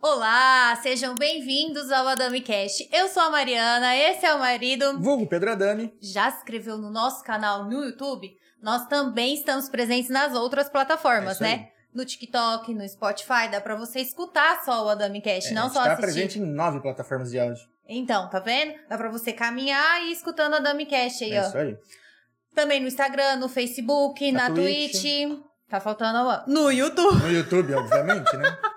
Olá, sejam bem-vindos ao Adami Cast. Eu sou a Mariana, esse é o marido. Vulgo Pedro Adami. Já se inscreveu no nosso canal no YouTube? Nós também estamos presentes nas outras plataformas, É né? No TikTok, no Spotify, dá pra você escutar só o Adami Cast, É, não a gente só tá assistir. presente em nove plataformas de áudio. Então, tá vendo? Dá pra você caminhar e ir escutando o Adami Cast aí, É ó. isso aí. Também no Instagram, no Facebook, Na na, Twitch. Twitch. Tá faltando no YouTube. No YouTube, obviamente, né?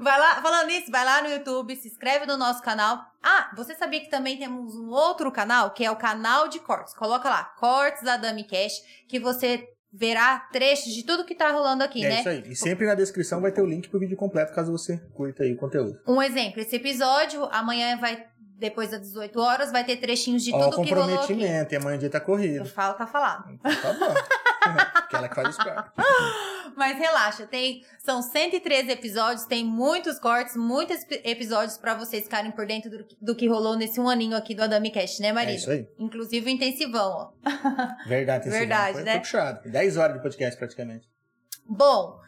Vai lá, falando nisso, vai lá no YouTube, se inscreve no nosso canal. Ah, você sabia que também temos um outro canal, que é o canal de cortes. Coloca lá, Cortes da Dami Cash, que você verá trechos de tudo que tá rolando aqui, é né? isso aí. E sempre na descrição vai ter o link pro vídeo completo, caso você curta aí o conteúdo. Um exemplo, esse episódio, amanhã vai, depois das 18 horas, vai ter trechinhos de Ó, o tudo que rolou comprometimento, e amanhã o dia tá corrido. Eu falo, tá falado. Então tá bom. Aquela que faz os cortes. Mas relaxa, tem são 113 episódios, tem muitos cortes, muitos ep- episódios pra vocês ficarem por dentro do, do que rolou nesse um aninho aqui do Adami Cash, né, É marido? isso aí. Inclusive o intensivão, ó. Verdade. esse Verdade, foi, né? Foi puxado. 10 horas de podcast praticamente. Bom,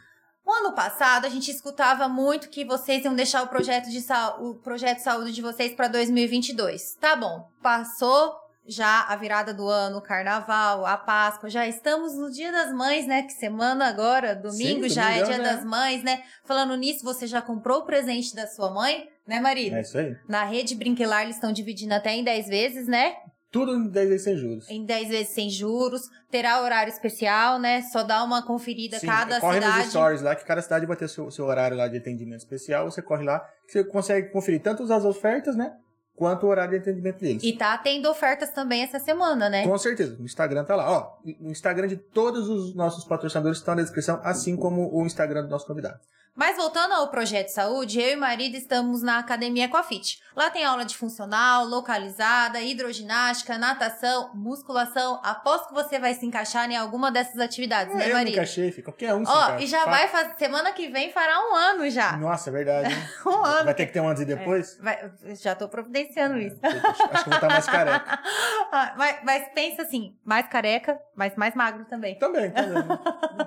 o ano passado a gente escutava muito que vocês iam deixar o projeto de, o projeto de saúde de vocês para 2022. Tá bom, passou já a virada do ano, o carnaval, a Páscoa, já estamos no Dia das Mães, né? Que semana agora, domingo Sim, já é Dia né? das Mães, né? Falando nisso, você já comprou o presente da sua mãe, né, marido? É isso aí. Na rede Brinquelar eles estão dividindo até em 10 vezes, né? Tudo em 10 vezes sem juros. Em 10 vezes sem juros, terá horário especial, né? Só dá uma conferida Sim, cada corre cidade. nos stories lá, que cada cidade vai ter o seu, seu horário lá de atendimento especial. Você corre lá, que você consegue conferir tanto as ofertas, né? Quanto o horário de atendimento deles. E tá tendo ofertas também essa semana, né? Com certeza. O Instagram tá lá. Ó, o Instagram de todos os nossos patrocinadores estão na descrição, assim como o Instagram do nosso convidado. Mas voltando ao projeto saúde, eu e o marido estamos na Academia Aquafit. Lá tem aula de funcional, localizada, hidroginástica, natação, musculação. Aposto que você vai se encaixar em alguma dessas atividades, né, eu marido? nunca achei, filho. qualquer um se Ó, encaixa. e já vai fazer. Semana que vem fará um ano já. Nossa, é verdade. Um ano. Vai ter que ter um antes e depois? Vai- já tô providenciando isso. É, acho que eu vou estar mais careca. Ah, mas, mas pensa assim, mais careca, mas mais magro também. Também, também. né?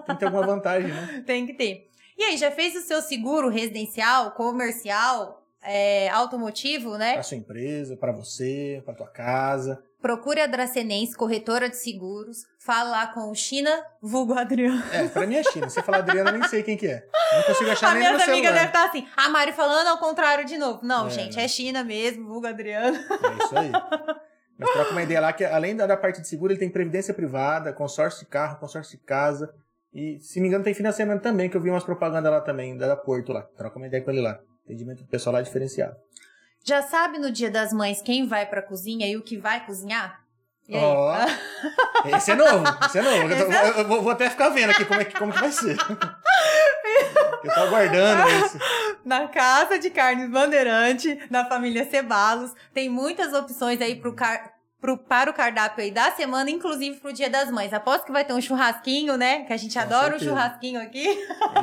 Tem que ter alguma vantagem, né? Tem que ter. E aí, já fez o seu seguro residencial, comercial, é, automotivo, né? Pra sua empresa, pra você, pra tua casa. Procure a Dracenense, corretora de seguros. Fala lá com o China, vulgo Adriano. É, pra mim é China. Se você falar Adriana, eu nem sei quem que é. Não consigo achar A nem no minha amiga deve estar assim, a Mari falando ao contrário de novo. Não, É, gente, né? é China mesmo, vulgo Adriano. É isso aí. Mas troca uma ideia lá que, além da da parte de seguro, ele tem previdência privada, consórcio de carro, consórcio de casa. E, se me engano, tem financiamento também, que eu vi umas propagandas lá também, da Porto lá. Troca uma ideia com ele lá. Atendimento do pessoal lá é diferenciado. Já sabe no dia das mães quem vai pra cozinha e o que vai cozinhar? E aí? Ó. Esse é novo, esse é novo. Eu, Esse é- eu- eu vou, vou até ficar vendo aqui como, é que, como que vai ser. Eu tô aguardando isso. Na Casa de Carnes Bandeirante, da família Cebalos. Tem muitas opções aí pro car... pro- para o cardápio aí da semana, inclusive pro Dia das Mães. Aposto que vai ter um churrasquinho, né? Que a gente Com adora um certeza. churrasquinho aqui.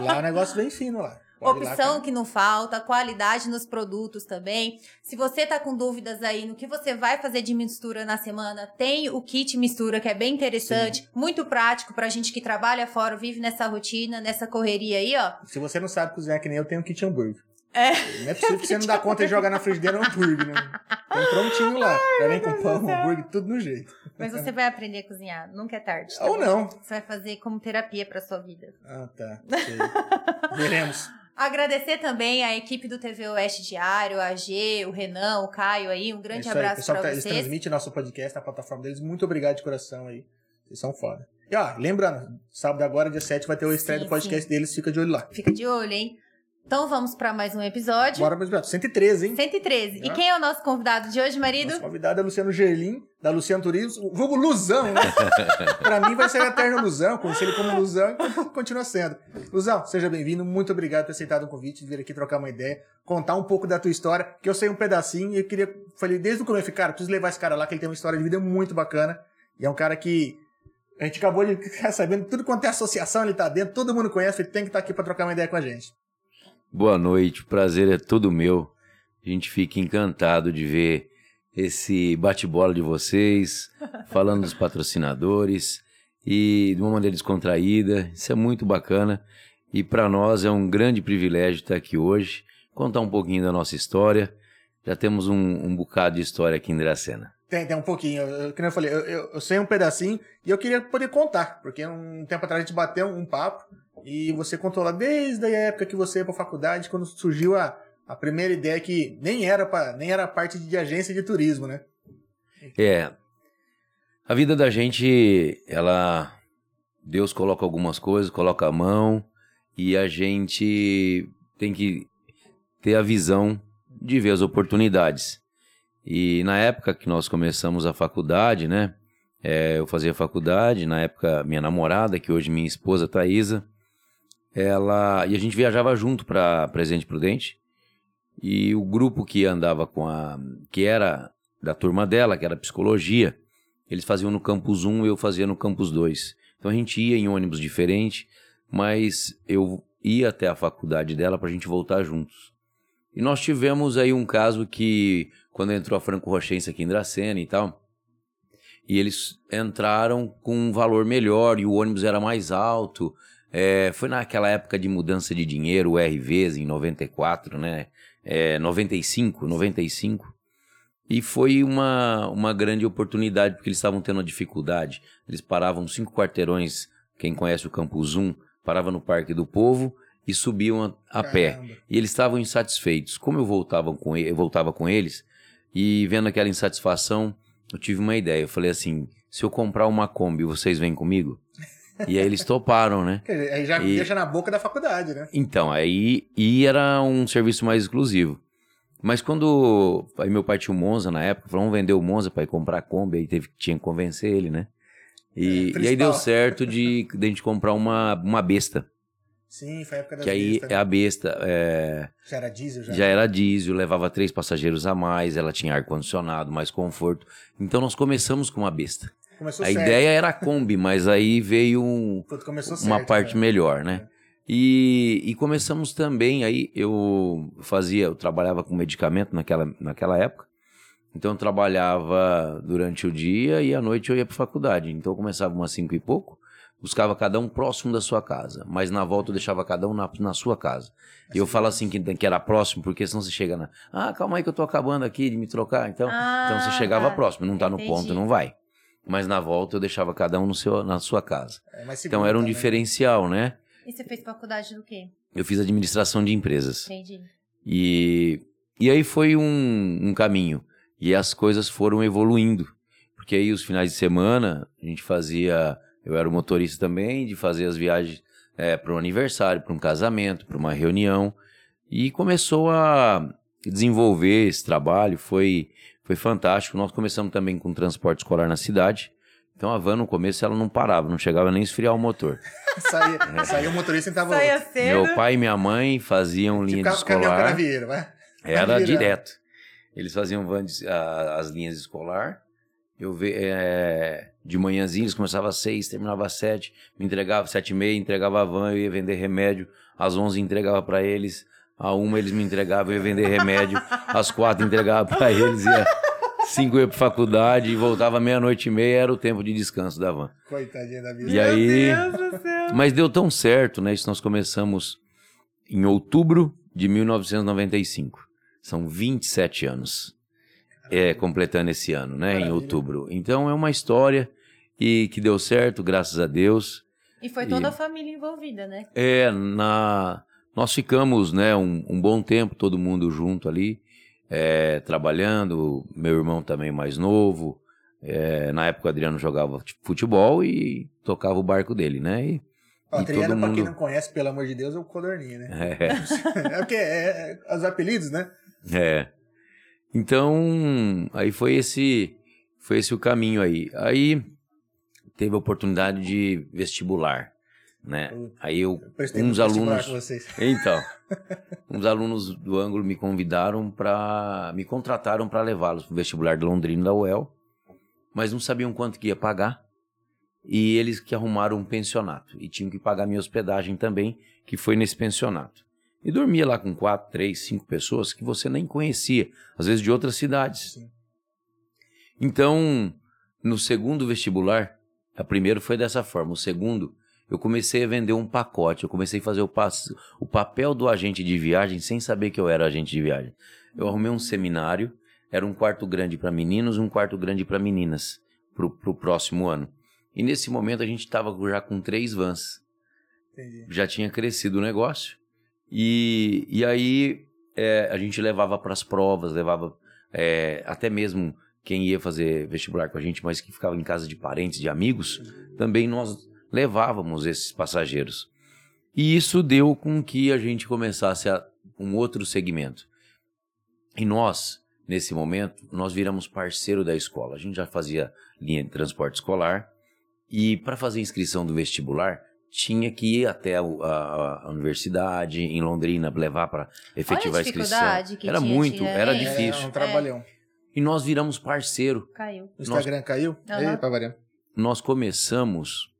Lá o negócio vem fino lá. Pode ir lá Opção que- não falta, qualidade nos produtos também. Se você tá com dúvidas aí no que você vai fazer de mistura na semana, tem o kit mistura que é bem interessante, muito prático pra gente que trabalha fora, vive nessa rotina, nessa correria aí, ó. Se você não sabe cozinhar que nem eu, tenho um kit hambúrguer. É. Não é possível que você não dá conta de jogar na frigideira um hambúrguer, né? Tem prontinho lá. Já vem com pão, hambúrguer, tudo no jeito. Mas você vai aprender a cozinhar, nunca é tarde. tá Ou bom? não. Você vai fazer como terapia pra sua vida. Ah, tá. Veremos. Agradecer também a equipe do TV Oeste Diário, a G, o Renan, o Caio aí, um É grande aí. abraço Pessoal pra tá- eles vocês. transmitem nosso podcast na plataforma deles. Muito obrigado de coração aí. Vocês são foda. E ó, lembrando, sábado agora, dia 7, vai ter o estreia Sim, do podcast deles. Fica de olho lá. Fica de olho, hein? Então vamos pra mais um episódio. Bora, meus gatos. 113, hein? 113. E Ah. quem é o nosso convidado de hoje, marido? Nosso convidado é Luciano Gerlin, da Luciano Turismo. O vulgo Luzão, né? pra mim vai ser eterno Luzão. Conheci ele como Luzão e continua sendo. Luzão, seja bem-vindo. Muito obrigado por ter aceitado o convite de vir aqui trocar uma ideia, contar um pouco da tua história, que eu sei um pedacinho e eu queria. Falei desde o começo, cara, preciso levar esse cara lá, que ele tem uma história de vida muito bacana. E é um cara que. A gente acabou de ficar sabendo tudo quanto é associação ele tá dentro, todo mundo conhece, ele tem que estar tá aqui para trocar uma ideia com a gente. Boa noite, o prazer é todo meu. A gente fica encantado de ver esse bate-bola de vocês, falando dos patrocinadores e de uma maneira descontraída. Isso é muito bacana e para nós é um grande privilégio estar aqui hoje, contar um pouquinho da nossa história. Já temos um, um bocado de história aqui em Dracena. Tem, tem um pouquinho. Eu, como eu falei, eu, eu, eu, sei um pedacinho e eu queria poder contar, porque um tempo atrás a gente bateu um papo e você contou lá desde a época que você ia para faculdade, quando surgiu a, a primeira ideia que nem era para nem era parte de agência de turismo, né? É. A vida da gente, ela Deus coloca algumas coisas, coloca a mão e a gente tem que ter a visão de ver as oportunidades. E na época que nós começamos a faculdade, né? É, eu fazia faculdade, na época minha namorada, que hoje minha esposa Thaisa, ela e a gente viajava junto para Presidente Prudente. E o grupo que andava com a que era da turma dela, que era psicologia, eles faziam no campus 1, eu fazia no campus 2. Então a gente ia em ônibus diferente, mas eu ia até a faculdade dela para a gente voltar juntos. E nós tivemos aí um caso que quando entrou a Franco Rochense aqui em Dracena e tal. E eles entraram com um valor melhor e o ônibus era mais alto. É, foi naquela época de mudança de dinheiro, o RVs, em 94, né? É, 95, 95. E foi uma, uma grande oportunidade, porque eles estavam tendo uma dificuldade. Eles paravam cinco quarteirões, quem conhece o Campus 1, parava no Parque do Povo e subiam a, a pé. E eles estavam insatisfeitos. Como eu voltava com, eu voltava com eles, e vendo aquela insatisfação, eu tive uma ideia. Eu falei assim: se eu comprar uma Kombi, vocês vêm comigo? E aí eles toparam, né? Aí já e... deixa na boca da faculdade, né? Então, aí e era um serviço mais exclusivo. Mas quando aí meu pai tinha um Monza na época, falou, vamos vender o Monza para ir comprar a Kombi, aí teve, tinha que convencer ele, né? E, é, e aí deu certo de, de a gente comprar uma, uma besta. Sim, foi a época da Que aí é a besta. É... Já era diesel? Já, já era diesel, levava três passageiros a mais, ela tinha ar-condicionado, mais conforto. Então nós começamos com uma besta. Começou a certo. ideia era a Kombi, mas aí veio um, uma certo, parte né? melhor, né? E, e, começamos também, aí eu fazia, eu trabalhava com medicamento naquela, naquela época. Então eu trabalhava durante o dia e à noite eu ia para faculdade. Então eu começava umas cinco e pouco buscava cada um próximo da sua casa, mas na volta eu deixava cada um na, na sua casa. E eu falo assim que, que era próximo, porque senão você chega na. Ah, calma aí que eu tô acabando aqui de me trocar. Então, ah, então você chegava tá. próximo, não tá no ponto, não vai. Mas na volta eu deixava cada um no seu, na sua casa. É então era um também. diferencial, né? E você fez faculdade do quê? Eu fiz administração de empresas. Entendi. E, e aí foi um, um caminho. E as coisas foram evoluindo. Porque aí os finais de semana a gente fazia eu era o motorista também de fazer as viagens é, para um aniversário, para um casamento, para uma reunião. E começou a desenvolver esse trabalho, foi, foi fantástico. Nós começamos também com transporte escolar na cidade. Então a van no começo ela não parava, não chegava nem a esfriar o motor. saía, é. saía o motorista e tava saía cedo. Meu pai e minha mãe faziam linha de escolar. vai. Era direto. Eles faziam van de, a, as linhas escolar. Eu ve, é, de manhãzinha, eles começavam às seis, terminava às sete, me entregava sete e meia, entregava a van, eu ia vender remédio, às onze entregava para eles, a uma eles me entregavam, eu ia vender remédio, às quatro entregava para eles, ia cinco ia pra faculdade e voltava meia-noite e meia, era o tempo de descanso da van. Coitadinha da vida. E aí, mas deu tão certo, né, isso nós começamos em outubro de 1995, são 27 anos. É, completando esse ano, né, Maravilha. em outubro. Então é uma história e que deu certo, graças a Deus. E foi toda e, a família envolvida, né? É, na, nós ficamos né, um, um bom tempo, todo mundo junto ali, é, trabalhando, meu irmão também mais novo. É, na época o Adriano jogava futebol e tocava o barco dele, né? E, o Adriano, mundo... pra quem não conhece, pelo amor de Deus, é o Codorninho, né? É. é porque é, é, os apelidos, né? É. Então, aí foi esse, foi esse o caminho aí. Aí teve a oportunidade de vestibular, né? Aí eu, uns alunos, então, uns alunos do ângulo me convidaram para, me contrataram para levá-los para o vestibular de Londrina da UEL, mas não sabiam quanto que ia pagar. e eles que arrumaram um pensionato e tinham que pagar minha hospedagem também, que foi nesse pensionato. E dormia lá com quatro, três, cinco pessoas que você nem conhecia, às vezes de outras cidades. Sim. Então, no segundo vestibular, a primeiro foi dessa forma, o segundo, eu comecei a vender um pacote, eu comecei a fazer o, o papel do agente de viagem sem saber que eu era agente de viagem. Eu arrumei um seminário, era um quarto grande para meninos e um quarto grande para meninas, para o próximo ano. E nesse momento a gente estava já com três vans Entendi. já tinha crescido o negócio. E, e aí é, a gente levava para as provas, levava é, até mesmo quem ia fazer vestibular com a gente, mas que ficava em casa de parentes, de amigos, também nós levávamos esses passageiros. E isso deu com que a gente começasse a, um outro segmento. E nós, nesse momento, nós viramos parceiro da escola. A gente já fazia linha de transporte escolar e para fazer inscrição do vestibular tinha que ir até o- a, a universidade em Londrina levar para efetivar a inscrição. Era tinha muito, antigamente. era É, difícil. É um trabalhão. E nós viramos parceiro. Caiu. O Instagram caiu? Aham. Ei, pra variar. Nós começamos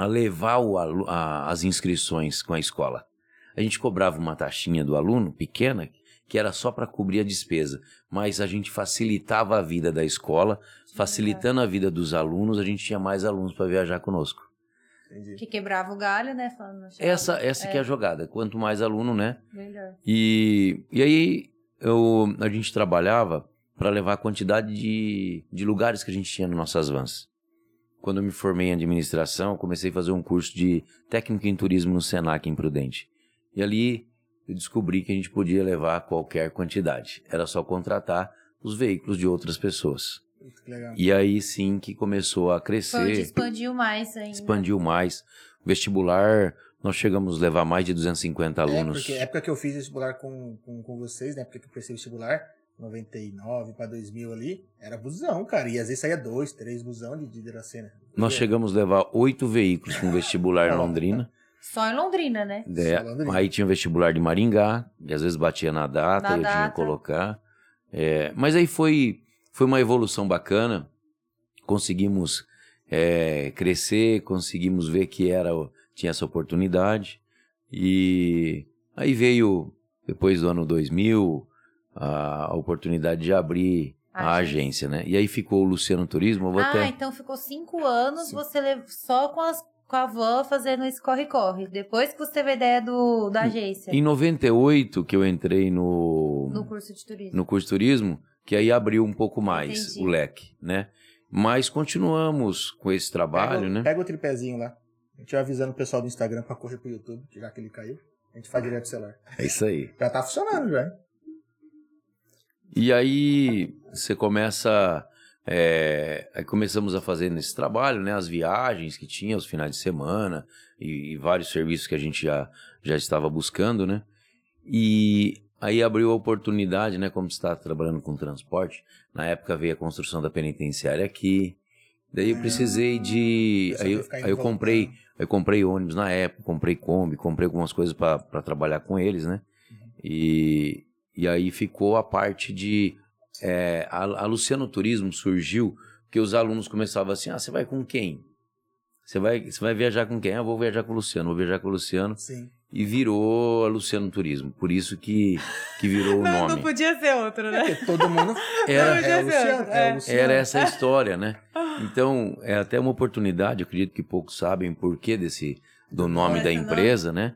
a levar o a- as inscrições com a escola. A gente cobrava uma taxinha do aluno pequena que era só para cobrir a despesa, mas a gente facilitava a vida da escola, facilitando a vida dos alunos, a gente tinha mais alunos para viajar conosco. Entendi. Que quebrava o galho, né? Falando, Essa, essa que é a jogada. Quanto mais aluno, né? Melhor. E, e aí eu, a gente trabalhava para levar a quantidade de, de lugares que a gente tinha nas nossas vans. Quando eu me formei em administração, comecei a fazer um curso de técnico em turismo no Senac em Prudente. E ali eu descobri que a gente podia levar qualquer quantidade. Era só contratar os veículos de outras pessoas. E aí sim que começou a crescer, expandiu mais ainda. expandiu mais. Vestibular, nós chegamos a levar mais de 250 É, alunos. porque a época que eu fiz vestibular com, com, com vocês, né? Porque que eu prestei vestibular, 99 pra 2000 ali, era busão, cara. E às vezes saía dois, três busão de, de Dracena. Nós chegamos a levar oito veículos com vestibular em Londrina. Só em Londrina, né? É, Só Londrina. aí tinha o vestibular de Maringá, e às vezes batia na data, Na eu tinha data. que colocar. É, mas aí foi, foi uma evolução bacana. Conseguimos é, crescer, conseguimos ver que era o- tinha essa oportunidade. E aí veio, depois do ano 2000, a, oportunidade de abrir a, A agência, né? E aí ficou o Luciano Turismo. Eu vou Ah, até... então ficou cinco anos Sim. você só com, as, com a van fazendo esse corre-corre. Depois que você teve a ideia do, da agência, Em 98, que eu entrei no, no curso de turismo. no curso de turismo, que aí abriu um pouco mais Entendi. o leque, né? Mas continuamos com esse trabalho, pega, né? Pega o tripézinho lá. A gente vai avisando o pessoal do Instagram pra correr pro YouTube, já que ele caiu. A gente faz direto do celular. É isso aí. Já tá funcionando, já. hein? E aí você começa. é, aí começamos a fazer nesse trabalho, né? As viagens que tinha, os finais de semana e, e vários serviços que a gente já, já estava buscando, né? E aí abriu a oportunidade, né? Como você está trabalhando com transporte, na época veio a construção da penitenciária aqui. Daí eu precisei de. Você Aí, vai eu- ficar aí eu comprei, eu comprei ônibus na época, comprei Kombi, comprei algumas coisas para trabalhar com eles, né? E, e aí ficou a parte de. é, a, a Luciano Turismo surgiu porque os alunos começavam assim: ah, você vai com quem? Você vai, você vai viajar com quem? Ah, eu vou viajar com o Luciano, vou viajar com o Luciano. Sim. E virou a Luciano Turismo. Por isso que, que virou o Não, não nome. podia ser outro, né? Porque todo mundo. Era- é, o Luciano, é É. o Luciano. Era essa a história, né? Então, é até uma oportunidade, acredito que poucos sabem o porquê desse, do nome da empresa, né?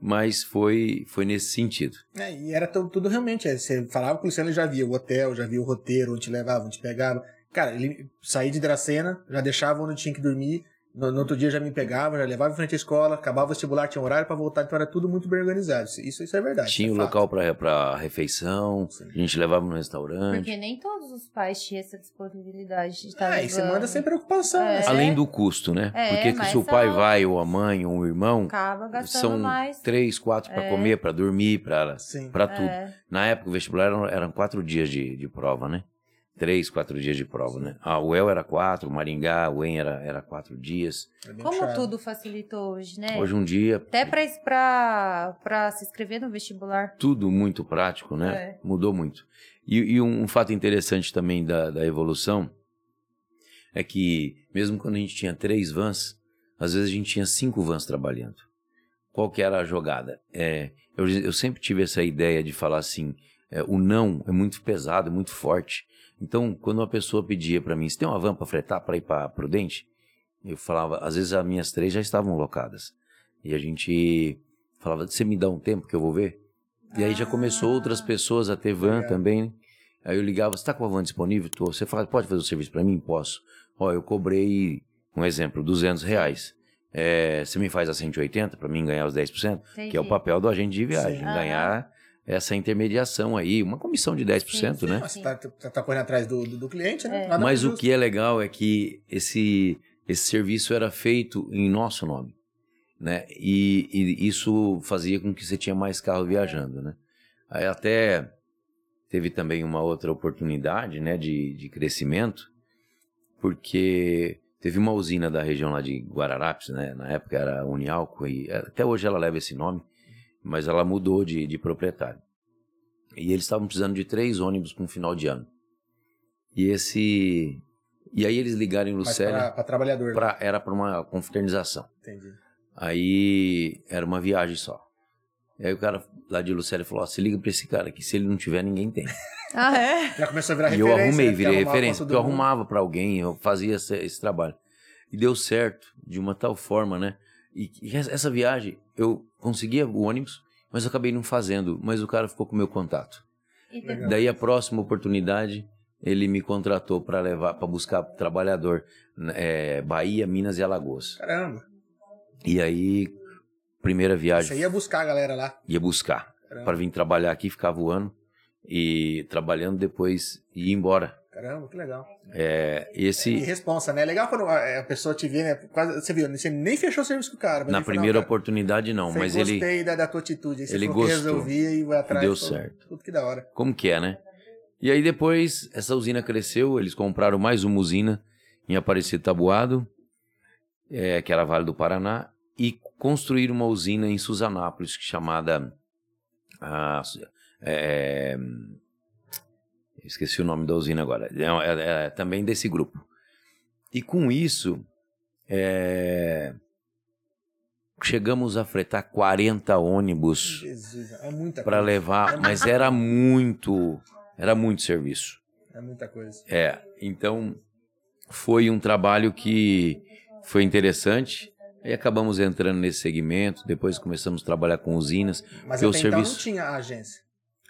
Mas foi, foi nesse sentido. É, e era tudo, realmente. é, Você falava com o Luciano, ele já via o hotel, já via o roteiro, onde te levava, onde te pegava. Cara, ele saía de Dracena, já deixava onde tinha que dormir. No, no outro dia já me pegava, já levava em frente à escola, acabava o vestibular, tinha um horário pra voltar, então era tudo muito bem organizado. Isso, isso, é verdade. Tinha é local para para refeição, Sim. a gente levava no restaurante. Porque nem todos os pais tinham essa disponibilidade de estar. É, e você manda sem preocupação, É. né? Além do custo, né? É, Porque que se o pai vai, ou a mãe, ou o irmão, Acaba gastando são mais. três, quatro para É. comer, para dormir, para para tudo. É. Na época o vestibular eram, eram quatro dias de, de prova, né? Três, quatro dias de prova, né? Ah, o El era quatro, o Maringá, o EN era, era quatro dias. É Como tudo facilitou hoje, né? Hoje um dia, Até pra se inscrever no vestibular. tudo muito prático, né? É. Mudou muito. E, e um, fato interessante também da, da evolução, é que, mesmo quando a gente tinha três vans, às vezes a gente tinha cinco vans trabalhando. Qual que era a jogada? É, eu, eu sempre tive essa ideia de falar assim, é, o não é muito pesado, é muito forte. Então, quando uma pessoa pedia para mim, você tem uma van para fretar para ir para Prudente? Eu falava, às vezes as minhas três já estavam locadas. E a gente falava, você me dá um tempo que eu vou ver? E aí já começou outras pessoas a ter van também. né? Aí eu ligava, você está com a van disponível? Tô. Você fala, pode fazer o serviço para mim? Posso. Ó, eu cobrei, um exemplo, 200 reais. É, você me faz a 180 para mim ganhar os 10%? Que é o Entendi. papel do agente de viagem, Sim. ganhar essa intermediação aí, uma comissão de 10%, Sim, né? Mas você tá, tá, tá correndo atrás do, do, do cliente, né? É. Mas o que é legal é que esse, esse serviço era feito em nosso nome, né? E, e isso fazia com que você tinha mais carro viajando, né? Aí até teve também uma outra oportunidade, né, de, de crescimento, porque teve uma usina da região lá de Guararapes, né? Na época era Unialco e até hoje ela leva esse nome, mas ela mudou de, de proprietário. E eles estavam precisando de três ônibus para um final de ano. E esse. E aí eles ligaram em Lucélia, pra, pra trabalhador. né? pra, era para uma confraternização. Entendi. Aí era uma viagem só. E aí o cara lá de Lucélia falou: ó, se liga pra esse cara aqui, se ele não tiver, ninguém tem. Ah, é? Já começou a virar E eu referência. arrumei, né? Virei referência, porque eu arrumava pra alguém, eu fazia esse, esse trabalho. E deu certo, de uma tal forma, né? E, e essa viagem, eu conseguia o ônibus, mas eu acabei não fazendo, mas o cara ficou com o meu contato. Legal. Daí a próxima oportunidade, ele me contratou para levar, para buscar trabalhador, é, Bahia, Minas e Alagoas. Caramba. E aí, primeira Você viagem, ia buscar a galera lá. ia buscar para vir trabalhar aqui, ficar voando e trabalhando depois e ir embora. Caramba, que legal. É, E esse responsa, né? É legal quando a a pessoa te vê, né? Quase, você viu, você nem fechou o serviço com o cara. mas na primeira "Não, cara, oportunidade não, mas ele gostei da, da tua atitude. Aí ele falou gostou. resolvia e vai atrás. deu certo. Tudo que da hora. como que é, né? E aí depois essa usina cresceu, eles compraram mais uma usina em Aparecido Tabuado, é, que era Vale do Paraná, e construíram uma usina em Suzanápolis, que chamada ah, é, esqueci o nome da usina agora, é, é- é também desse grupo. E com isso é, chegamos a fretar 40 ônibus é para levar, mas era muito, era muito serviço. É muita coisa. É, então foi um trabalho que foi interessante. Aí acabamos entrando nesse segmento, depois começamos a trabalhar com usinas. Mas Porque o até então não serviço- tinha a agência.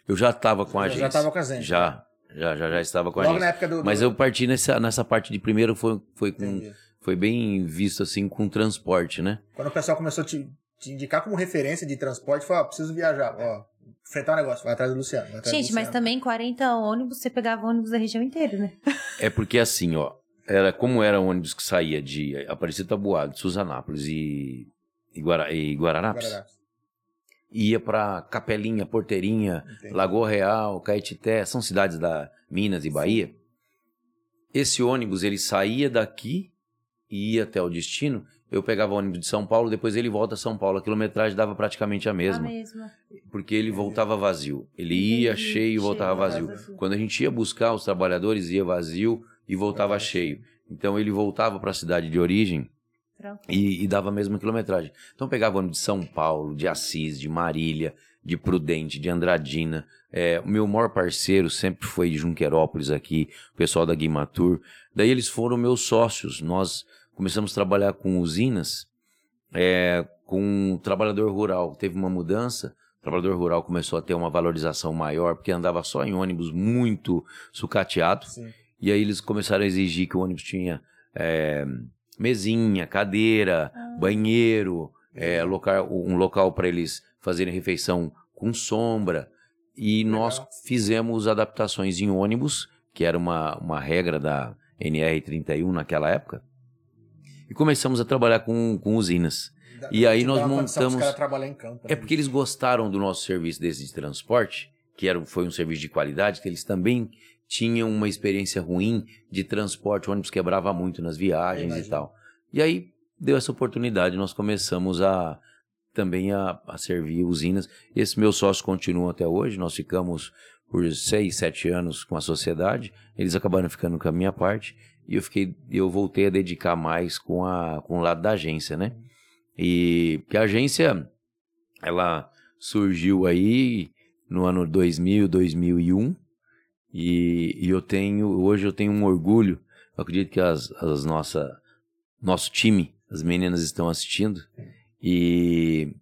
Eu já estava com a agência. já estava com a agência. Já, já, já, já estava com a Logo agência. na época do. do... Mas eu parti nessa, nessa parte de primeiro foi, foi, com, foi bem visto assim com transporte, né? Quando o pessoal começou a te, te indicar como referência de transporte, falou: ó, preciso viajar. Ó, enfrentar um negócio, vai atrás do Luciano. atrás do Gente, mas Luciano. também 40 ônibus, você pegava ônibus da região inteira, né? É porque assim, ó, era como era ônibus que saía de Aparecido Tabuado, de Suzanápolis e, e, Guara, e Guararapes, Guararapes. Ia para Capelinha, Porteirinha, Entendi. Lagoa Real, Caetité, são cidades da Minas e Bahia. Esse ônibus ele saía daqui e ia até o destino. Eu pegava o ônibus de São Paulo, depois ele volta a São Paulo. A quilometragem dava praticamente a mesma, A mesma. porque ele voltava vazio. Ele ia Entendi. cheio e voltava Cheio, vazio. vazio. Quando a gente ia buscar os trabalhadores, ia vazio e voltava cheio. Então ele voltava para a cidade de origem. E, e dava a mesma quilometragem. Então pegava ônibus de São Paulo, de Assis, de Marília, de Prudente, de Andradina. É, o meu maior parceiro sempre foi de Junquerópolis aqui, o pessoal da Guimatur. Daí eles foram meus sócios. Nós começamos a trabalhar com usinas, é, com o trabalhador rural. Teve uma mudança, o trabalhador rural começou a ter uma valorização maior, porque andava só em ônibus muito sucateado. Sim. E aí eles começaram a exigir que o ônibus tinha é, mesinha, cadeira, banheiro, é, local, um local para eles fazerem refeição com sombra. E Legal. nós fizemos adaptações em ônibus, que era uma, uma regra da NR31 naquela época. E começamos a trabalhar com, com usinas. Dá- E aí tipo, nós montamos- caras trabalhar em campo. né? É porque eles gostaram do nosso serviço desse de transporte, que era, foi um serviço de qualidade, que eles também tinham uma experiência ruim de transporte, o ônibus quebrava muito nas viagens e tal. E aí deu essa oportunidade, nós começamos a também a, a servir usinas. Esse meu sócio continua até hoje, nós ficamos por seis, sete anos com a sociedade, eles acabaram ficando com a minha parte, e eu fiquei, eu voltei a dedicar mais com, a, com o lado da agência, né? E que a agência, ela surgiu aí no ano 2000, 2001, e, e eu tenho, hoje eu tenho um orgulho, eu acredito que as, as nossa, nosso time, as meninas estão assistindo, e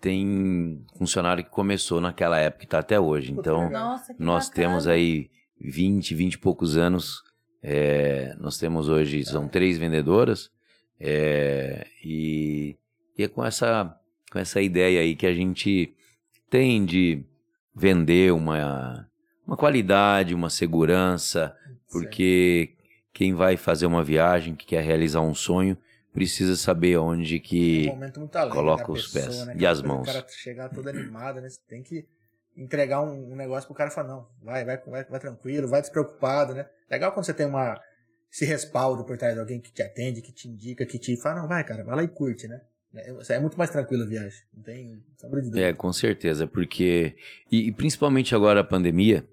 tem funcionário que começou naquela época e está até hoje. Então, Nossa, que nós bacana. temos aí 20, 20 e poucos anos. É, nós temos hoje, são três vendedoras. é, e, e é com essa, com essa ideia aí que a gente tem de vender uma, uma qualidade, uma segurança, porque quem vai fazer uma viagem, que quer realizar um sonho, precisa saber onde que... um coloca os pessoa, pés né, e as O mãos. cara chegar todo animado, né? Você tem que entregar um, um negócio pro cara e falar, não, vai, vai, vai, vai tranquilo, vai despreocupado, né? Legal quando você tem uma, esse respaldo por trás de alguém que te atende, que te indica, que te fala, não, vai, cara, vai lá e curte, né? É, é muito mais tranquilo a viagem, não tem sombra de dúvida. É, com certeza, porque. E, e principalmente agora a pandemia,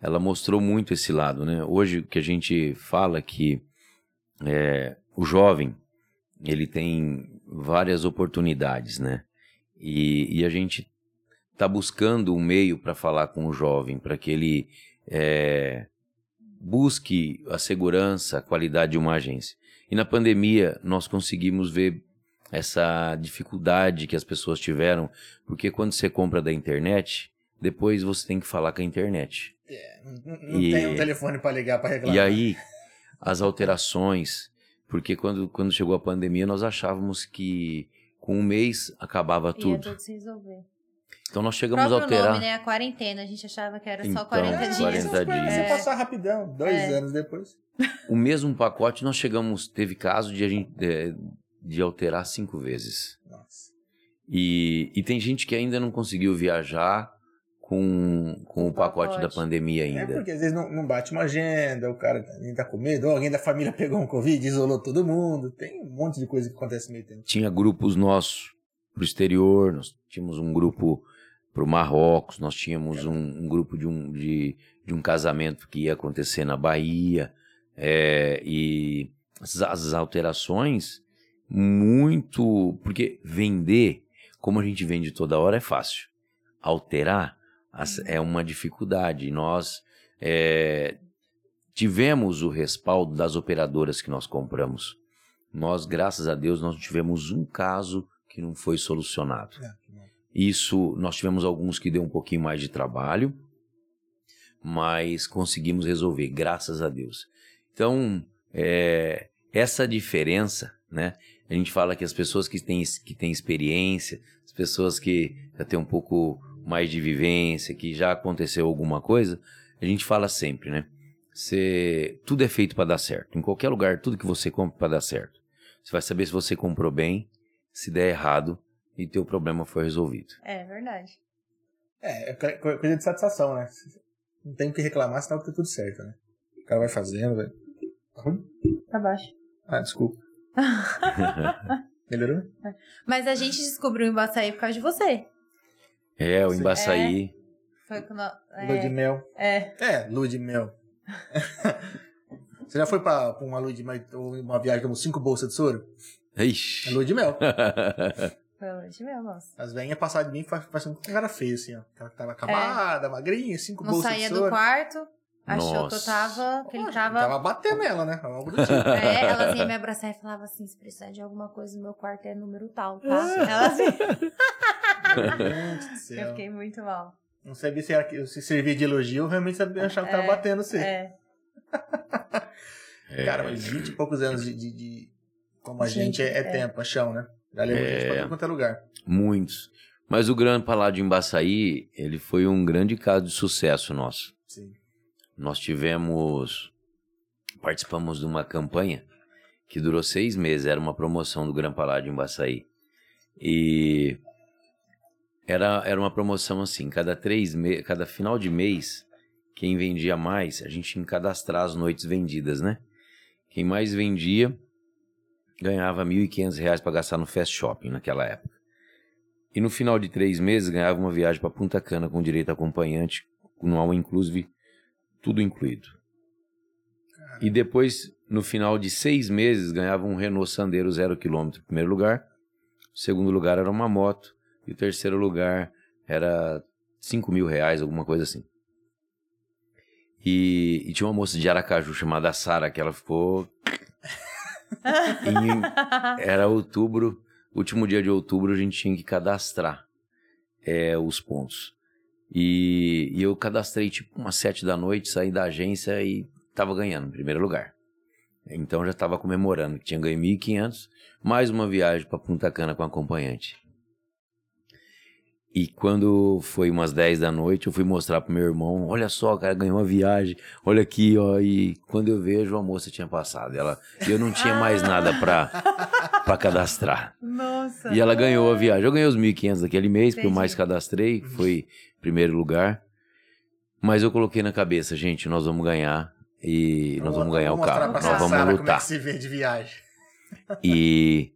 ela mostrou muito esse lado, né? Hoje que a gente fala que é, o jovem ele tem várias oportunidades, né? E, e a gente está buscando um meio para falar com o jovem, para que ele é, busque a segurança, a qualidade de uma agência. E na pandemia nós conseguimos ver essa dificuldade que as pessoas tiveram, porque quando você compra da internet, depois você tem que falar com a internet. Não, não E- tem um telefone pra ligar pra reclamar. E aí, as alterações, porque quando, quando chegou a pandemia, nós achávamos que com um mês acabava Ia tudo. tudo se resolver. Então nós O chegamos a alterar. nome, né? A quarentena. A gente achava que era só Então, 40 É, dias. 40 essas coisas dias. Você É. passar rapidão, dois É. anos depois. O mesmo pacote nós chegamos, teve caso de a gente de, de alterar cinco vezes. Nossa. E, e tem gente que ainda não conseguiu viajar com, com o pacote, pacote. da pandemia É ainda. porque às vezes não, não bate uma agenda, o cara nem tá com medo, ou alguém da família pegou um Covid, isolou todo mundo. Tem um monte de coisa que acontece no meio tempo. tinha grupos nossos pro exterior, nós tínhamos um grupo pro Marrocos, nós tínhamos um, um grupo de um, de, de um casamento que ia acontecer na Bahia, é, e as, as alterações muito, porque vender, como a gente vende toda hora, é fácil. Alterar as- é uma dificuldade. Nós é, tivemos o respaldo das operadoras que nós compramos. Nós, graças a Deus, nós tivemos um caso que não foi solucionado. É. Isso, nós tivemos alguns que deu um pouquinho mais de trabalho, mas conseguimos resolver, graças a Deus. Então, é, essa diferença, né? A gente fala que as pessoas que têm, que têm experiência, as pessoas que já têm um pouco mais de vivência, que já aconteceu alguma coisa, a gente fala sempre, né? Você, tudo é feito para dar certo. Em qualquer lugar, tudo que você compra para dar certo. Você vai saber se você comprou bem, se der errado e teu problema foi resolvido. É verdade. É, é co- coisa de satisfação, né? Não tem o que reclamar, senão tá tudo certo, né? O cara vai fazendo, vai. Tá baixo. Ah, desculpa. Melhorou? Mas a gente descobriu o Embaçaí por causa de você. É, o. Embaçaí. Foi quando. Lua de É, mel. é. É, lua de mel. Você já foi pra, pra uma lua de mel, uma viagem com cinco bolsas de soro? É Ixi. lua de mel. Foi lua de mel, nossa. As velhinhas passaram de mim parecendo um cara feio, assim, ó. Ela tava acabada, magrinha, cinco Não bolsas saía de do soro. quarto, achou que eu tava. Que ele tava. Tava batendo ela, né? Algo do tipo. É, elas iam me abraçar e falava assim: se precisar de alguma coisa no meu quarto é número tal, tá? Elas Gente do Eu céu. fiquei muito mal. Não sabia se, era, se servia de elogio ou realmente sabia achar que tava É, batendo você. É. É. Cara, mas 20 e poucos anos de, de, de- como a gente, Gente, é, é é. tempo, é chão, né? Já levou É. gente pra tudo quanto é lugar. Muitos. Mas o Grande Palácio de Embaçaí, ele foi um grande caso de sucesso nosso. Sim. Nós tivemos. Participamos de uma campanha que durou seis meses, era uma promoção do Gran Palácio de Embaçaí. E era, era uma promoção assim, cada três me... cada final de mês, quem vendia mais, a gente tinha que cadastrar as noites vendidas, né? Quem mais vendia ganhava 1.500 reais para gastar no Fast Shopping naquela época. E no final de três meses ganhava uma viagem para Punta Cana com direito a acompanhante, no all inclusive, tudo incluído. E depois, no final de seis meses, ganhava um Renault Sandero zero quilômetro em primeiro lugar. O segundo lugar era uma moto. E o terceiro lugar era 5 mil reais, alguma coisa assim. E, e tinha uma moça de Aracaju chamada Sara, que ela ficou. em- era outubro, último dia de outubro, a gente tinha que cadastrar é, os pontos. E, e eu cadastrei tipo umas sete da noite, saí da agência e tava ganhando em primeiro lugar. Então já tava comemorando que tinha ganho 1.500, mais uma viagem para Punta Cana com acompanhante. E quando foi umas 10 da noite, eu fui mostrar pro meu irmão, olha só, o cara ganhou uma viagem, olha aqui, ó, e quando eu vejo, a moça tinha passado. Ela, eu não tinha mais nada pra, pra cadastrar. Nossa. E ela ganhou a viagem. Eu ganhei os 1.500 daquele mês, porque eu Entendi. mais cadastrei, foi primeiro lugar. Mas eu coloquei na cabeça, gente, nós vamos ganhar e nós vamos ganhar o carro, pra nós vamos Sara Como é lutar. que se vê de viagem. E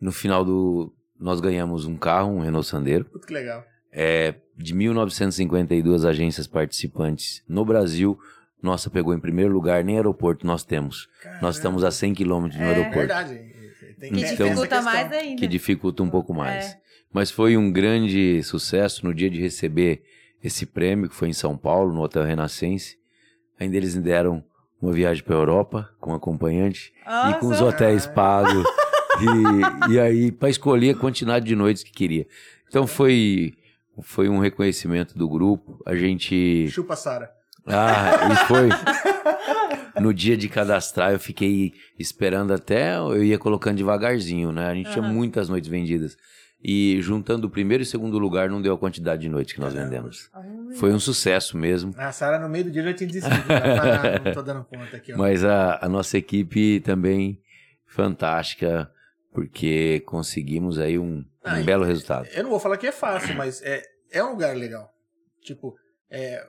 no final do nós ganhamos um carro, um Renault Sandero, Puta que legal. é, de 1952 agências participantes no Brasil. Nossa pegou em primeiro lugar, nem aeroporto nós temos. Nós estamos a 100 quilômetros no É. aeroporto. Verdade. Tem, Que Então- dificulta mais ainda. que dificulta um pouco mais. É. Mas foi um grande sucesso no dia de receber esse prêmio, que foi em São Paulo, no Hotel Renascense. Ainda eles me deram uma viagem para Europa com acompanhante e com os hotéis pagos. e, e aí, para escolher a quantidade de noites que queria. Então foi, foi um reconhecimento do grupo. A gente. Chupa, Sara. Ah, e foi. No dia de cadastrar, eu fiquei esperando até. Eu ia colocando devagarzinho, né? A gente tinha Aham. muitas noites vendidas. E juntando o primeiro e segundo lugar, não deu a quantidade de noites que nós Caramba. vendemos. Ai. Foi um sucesso mesmo. A Sara no meio do dia já tinha desistido. Ah, não tô dando conta aqui, ó. Mas a, a nossa equipe também fantástica, porque conseguimos aí um, um Ah, belo resultado. Eu não vou falar que é fácil, mas é, é um lugar legal. Tipo, é,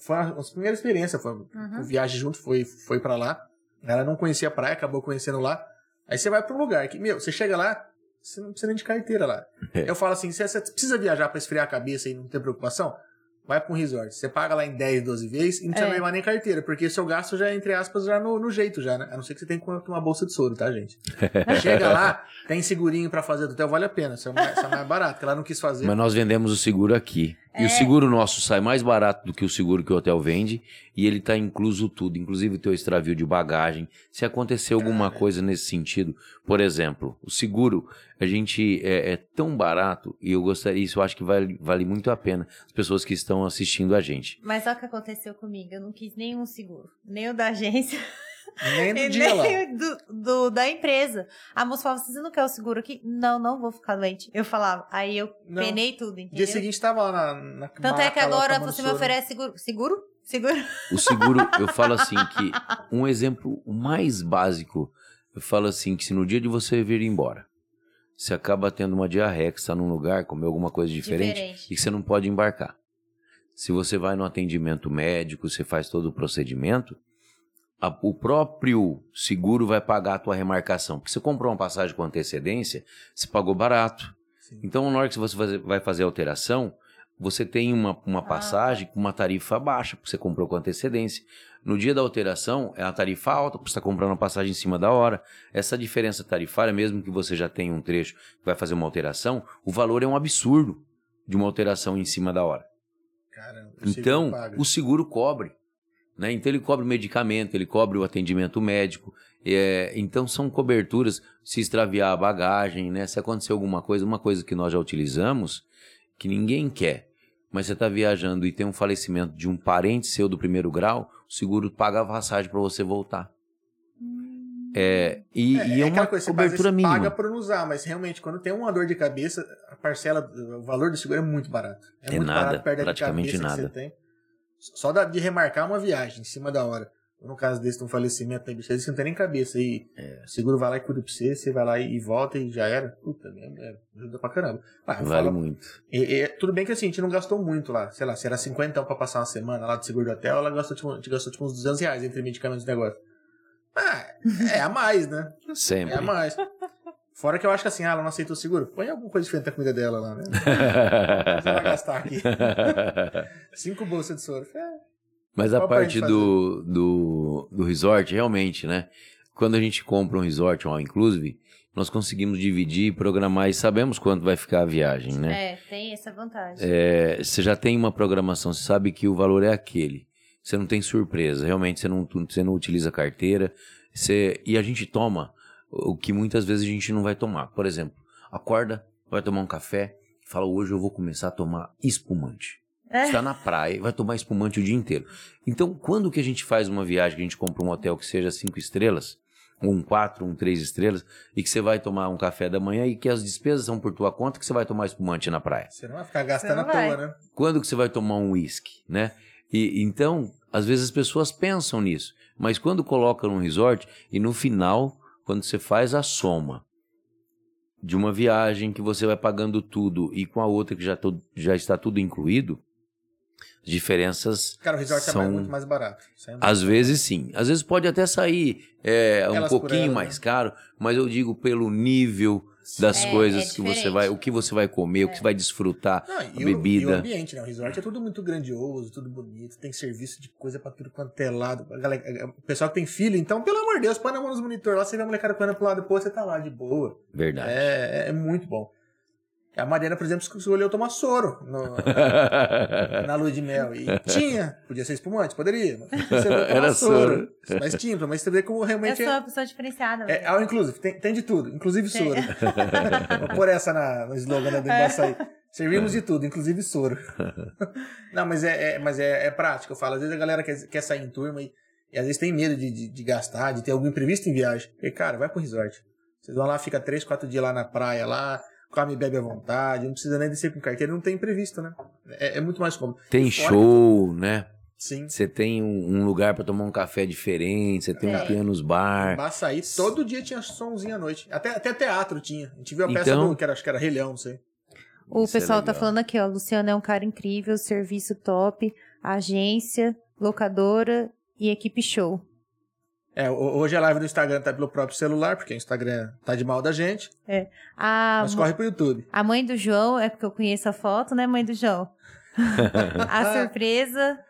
foi uma, uma primeira experiência. Foi, Uhum. Viagem junto, foi, foi para lá. Ela não conhecia a praia, acabou conhecendo lá. Aí você vai pra um lugar que, meu, você chega lá, você não precisa nem de carteira lá. É. Eu falo assim, você, você precisa viajar pra esfriar a cabeça e não ter preocupação? Vai pra um resort. Você paga lá em 10, 12 vezes e não precisa É. levar nem carteira, porque o seu gasto já, é, entre aspas, já no, no jeito já, né? A não ser que você tenha uma bolsa de soro, tá, gente? Chega lá, tem segurinho pra fazer do hotel, vale a pena. Isso é mais, isso é mais barato, porque ela não quis fazer. Mas nós vendemos o seguro aqui. E É. o seguro nosso sai mais barato do que o seguro que o hotel vende. E ele tá incluso tudo, inclusive o teu extravio de bagagem. Se acontecer alguma coisa nesse sentido, por exemplo, o seguro, a gente é, é tão barato, e eu gostaria, isso eu acho que vale, vale muito a pena as pessoas que estão assistindo a gente. Mas olha o que aconteceu comigo. Eu não quis nenhum seguro. Nem o da agência. Nem e do dia lá. nem do, do- da empresa. A moça falava, você não quer o seguro aqui? Não, não vou ficar doente. Eu falava. Aí eu Não. penei tudo, entendeu? Dia seguinte tava lá na, na Tanto é que agora você me oferece seguro. Seguro? Seguro? O seguro, eu falo assim que um exemplo mais básico, eu falo assim que se no dia de você vir embora, você acaba tendo uma diarreia, que está num lugar, comeu alguma coisa diferente, Diferente. e que você não pode embarcar. Se você vai no atendimento médico, você faz todo o procedimento, a- o próprio seguro vai pagar a tua remarcação. Porque você comprou uma passagem com antecedência, você pagou barato. Sim. Então, na hora que você vai fazer a alteração, você tem uma, uma passagem com uma tarifa baixa, porque você comprou com antecedência. No dia da alteração, é a tarifa alta, porque você está comprando a passagem em cima da hora. Essa diferença tarifária, mesmo que você já tenha um trecho que vai fazer uma alteração, o valor é um absurdo de uma alteração em cima da hora. Caramba, Então, o seguro cobre. Né? Então, ele cobre o medicamento, ele cobre o atendimento médico. É, então, são coberturas. Se extraviar a bagagem, né? se acontecer alguma coisa, uma coisa que nós já utilizamos, que ninguém quer, mas você está viajando e tem um falecimento de um parente seu do primeiro grau, o seguro paga a passagem para você voltar. É, e, e é, uma aquela coisa, cobertura mínima. paga por não usar, mas realmente, quando tem uma dor de cabeça, a parcela, o valor do seguro é muito barato. É, É muito nada, barato praticamente cabeça que nada. Só de remarcar uma viagem em cima da hora. No caso desse, de um falecimento, tem bicho, você não tem nem cabeça. E É. o seguro vai lá e cuida pra você, você vai lá e, volta e já era. Puta, é, é, ajuda pra caramba. Ah, Vale falo- muito. e- e- tudo bem que assim, a gente não gastou muito lá. Sei lá, se era 50 pra passar uma semana lá do seguro do hotel, ela gastou, tipo, a gente gastou tipo uns 200 reais entre medicamentos e negócio. Ah, é a mais, né? Sempre. É a mais. Fora que eu acho que assim, ah, ela não aceitou o seguro. Põe alguma coisa diferente da comida dela lá, né? Você vai gastar aqui. Cinco bolsas de soro. É, Mas a Qual pra parte do, do, do resort, realmente, né? Quando a gente compra um resort, um all inclusive, nós conseguimos dividir e programar e sabemos quanto vai ficar a viagem, né? É, tem essa vantagem. É, você já tem uma programação, você sabe que o valor é aquele. Você não tem surpresa, realmente você não, você não utiliza carteira. Você, e a gente toma o que muitas vezes a gente não vai tomar. Por exemplo, acorda, vai tomar um café, fala, hoje eu vou começar a tomar espumante. É. Está na praia, vai tomar espumante o dia inteiro. Então, quando que a gente faz uma viagem, que a gente compra um hotel que seja cinco estrelas, ou um quatro, um três estrelas, e que você vai tomar um café da manhã e que as despesas são por tua conta, que você vai tomar espumante na praia? Você não vai ficar gastando à toa, né? Quando que você vai tomar um uísque, né? E então, às vezes as pessoas pensam nisso, mas quando coloca num resort e no final, quando você faz a soma de uma viagem que você vai pagando tudo e com a outra que já, to- já está tudo incluído, as diferenças Cara, o resort é São- mais- muito mais barato. É às vezes sim. Às vezes pode até sair é, um pouquinho mais né? caro, mas eu digo pelo nível das É, coisas é que você vai, o que você vai comer, o que você vai desfrutar, Não, a e, o, e o bebida. ambiente, né? O resort é tudo muito grandioso, tudo bonito, tem serviço de coisa pra tudo quanto é lado. A galera- o pessoal que tem filho, então, pelo amor de Deus, põe na mão nos monitor lá, você vê a molecada correndo pro lado, depois você tá lá de boa. Verdade. É, é muito bom. A Mariana, por exemplo, escolheu tomar soro no- na lua de mel. E tinha, podia ser espumante, poderia. Era soro. Mas tinha, mas você vê como Eu realmente sou é. uma pessoa diferenciada. É, all inclusive, tem, tem de tudo, inclusive soro. Vou pôr essa na, no slogan da do Embaçaí. Servimos de tudo, inclusive soro. Não, mas é, é- mas é, é prático, eu falo. Às vezes a galera quer, quer sair em turma e, e às vezes tem medo de, de, de gastar, de ter algum imprevisto em viagem. E, cara, vai pro resort. Vocês vão lá, fica três, quatro dias lá na praia, lá, come e bebe à vontade, não precisa nem descer com carteira, não tem imprevisto, né? É, é muito mais cômodo. Tem Fora show, né? Sim. Você tem um, lugar pra tomar um café diferente, você tem um É. pianos bar. Embaçaí, todo dia tinha somzinho à noite. Até, até teatro tinha. A gente viu a peça Então- do, que era, acho que era Rei Leão, não sei. O Isso é pessoal tá legal. falando aqui, ó. Luciano é um cara incrível, serviço top, agência, locadora e equipe show. É, ho- hoje a live no Instagram tá pelo próprio celular, porque o Instagram tá de mal da gente, A, mas corre pro YouTube. a mãe do João, é porque eu conheço a foto, né, mãe do João? a surpresa.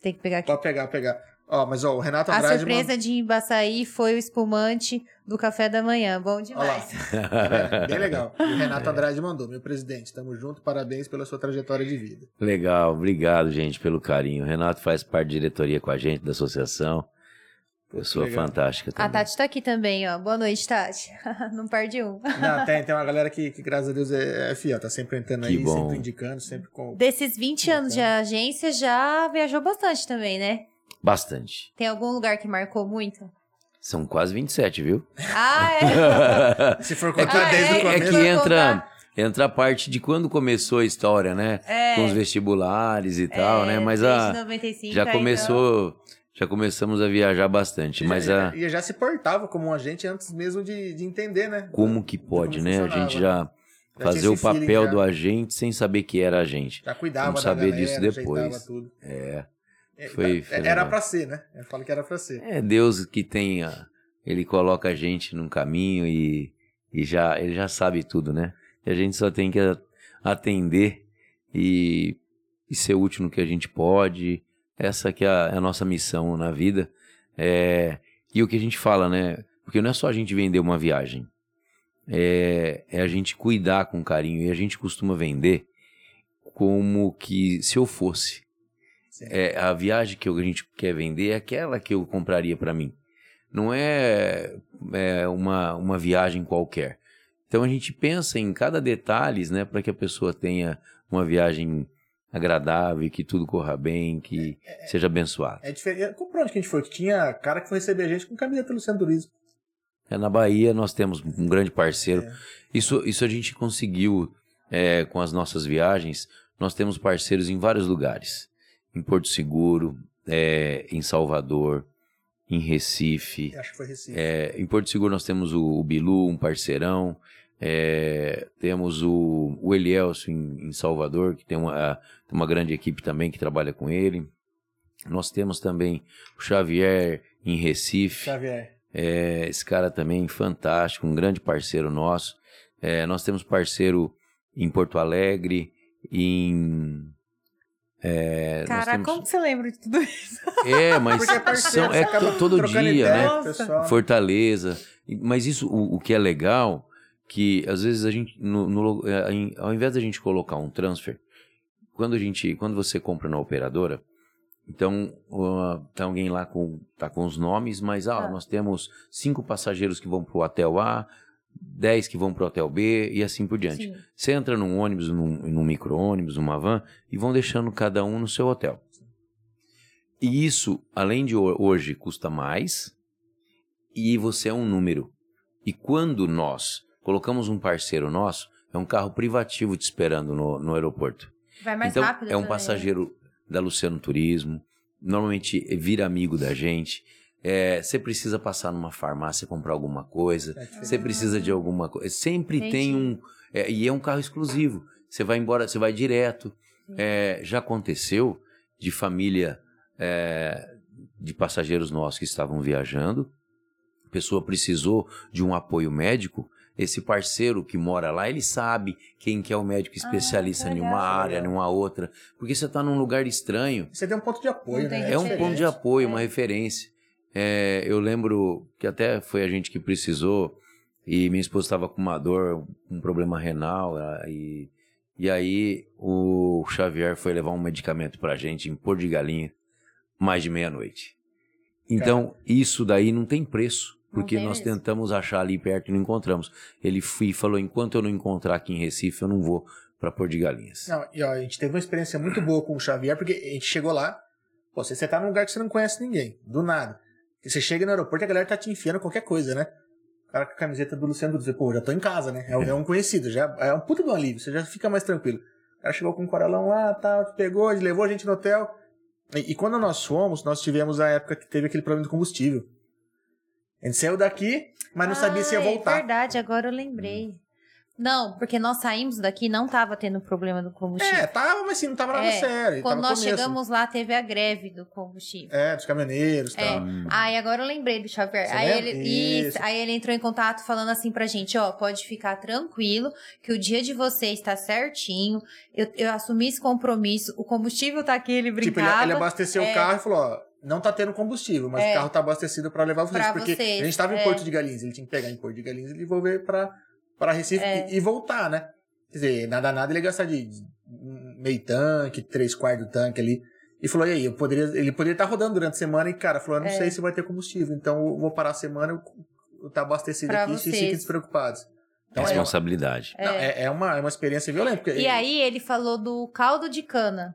Tem que pegar aqui. Pode pegar, pegar. Ó, mas ó, o Renato A Andrade... surpresa de Embaçaí foi o espumante do café da manhã. Bom demais. É, bem legal. E o Renato Andrade mandou, meu presidente, tamo junto, parabéns pela sua trajetória de vida. Legal, obrigado, gente, pelo carinho. O Renato faz parte da diretoria com a gente, da associação. Pessoa Legal. fantástica A também. Tati tá aqui também, ó. Boa noite, Tati. Não perde um. Não, tem, tem uma galera que, que graças a Deus, é, é fiel, tá sempre entrando Que aí, bom. sempre indicando, sempre com... Desses 20 anos de agência, já viajou bastante também, né? Bastante. Tem algum lugar que marcou muito? São quase 27, viu? Ah, é? Se for É contar Ah, desde é, o É começo... que Vou entra, entra a parte de quando começou a história, né? É. Com os vestibulares e tal, É, né? Mas desde a, 95, já começou, já começamos a viajar bastante. Mas a, E já se portava como um agente antes mesmo de, de entender, né? como que pode, como né? A gente já Já fazer o feeling papel do agente sem saber que era agente. Já cuidava Vamos da saber galera, disso depois. Tudo. É. É, Foi- tá- foi era legal. pra ser, né? Eu falo que era pra ser. É Deus que tem a, ele coloca a gente num caminho e, e já ele já sabe tudo, né? E a gente só tem que atender e, e ser útil no que a gente pode. Essa que é a, é a nossa missão na vida. É, e o que a gente fala, né? Porque não é só a gente vender uma viagem. É, é a gente cuidar com carinho. E a gente costuma vender como que se eu fosse. É, a viagem que a gente quer vender é aquela que eu compraria para mim. Não é, é uma, uma viagem qualquer. Então a gente pensa em cada detalhe, né, para que a pessoa tenha uma viagem agradável, que tudo corra bem, que seja abençoado. É diferente. Pra onde que a gente foi? Tinha cara que foi receber a gente com camiseta do Luciano Turismo. É, na Bahia nós temos um grande parceiro. É. Isso, isso a gente conseguiu é, com as nossas viagens. Nós temos parceiros em vários lugares. Em Porto Seguro, é, em Salvador, em Recife. Acho que foi Recife. É, em Porto Seguro nós temos o, o Bilu, um parceirão. É, temos o, o Elielso em, em Salvador, que tem uma, tem uma grande equipe também que trabalha com ele. Nós temos também o Xavier em Recife. Xavier. É, esse cara também fantástico, um grande parceiro nosso. É, nós temos parceiro em Porto Alegre, em É, Caraca, temos- como que você lembra de tudo isso? É, mas é são, é todo dia, ideia né? o Nossa. pessoal. Fortaleza. Mas isso, o, o que é legal, que às vezes a gente, no, no- é, ao invés da gente colocar um transfer, quando a gente, quando você compra na operadora, então uh, tá alguém lá com, tá com os nomes, mas ah, Tá. nós temos cinco passageiros que vão pro hotel A, dez que vão pro hotel B e assim por diante. Sim. Você entra num ônibus, num, num micro-ônibus, numa van, e vão deixando cada um no seu hotel. E isso, além de ho- hoje, custa mais, e você é um número. E quando nós colocamos um parceiro nosso, é um carro privativo te esperando no, no aeroporto. Vai mais então, rápido. é um também, né? passageiro da Luciano Turismo, normalmente vira amigo da gente. É, Você precisa passar numa farmácia comprar alguma coisa, É você precisa de alguma coisa. Sempre Entendi. tem um. é, e é um carro exclusivo. Você vai embora, você vai direto. É, já aconteceu de família é, de passageiros nossos que estavam viajando. A pessoa precisou de um apoio médico. Esse parceiro que mora lá, ele sabe quem que é o médico especialista que em uma área, em uma outra. Porque você está num lugar estranho. Você tem um ponto de apoio, né? É um ponto de apoio, uma É. referência. É, eu lembro que até foi a gente que precisou e minha esposa estava com uma dor, um problema renal ah, e, e aí o Xavier foi levar um medicamento pra gente em Porto de Galinha mais de meia-noite. Então isso daí não tem preço, porque nós mesmo. tentamos achar ali perto e não encontramos. Ele foi, falou, enquanto eu não encontrar aqui em Recife, eu não vou pra Porto de Galinhas. Não, e ó, a gente teve uma experiência muito boa com o Xavier, porque a gente chegou lá, pô, você, você tá num lugar que você não conhece ninguém, do nada. E você chega no aeroporto e a galera tá te enfiando qualquer coisa, né? O cara com a camiseta do Luciano Dutra, pô, já tô em casa, né? É, um- é um conhecido, já é um puta do alívio, você já fica mais tranquilo. O cara chegou com um coralão lá, tal, te pegou, levou a gente no hotel. E, e quando nós fomos, nós tivemos a época que teve aquele problema do combustível. A gente saiu daqui, mas não sabia se ia Ah, voltar. É verdade, agora eu lembrei. Não, porque nós saímos daqui não tava tendo problema do combustível. É, tava, mas assim, não tava nada É, sério. Quando nós começo. chegamos lá, teve a greve do combustível. É, dos caminhoneiros e É. tal. Hum. Aí agora eu lembrei do Xavier. Você Aí lembra? ele, Isso. isso, aí ele entrou em contato falando assim pra gente, ó, pode ficar tranquilo, que o dia de vocês tá certinho. Eu, eu assumi esse compromisso. O combustível tá aqui, ele Tipo, ele, brincava. ele abasteceu É. o carro e falou, ó, não tá tendo combustível, mas É. o carro tá abastecido pra levar vocês. Pra porque vocês, a gente tava em é. Porto de Galinhas, ele tinha que pegar em Porto de Galinhas e devolver pra, pra Recife É. e, e voltar, né? Quer dizer, nada nada ele ia gastar de meio tanque, três quartos do tanque ali. E falou, e aí, eu poderia, ele poderia estar rodando durante a semana e, cara, falou, eu não É. sei se vai ter combustível, então eu vou parar a semana, eu, eu tá abastecido Pra aqui, vocês fiquem despreocupados. Então, é, Responsabilidade. não, é, é uma, é uma experiência violenta. E aí ele falou do caldo de cana.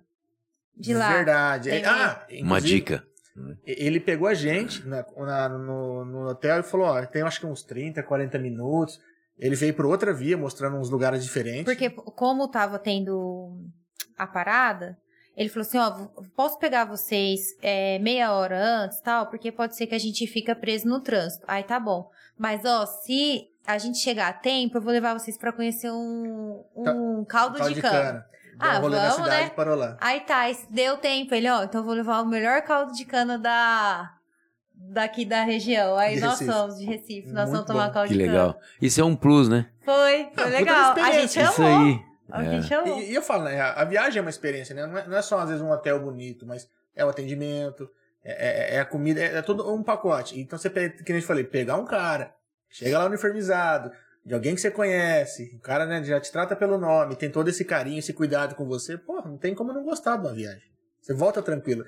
De lá. Verdade. Tem ah, Uma inclusive, dica. Ele pegou a gente na- na- no, no hotel e falou: Ó, tem acho que uns 30, 40 minutos. Ele veio por outra via, mostrando uns lugares diferentes. Porque como tava tendo a parada, ele falou assim, ó, posso pegar vocês é, meia hora antes, tal, porque pode ser que a gente fica preso no trânsito. Aí tá bom. Mas, ó, se a gente chegar a tempo, eu vou levar vocês pra conhecer um, um caldo, Caldo de cana. Deu Ah, um rolê na vamos, cidade né? parou lá. Aí tá, deu tempo. Ele, ó, então eu vou levar o melhor caldo de cana da... Daqui da região. Aí De nós Recife. fomos de Recife. Nós Muito vamos tomar bom. caldo Que de legal. cana. Isso é um plus, né? Foi, puta foi legal. A gente experiência. Isso amou. aí. A É. gente amou. E, e eu falo, né? A, a viagem é uma experiência, né? Não é, não é só, às vezes, um hotel bonito, mas é o atendimento, é, é- é a comida, é, é todo um pacote. Então você, pega, que nem eu falei, pegar um cara, chega lá uniformizado, de alguém que você conhece, o cara né, já te trata pelo nome, tem todo esse carinho, esse cuidado com você, pô, não tem como não gostar de uma viagem. Você volta tranquilo.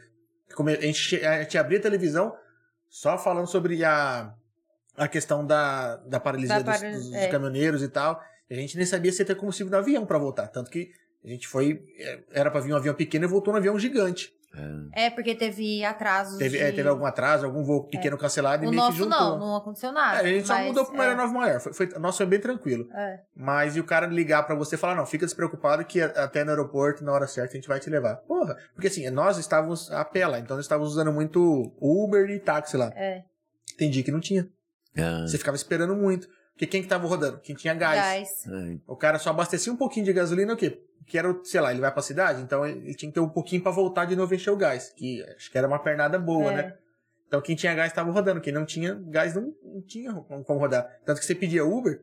A gente, a gente abria a televisão só falando sobre a, a questão da, da paralisia Da dos, para- dos é. caminhoneiros e tal. A gente nem sabia se ia ter combustível no avião pra voltar. Tanto que a gente foi. é, Era pra vir um avião pequeno e voltou num avião gigante. É, porque teve atrasos. Teve, de... é, teve algum atraso, algum voo pequeno cancelado e O meio que nosso juntou. não, não aconteceu nada. É, a gente só mudou pra uma é, aeronave maior. Foi, foi, nosso foi bem tranquilo. é. Mas e o cara ligar pra você e falar: não, fica despreocupado que até no aeroporto, na hora certa, a gente vai te levar. Porra, porque assim, nós estávamos a pé lá, então nós estávamos usando muito Uber e táxi lá. É. Dia que não tinha. Você ficava esperando muito. Porque quem que tava rodando? Quem tinha gás. Gás. é. O cara só abastecia um pouquinho de gasolina, o quê? Que era, sei lá, ele vai pra cidade, então ele tinha que ter um pouquinho pra voltar de novo e encher o gás. Que acho que era uma pernada boa, É. né? Então quem tinha gás tava rodando, quem não tinha gás não, não tinha como rodar. Tanto que você pedia Uber,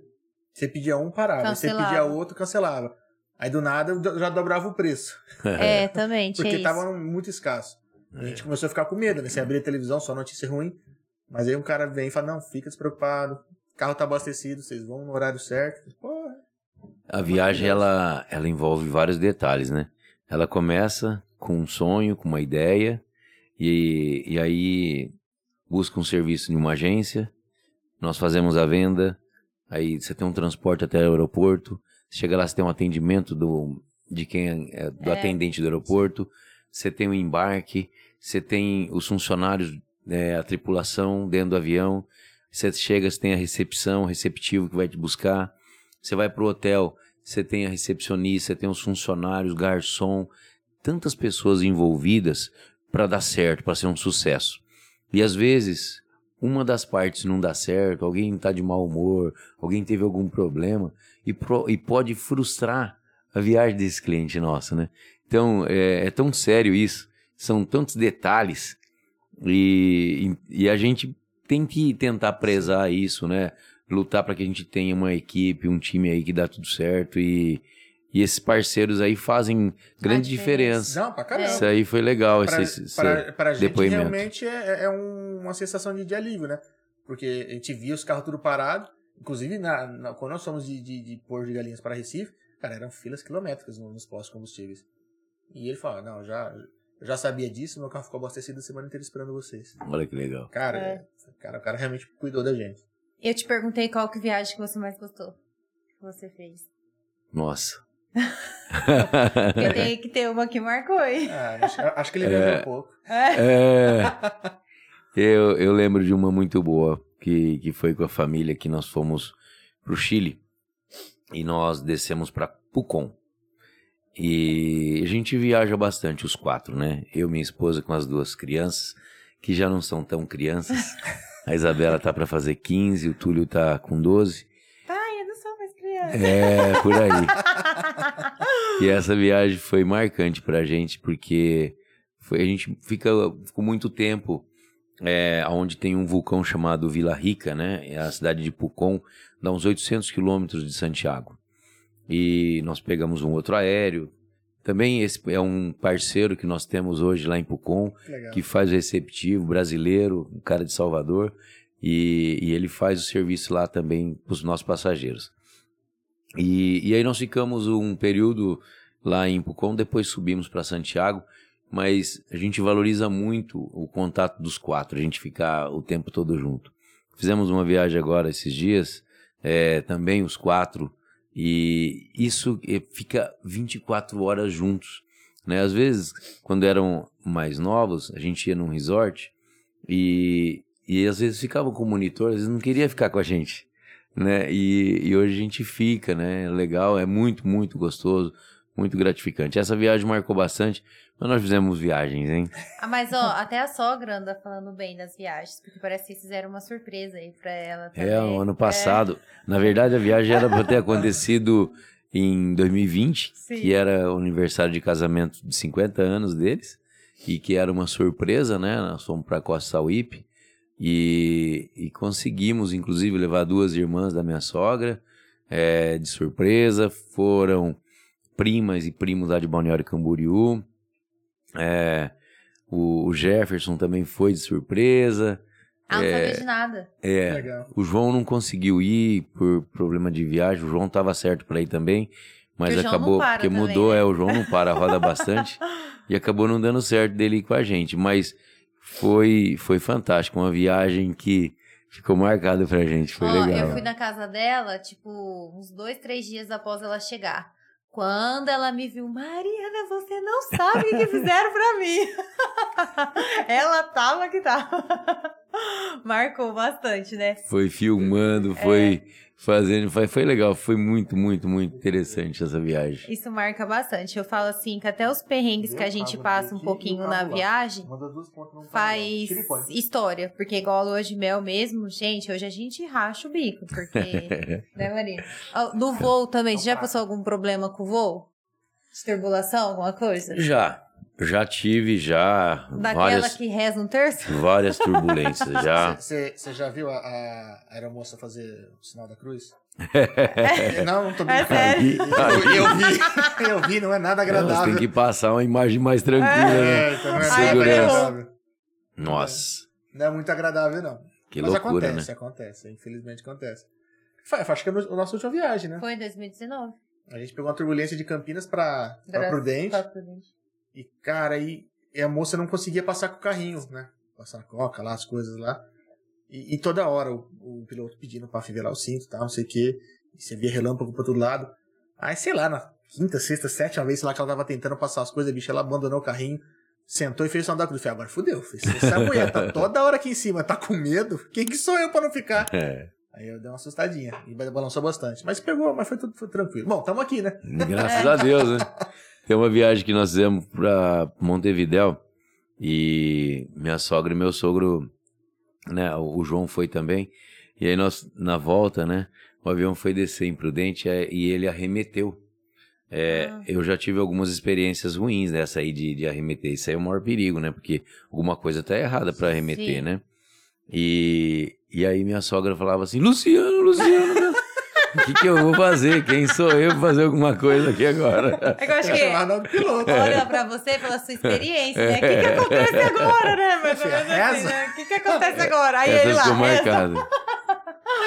você pedia um, parava. Você Cancelava. pedia outro, cancelava. Aí do nada eu já dobrava o preço. É, também, tinha Porque isso. tava muito escasso. A gente começou a ficar com medo, né? Você abrir a televisão, só notícia ruim. Mas aí um cara vem e fala, não, fica despreocupado. Carro tá abastecido, vocês vão no horário certo. Porra. A viagem, ela, ela envolve vários detalhes, né? Ela começa com um sonho, com uma ideia, e, e aí busca um serviço em uma agência, nós fazemos a venda, aí você tem um transporte até o aeroporto, chega lá, você tem um atendimento do, de quem é, do É. atendente do aeroporto, você tem o embarque, você tem os funcionários, né, a tripulação dentro do avião, você chega, você tem a recepção, receptivo que vai te buscar, você vai pro hotel, você tem a recepcionista, você tem os funcionários, garçom, tantas pessoas envolvidas para dar certo, para ser um sucesso. E às vezes, uma das partes não dá certo, alguém está de mau humor, alguém teve algum problema e, pro- e pode frustrar a viagem desse cliente nosso, né? Então, é, é tão sério isso, são tantos detalhes e, e a gente tem que tentar prezar isso, né? Lutar para que a gente tenha uma equipe, um time aí que dá tudo certo e, e esses parceiros aí fazem grande diferença. diferença. Não, pra caramba. Isso aí foi legal, pra, esse, esse- pra, pra gente depoimento. realmente é, é um- uma sensação de, de alívio, né? Porque a gente via os carros tudo parado. Inclusive, na, na- quando nós fomos de, de, de Porto de Galinhas para Recife, cara, eram filas quilométricas no- nos postos de combustíveis. E ele falou, não, já, eu já sabia disso, meu carro ficou abastecido a semana inteira esperando vocês. Olha que legal. Cara, É. é, cara, o cara realmente cuidou da gente. Eu te perguntei qual que viagem que você mais gostou. Que você fez. Nossa. Eu tenho que ter uma que marcou, hein? Ah, acho, acho que ele viajou um pouco. É. Eu, eu lembro de uma muito boa, que, que foi com a família que nós fomos pro Chile. E nós descemos para Pucón. E a gente viaja bastante, os quatro, né? Eu, minha esposa, com as duas crianças, que já não são tão crianças. A Isabela tá para fazer 15, o Túlio tá com 12. Ai, eu não sou mais criança. É, por aí. E essa viagem foi marcante pra gente, porque foi, a gente fica, ficou muito tempo é, onde tem um vulcão chamado Vila Rica, né? É a cidade de Pucón, dá uns 800 quilômetros de Santiago. E nós pegamos um outro aéreo. Também esse é um parceiro que nós temos hoje lá em Pucón, Que legal. que faz o receptivo, brasileiro, um cara de Salvador, e, e ele faz o serviço lá também para os nossos passageiros. E, e aí nós ficamos um período lá em Pucón, depois subimos para Santiago, mas a gente valoriza muito o contato dos quatro, a gente ficar o tempo todo junto. Fizemos uma viagem agora esses dias, é, também os quatro, e isso eh, fica 24 horas juntos. Né? Às vezes, quando eram mais novos, a gente ia num resort e, e às vezes ficava com o monitor, às vezes não queria ficar com a gente. Né? E, e hoje a gente fica, né? Legal, é muito, muito gostoso, muito gratificante. Essa viagem marcou bastante, mas nós fizemos viagens, hein? Ah, mas ó, até a sogra anda falando bem das viagens, porque parece que vocês fizeram uma surpresa aí pra ela também. É, o ano passado. Na verdade, a viagem era para ter acontecido em 2020, Sim. que era o aniversário de casamento de 50 anos deles, e que era uma surpresa, né? Nós fomos para Costa Sauípe e, e conseguimos, inclusive, levar duas irmãs da minha sogra é, de surpresa. Foram primas e primos lá de Balneário Camboriú. É, o, o Jefferson também foi de surpresa. Ah, não É. sabia de nada. É, Legal. o João não conseguiu ir por problema de viagem. O João estava certo para ir também, mas Porque acabou porque também, mudou. né? É, o João não para, roda bastante e acabou não dando certo dele ir com a gente. Mas foi foi fantástico, uma viagem que ficou marcada pra gente. Foi Ó, legal. eu fui na casa dela, tipo, uns dois, três dias após ela chegar. Quando ela me viu, Mariana, você não sabe o que fizeram pra mim. ela tava que tava. Marcou bastante, né? Foi filmando, foi fazendo, foi, foi legal, foi muito, muito, muito interessante essa viagem. Isso marca bastante. Eu falo assim, que até os perrengues que a gente passa um pouquinho na viagem faz história. Porque igual a lua de mel mesmo, gente, hoje a gente racha o bico. Porque, né, Maria? No voo também, você já passou algum problema com o voo? De turbulação, alguma coisa? Já, Já tive, já. Daquela várias, que reza um terço? várias turbulências. já. Você já viu a, a aeromoça fazer o sinal da cruz? É. Não, não tô É brincando. sério? Eu, eu vi, eu vi, não é nada agradável. têm que passar uma imagem mais tranquila, né? É, então não é nada Segurança. agradável. Nossa, Não é muito agradável, não. que Mas loucura, acontece, né? acontece. Infelizmente acontece. Foi, acho que é a nossa última viagem, né? Foi em 2019. A gente pegou uma turbulência de Campinas pra, pra Prudente. pra Prudente. E, cara, e a moça não conseguia passar com o carrinho, né? Passar a coca lá, as coisas lá. E, e toda hora o, o piloto pedindo pra fivelar o cinto e tal, não sei o quê. E você via relâmpago pra todo lado. Aí, sei lá, na quinta, sexta, sétima vez, sei lá, que ela tava tentando passar as coisas, a bicha, ela abandonou o carrinho, sentou e fez o da cruz. Falei, agora fudeu. Falei, essa mulher tá toda hora aqui em cima, tá com medo, quem que sou eu pra não ficar? É, Aí eu dei uma assustadinha e balançou bastante. Mas pegou, mas foi tudo foi tranquilo. Bom, tamo aqui, né? graças a Deus, né? Tem uma viagem que nós fizemos pra Montevidéu e minha sogra e meu sogro, né? O João foi também. E aí nós, na volta, né? O avião foi descer imprudente é, e ele arremeteu. É, Ah. Eu já tive algumas experiências ruins dessa aí de, de arremeter. Isso aí é o maior perigo, né? Porque alguma coisa tá errada pra arremeter, Sim. né? E, e aí minha sogra falava assim, Luciano, Luciano, o que, que eu vou fazer? Quem sou eu pra fazer alguma coisa aqui agora? É que eu acho que olha pra você pela sua experiência, né? O que, que acontece agora, né? Assim, né? O que, que acontece agora? Aí Essa ele lá.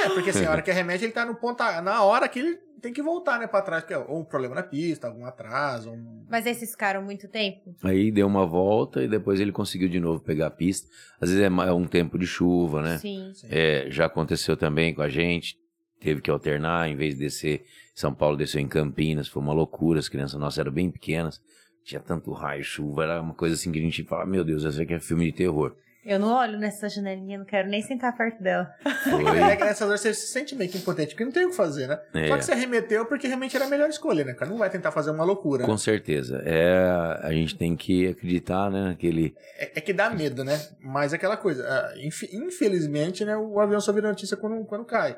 É, porque assim, a hora que arremete, ele tá no ponto. Na hora que ele tem que voltar, né, pra trás, porque é ou um problema na pista, algum atraso, um. Mas esses ficaram muito tempo? Aí deu uma volta e depois ele conseguiu de novo pegar a pista. Às vezes é é um tempo de chuva, né? Sim. Sim. É, já aconteceu também com a gente. Teve que alternar, em vez de descer São Paulo, desceu em Campinas. Foi uma loucura, as crianças nossas eram bem pequenas. Tinha tanto raio, chuva, era uma coisa assim que a gente fala, meu Deus, essa aqui é filme de terror. Eu não olho nessa janelinha, não quero nem sentar perto dela. Foi. É que nessas horas você se sente meio que impotente, porque não tem o que fazer, né? É. Só que você arremeteu porque realmente era a melhor escolha, né, cara? Não vai tentar fazer uma loucura. né? Com certeza. É, a gente tem que acreditar, né, naquele... É, é que dá medo, né? Mas é aquela coisa. ah, inf- Infelizmente, né, o avião só vira notícia quando, quando cai.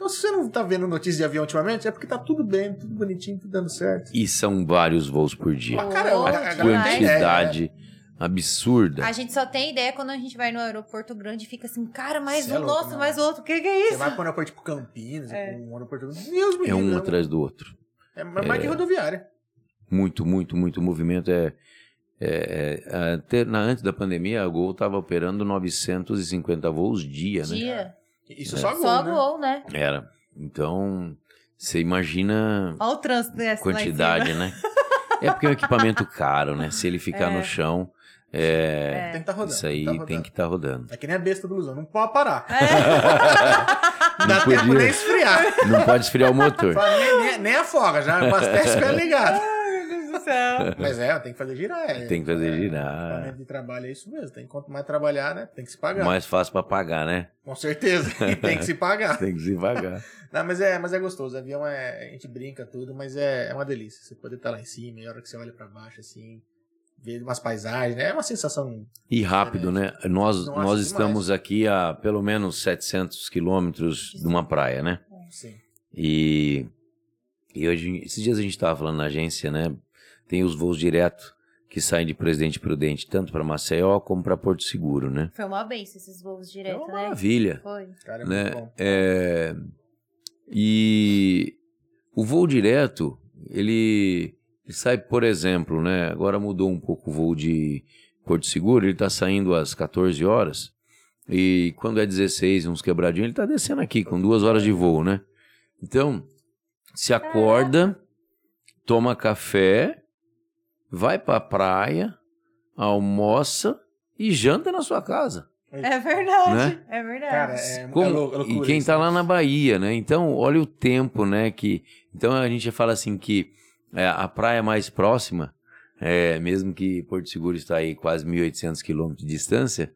Então, se você não tá vendo notícia de avião ultimamente, é porque tá tudo bem, tudo bonitinho, tudo dando certo. E são vários voos por dia. Pra caramba, a galera tem ideia, né? Quantidade absurda. A gente só tem ideia quando a gente vai no aeroporto grande e fica assim, cara, mais Cê um, é louco, nossa, né? mais outro, o que, que é Você isso? vai pro aeroporto tipo Campinas, É. um aeroporto. Deus me É um atrás do outro. É mais que rodoviária. Muito, muito, muito movimento. É, é, é, até na, antes da pandemia, a Gol estava operando 950 voos dia, né? Dia. Isso É. só gol, Só né? gol, né? Era. Então, você imagina Olha o trânsito dessa quantidade, né? É porque é um equipamento caro, né? Se ele ficar É. no chão, é, Tem que estar rodando. isso aí tá tem que estar rodando. É que nem a besta do Luzão, não pode parar. É. Não dá Não tempo podia. nem esfriar. Não pode esfriar o motor. Nem, nem, nem afoga, já abastece o pé ligado. Mas é, tem que fazer girar. É, Tem que fazer é, girar. equipamento de trabalho é isso mesmo. Tem, quanto mais trabalhar, né? Tem que se pagar. Mais fácil para pagar, né? Com certeza. E tem que se pagar. Tem que se pagar. Não, mas é, mas é gostoso. avião é. A gente brinca tudo, mas é, é uma delícia. Você poder estar lá em cima, e a hora que você olha pra baixo, assim, ver umas paisagens, né? É uma sensação. E rápido, né? Nós, Nossa, nós demais. estamos aqui a pelo menos 700 quilômetros de uma praia, né? Sim. E, e hoje, esses dias a gente estava falando na agência, né? Tem os voos direto que saem de Presidente Prudente, tanto para Maceió como para Porto Seguro, né? Foi uma benção esses voos É direto, uma né? maravilha, Foi. Cara, é né? muito bom. É, e o voo direto, ele, ele sai, por exemplo, né? Agora mudou um pouco o voo de Porto Seguro, ele está saindo às 14 horas. E quando é 16, uns quebradinhos, ele está descendo aqui com duas horas de voo, né? Então, se acorda, toma café, vai pra praia, almoça e janta na sua casa. É verdade. Né? É verdade. Cara, é, Como- é lou- loucura e quem isso, tá né? lá na Bahia, né? Então, olha o tempo, né? Que, então a gente fala assim que é, a praia mais próxima, é, mesmo que Porto Seguro está aí quase 1.800 quilômetros de distância,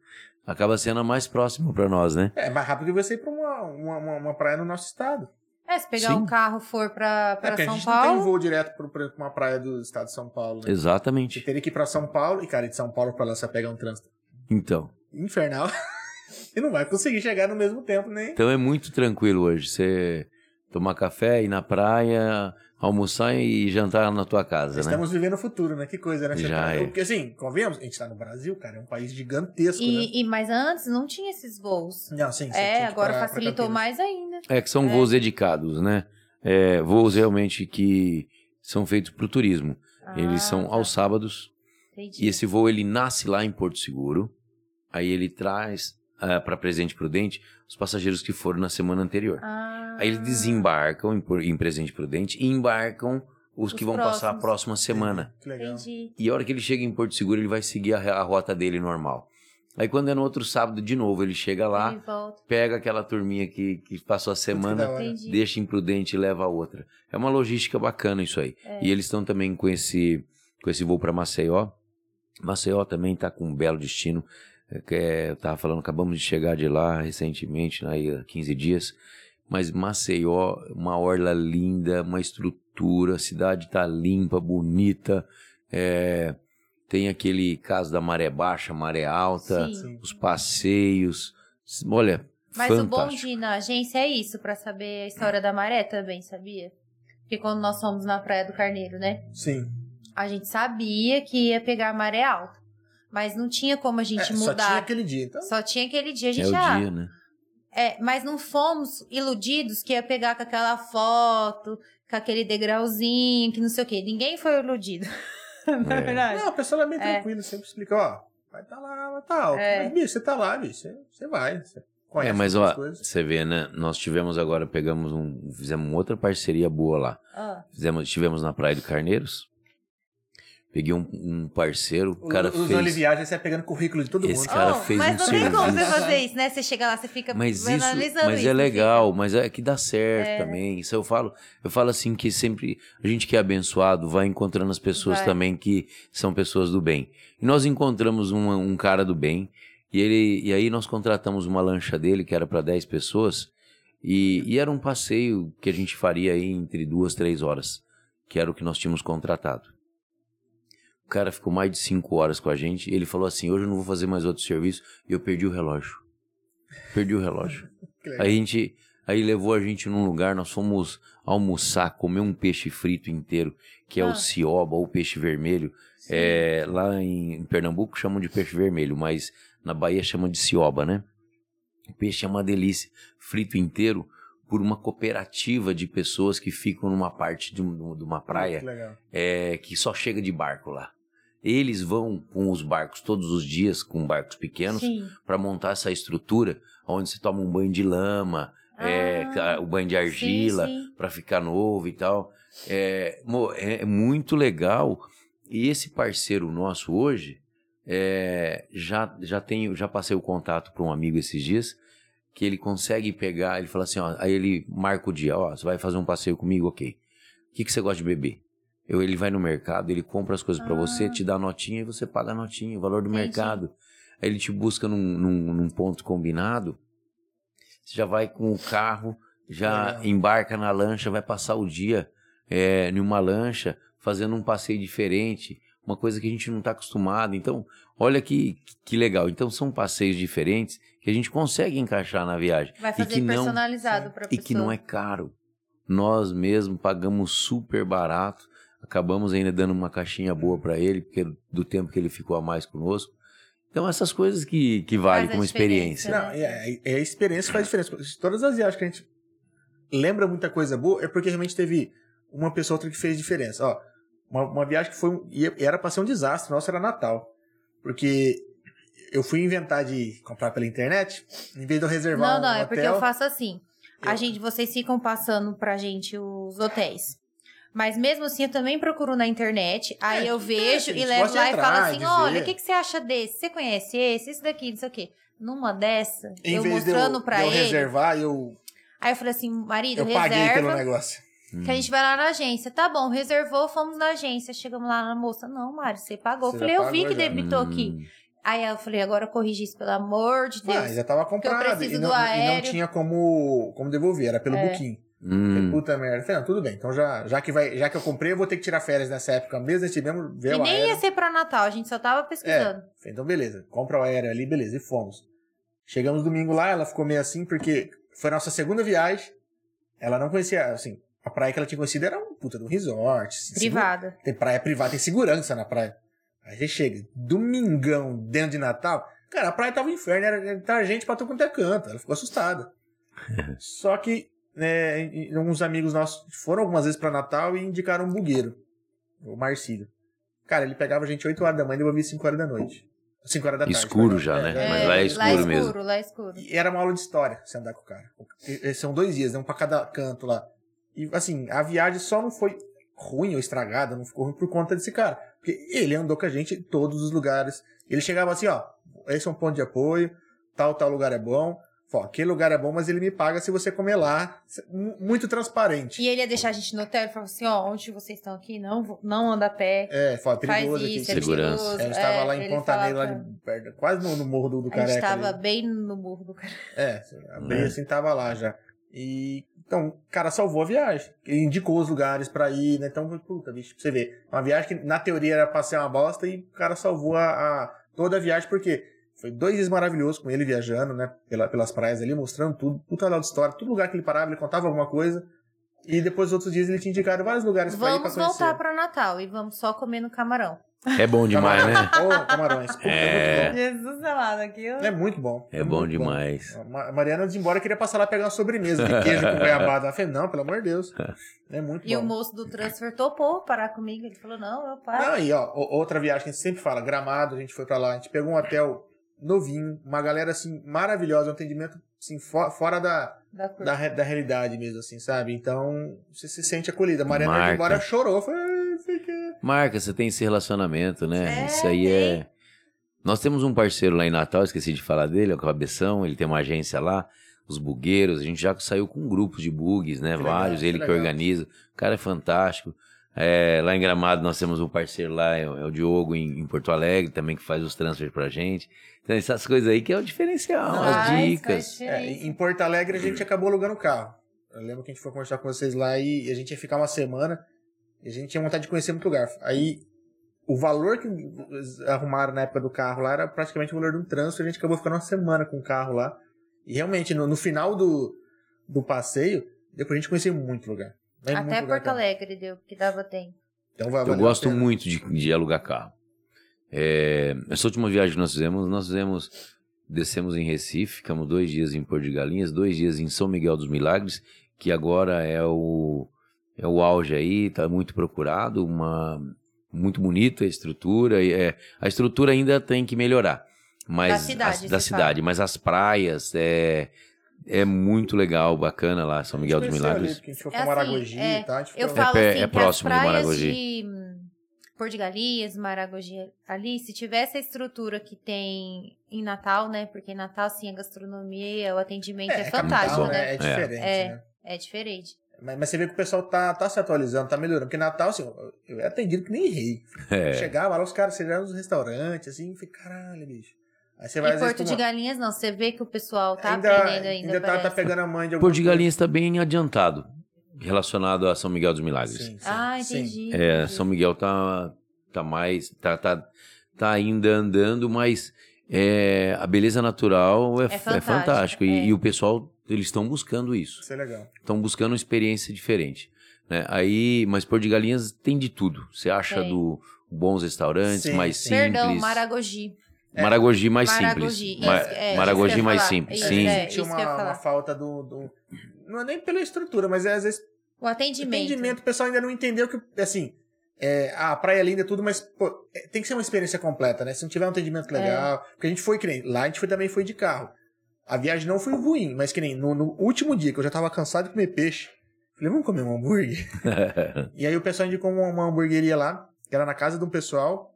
acaba sendo a mais próxima para nós, né? É mais rápido que você ir pra uma, uma, uma, uma praia no nosso estado. É, se pegar Sim. um carro for pra, É, porque a São gente não tem Paulo. voo direto pra, pra uma praia do estado de São Paulo. Né? Você Exatamente. teria que ir pra São Paulo, e cara, de São Paulo pra lá você vai pegar um trânsito Então, infernal. e não vai conseguir chegar no mesmo tempo, nem. então é muito tranquilo hoje. Você tomar café, ir na praia, almoçar e jantar na tua casa, né? Estamos vivendo o futuro, né? Que coisa, né? Já tá- é. Porque assim, convenhamos, a gente tá no Brasil, cara, é um país gigantesco, né? E, e- mas antes não tinha esses voos. Não, sim, você É, que agora pra facilitou Campinas. mais ainda. É que são voos dedicados, né? É, voos realmente que são feitos para o turismo. Eles Ah, são tá, aos sábados entendi. e esse voo ele nasce lá em Porto Seguro. Aí ele traz para Presidente Prudente os passageiros que foram na semana anterior. Ah, Aí eles desembarcam em, em Presidente Prudente e embarcam os, Os que vão passar a próximos. próxima semana. Que legal. Entendi. E a hora que ele chega em Porto Seguro, ele vai seguir a, a rota dele normal. Aí quando é no outro sábado, de novo, ele chega lá, Ele pega aquela turminha que, que passou a semana, deixa imprudente e leva a outra. É uma logística bacana isso aí. É. E eles estão também com esse, com esse voo para Maceió. Maceió também está com um belo destino. É, eu estava falando, acabamos de chegar de lá recentemente, aí, há 15 dias. Mas Maceió, uma orla linda, uma estrutura, a cidade está limpa, bonita. é, tem aquele caso da maré baixa, maré alta, Sim. Os passeios. Olha, Mas o bom fantástico. de ir na agência é isso, pra saber a história da maré também, sabia? Porque quando nós fomos na Praia do Carneiro, né? Sim. A gente sabia que ia pegar a maré alta. Mas não tinha como a gente É, só tinha mudar. aquele dia, então. Só tinha aquele dia. A É gente, o ah, dia, né? É, mas não fomos iludidos que ia pegar com aquela foto, com aquele degrauzinho, que não sei o quê. Ninguém foi iludido. Na É. verdade. Não, a pessoa é bem É. tranquila, sempre explica, ó, vai estar lá, vai estar alto. É. Mas, bicho, você tá lá, bicho, você, você vai. Você conhece É, mas as ó, coisas. você vê, né? Nós tivemos agora, pegamos um. Fizemos uma outra parceria boa lá. Ah, Fizemos, estivemos na Praia do Carneiros. Peguei um, um parceiro, o cara Os os fez. Viagem, você vai pegando currículo de todo Esse mundo. cara oh, fez mas um não tem como você serviço. fazer isso, né? Você chega lá, você fica Mas isso, analisando mas isso. é legal, mas é que dá certo também. Isso eu falo, eu falo assim que sempre a gente que é abençoado vai encontrando as pessoas Vai. também que são pessoas do bem. E nós encontramos um, um cara do bem e ele e aí nós contratamos uma lancha dele que era para 10 pessoas e, e era um passeio que a gente faria aí entre duas, três horas, que era o que nós tínhamos contratado. O cara ficou mais de cinco horas com a gente e ele falou assim: hoje eu não vou fazer mais outro serviço e eu perdi o relógio. Perdi o relógio. A gente, aí levou a gente num lugar, nós fomos almoçar, comer um peixe frito inteiro, que é Ah. o cioba ou peixe vermelho. É, lá em, em Pernambuco chamam de peixe vermelho, mas na Bahia chamam de cioba, né? O peixe é uma delícia, frito inteiro por uma cooperativa de pessoas que ficam numa parte de, um- de uma praia Que é, que só chega de barco lá. Eles vão com os barcos todos os dias, com barcos pequenos, para montar essa estrutura onde você toma um banho de lama, é, Ah, ca- o banho de argila para ficar novo e tal. É, mo- é muito legal. E esse parceiro nosso hoje é, já já tenho já passei o contato para um amigo esses dias que ele consegue pegar, ele fala assim, ó, aí ele marca o dia, ó, você vai fazer um passeio comigo, ok? O que, que você gosta de beber? Eu, ele vai no mercado, ele compra as coisas Ah. você, te dá a notinha e você paga a notinha, o valor do Entendi. mercado. Aí ele te busca num, num, num ponto combinado, você já vai com o carro, já Legal. embarca na lancha, vai passar o dia é, numa lancha, fazendo um passeio diferente, uma coisa que a gente não está acostumado. Então, olha que, que legal. Então, são passeios diferentes que a gente consegue encaixar na viagem. Vai e fazer que não personalizado pra e pessoa. que não é caro. Nós mesmo pagamos super barato. Acabamos ainda dando uma caixinha boa para ele, porque do tempo que ele ficou a mais conosco. Então, essas coisas que, que valem a como experiência. diferença. Não, é, é a experiência que faz diferença. Todas as viagens que a gente lembra muita coisa boa é porque realmente teve uma pessoa ou outra que fez diferença. Ó, uma, uma viagem que foi um- e era pra ser um desastre, nossa, era Natal. Porque eu fui inventar de comprar pela internet, em vez de eu reservar Não, não, um é porque hotel, eu faço assim. A Eu- gente, vocês ficam passando pra gente os hotéis. Mas mesmo assim, eu também procuro na internet. Aí É, eu é, vejo gente e levo lá de e falo entrar, assim: de olha, o que, que você acha desse? Você conhece esse? Esse daqui, não sei o quê. Numa dessa, em eu vez de eu, mostrando de pra eu ele. reservar, eu, Aí eu falei assim: marido, eu paguei pelo reserva. negócio. Que a gente vai lá na agência. Tá bom, reservou, fomos na agência. Chegamos lá na moça. Não, Mário, você pagou. Você eu falei, já eu vi pagou que já. debitou aqui. Hum, Aí eu falei, agora corrige isso, pelo amor de Deus. Ah, já tava comprado. preciso E não, do e não aéreo. tinha como, como devolver, era pelo É. booking. Hum. Puta merda. Não, tudo bem. Então já, já, que vai, já que eu comprei, eu vou ter que tirar férias nessa época mesmo. Nesse mesmo ver e nem aéreo. ia ser pra Natal, a gente só tava pesquisando. Falei, então beleza, compra o aéreo ali, beleza, e fomos. Chegamos domingo lá, ela ficou meio assim, porque foi a nossa segunda viagem. ela não conhecia, assim, a praia que ela tinha conhecido era um puta de um resort. Privada. Tem praia privada, tem segurança na praia. Aí você chega, domingão, dentro de Natal, cara, a praia tava um inferno, era, tava gente pra todo quanto é canto. Ela ficou assustada. Só que, né, alguns amigos nossos foram algumas vezes pra Natal e indicaram um bugueiro, o Marcílio. Cara, ele pegava a gente 8 horas da manhã e devolvia 5 horas da noite. 5 horas da tarde. Escuro já, né? é. Mas lá é escuro lá é mesmo. escuro, lá é escuro. E era uma aula de história, você andar com o cara. E- São dois dias, né? Um pra cada canto lá. E, assim, a viagem só não foi ruim ou estragada, não ficou ruim por conta desse cara. Porque ele andou com a gente em todos os lugares. Ele chegava assim, ó, esse é um ponto de apoio, tal, tal lugar é bom. Aquele lugar é bom, mas ele me paga se você comer lá. Muito transparente. E ele ia deixar a gente no hotel e falava assim, ó, onde vocês estão aqui, não, não anda a pé. É, fala, Faz perigoso isso, aqui. é Segurança. perigoso. É, a gente tava É, lá em ele Ponta Negra, lá de perto, quase no, no morro do, do A gente Careca. tava ali. bem no morro do cara. É, abri É. assim, tava lá já. E, então, o cara salvou a viagem. Ele indicou os lugares pra ir, né? Então, puta, bicho, pra você ver. Uma viagem que, na teoria, era pra ser uma bosta e o cara salvou a, a- toda a viagem, porque foi dois dias maravilhosos com ele viajando, né? Pela, pelas praias ali, mostrando tudo, puta lá de história. Todo lugar que ele parava, ele contava alguma coisa. E depois, outros dias, ele tinha indicado vários lugares pra ir pra Vamos voltar pra Natal e vamos só comer no camarão. É bom demais, né? Ô, camarões. Puta, É. é. Jesus amado, aquilo. bom. É muito bom. É bom muito demais. A Ma- Mariana, de embora, queria passar lá pegar uma sobremesa de queijo com goiabada. Ela falou, não, pelo amor de Deus. É muito E bom. o moço do transfer topou parar comigo. Ele falou, não, eu paro. Não, e ó, outra viagem que a gente sempre fala, Gramado, a gente foi pra lá, a gente pegou um hotel novinho, uma galera assim maravilhosa, um atendimento assim fo- fora da, Da da, da realidade mesmo, assim, sabe? Então, você se sente acolhida. A Mariana Marca. embora chorou, foi, "Ah, sei que Marca, você tem esse relacionamento, né? É, Isso aí tem. é. Nós temos um parceiro lá em Natal, esqueci de falar dele, é o Cabeção, ele tem uma agência lá, os bugueiros, a gente já saiu com grupos de bugs, né? Que legal, Vários, que ele que legal. organiza. O cara é fantástico. É, lá em Gramado nós temos um parceiro lá, é, o é Diogo em, em Porto Alegre, também que faz os transfers pra gente. Então essas coisas aí que é o diferencial, as dicas. É, em Porto Alegre a gente acabou alugando o carro. Eu lembro que a gente foi conversar com vocês lá e a gente ia ficar uma semana e a gente tinha vontade de conhecer muito lugar. Aí o valor que arrumaram na época do carro lá era praticamente o valor de um trânsito. A gente acabou ficando uma semana com o carro lá. E realmente, no, no final do, do passeio, deu pra gente conhecer muito lugar. É Até Porto cara. Alegre deu, que dava tempo. Então vai Eu a gosto muito de, de alugar carro. É, essa última viagem que nós fizemos, nós fizemos, descemos em Recife, ficamos dois dias em Porto de Galinhas, dois dias em São Miguel dos Milagres, que agora é o, é o auge aí, está muito procurado, uma, muito bonito a estrutura, é, a estrutura ainda tem que melhorar. Mas Da cidade, as- da cidade, mas as praias é, é muito legal, bacana lá, São Miguel dos conheceu ali, Milagres. porque a gente foi É assim, Maragogi é, e tal. a gente Eu foi- falo pé- assim, é próximo de as praias Maragogi. de hum, Porto de Galinhas, Maragogi ali, se tivesse a estrutura que tem em Natal, né? Porque em Natal, sim, a gastronomia, o atendimento é, capital, fantástico, né? É diferente, É. né? É diferente. Mas, mas você vê que o pessoal tá, tá se atualizando, tá melhorando. Porque Natal, assim, eu, eu era atendido que nem rei. É. Chegava lá, os caras chegavam nos restaurantes, assim, e falei, caralho, bicho. Aí você vai, E às Porto de uma- Galinhas, não. Você vê que o pessoal tá ainda, aprendendo ainda. tá, tá parece. pegando a mãe de Porto de Galinhas está bem adiantado relacionado a São Miguel dos Milagres. Sim, sim, Ah, sim. entendi. É, entendi. São Miguel tá, tá mais. Tá, tá, tá ainda andando, mas é, a beleza natural é, É é fantástico, fantástico. E, é. e o pessoal, eles estão buscando isso. Isso é legal. Estão buscando uma experiência diferente. Né? Aí, mas Porto de Galinhas tem de tudo. Você acha Tem. do bons restaurantes, Sim, mais sim. simples. Perdão, Maragogi. Maragogi mais Maragogi, simples. isso, é, Maragogi mais falar. simples, Isso, sim. é. Ia uma, uma falta do, do- Não é nem pela estrutura, mas é às vezes O atendimento. entendimento. O pessoal ainda não entendeu que, assim, é, a praia é linda e tudo, mas pô, é, tem que ser uma experiência completa, né? Se não tiver um atendimento legal. Porque a gente foi que nem. Lá a gente foi, também foi de carro. A viagem não foi ruim, mas que nem no, no último dia que eu já tava cansado de comer peixe. Falei, vamos comer um hambúrguer? E aí o pessoal indicou uma, uma hamburgueria lá, que era na casa de um pessoal,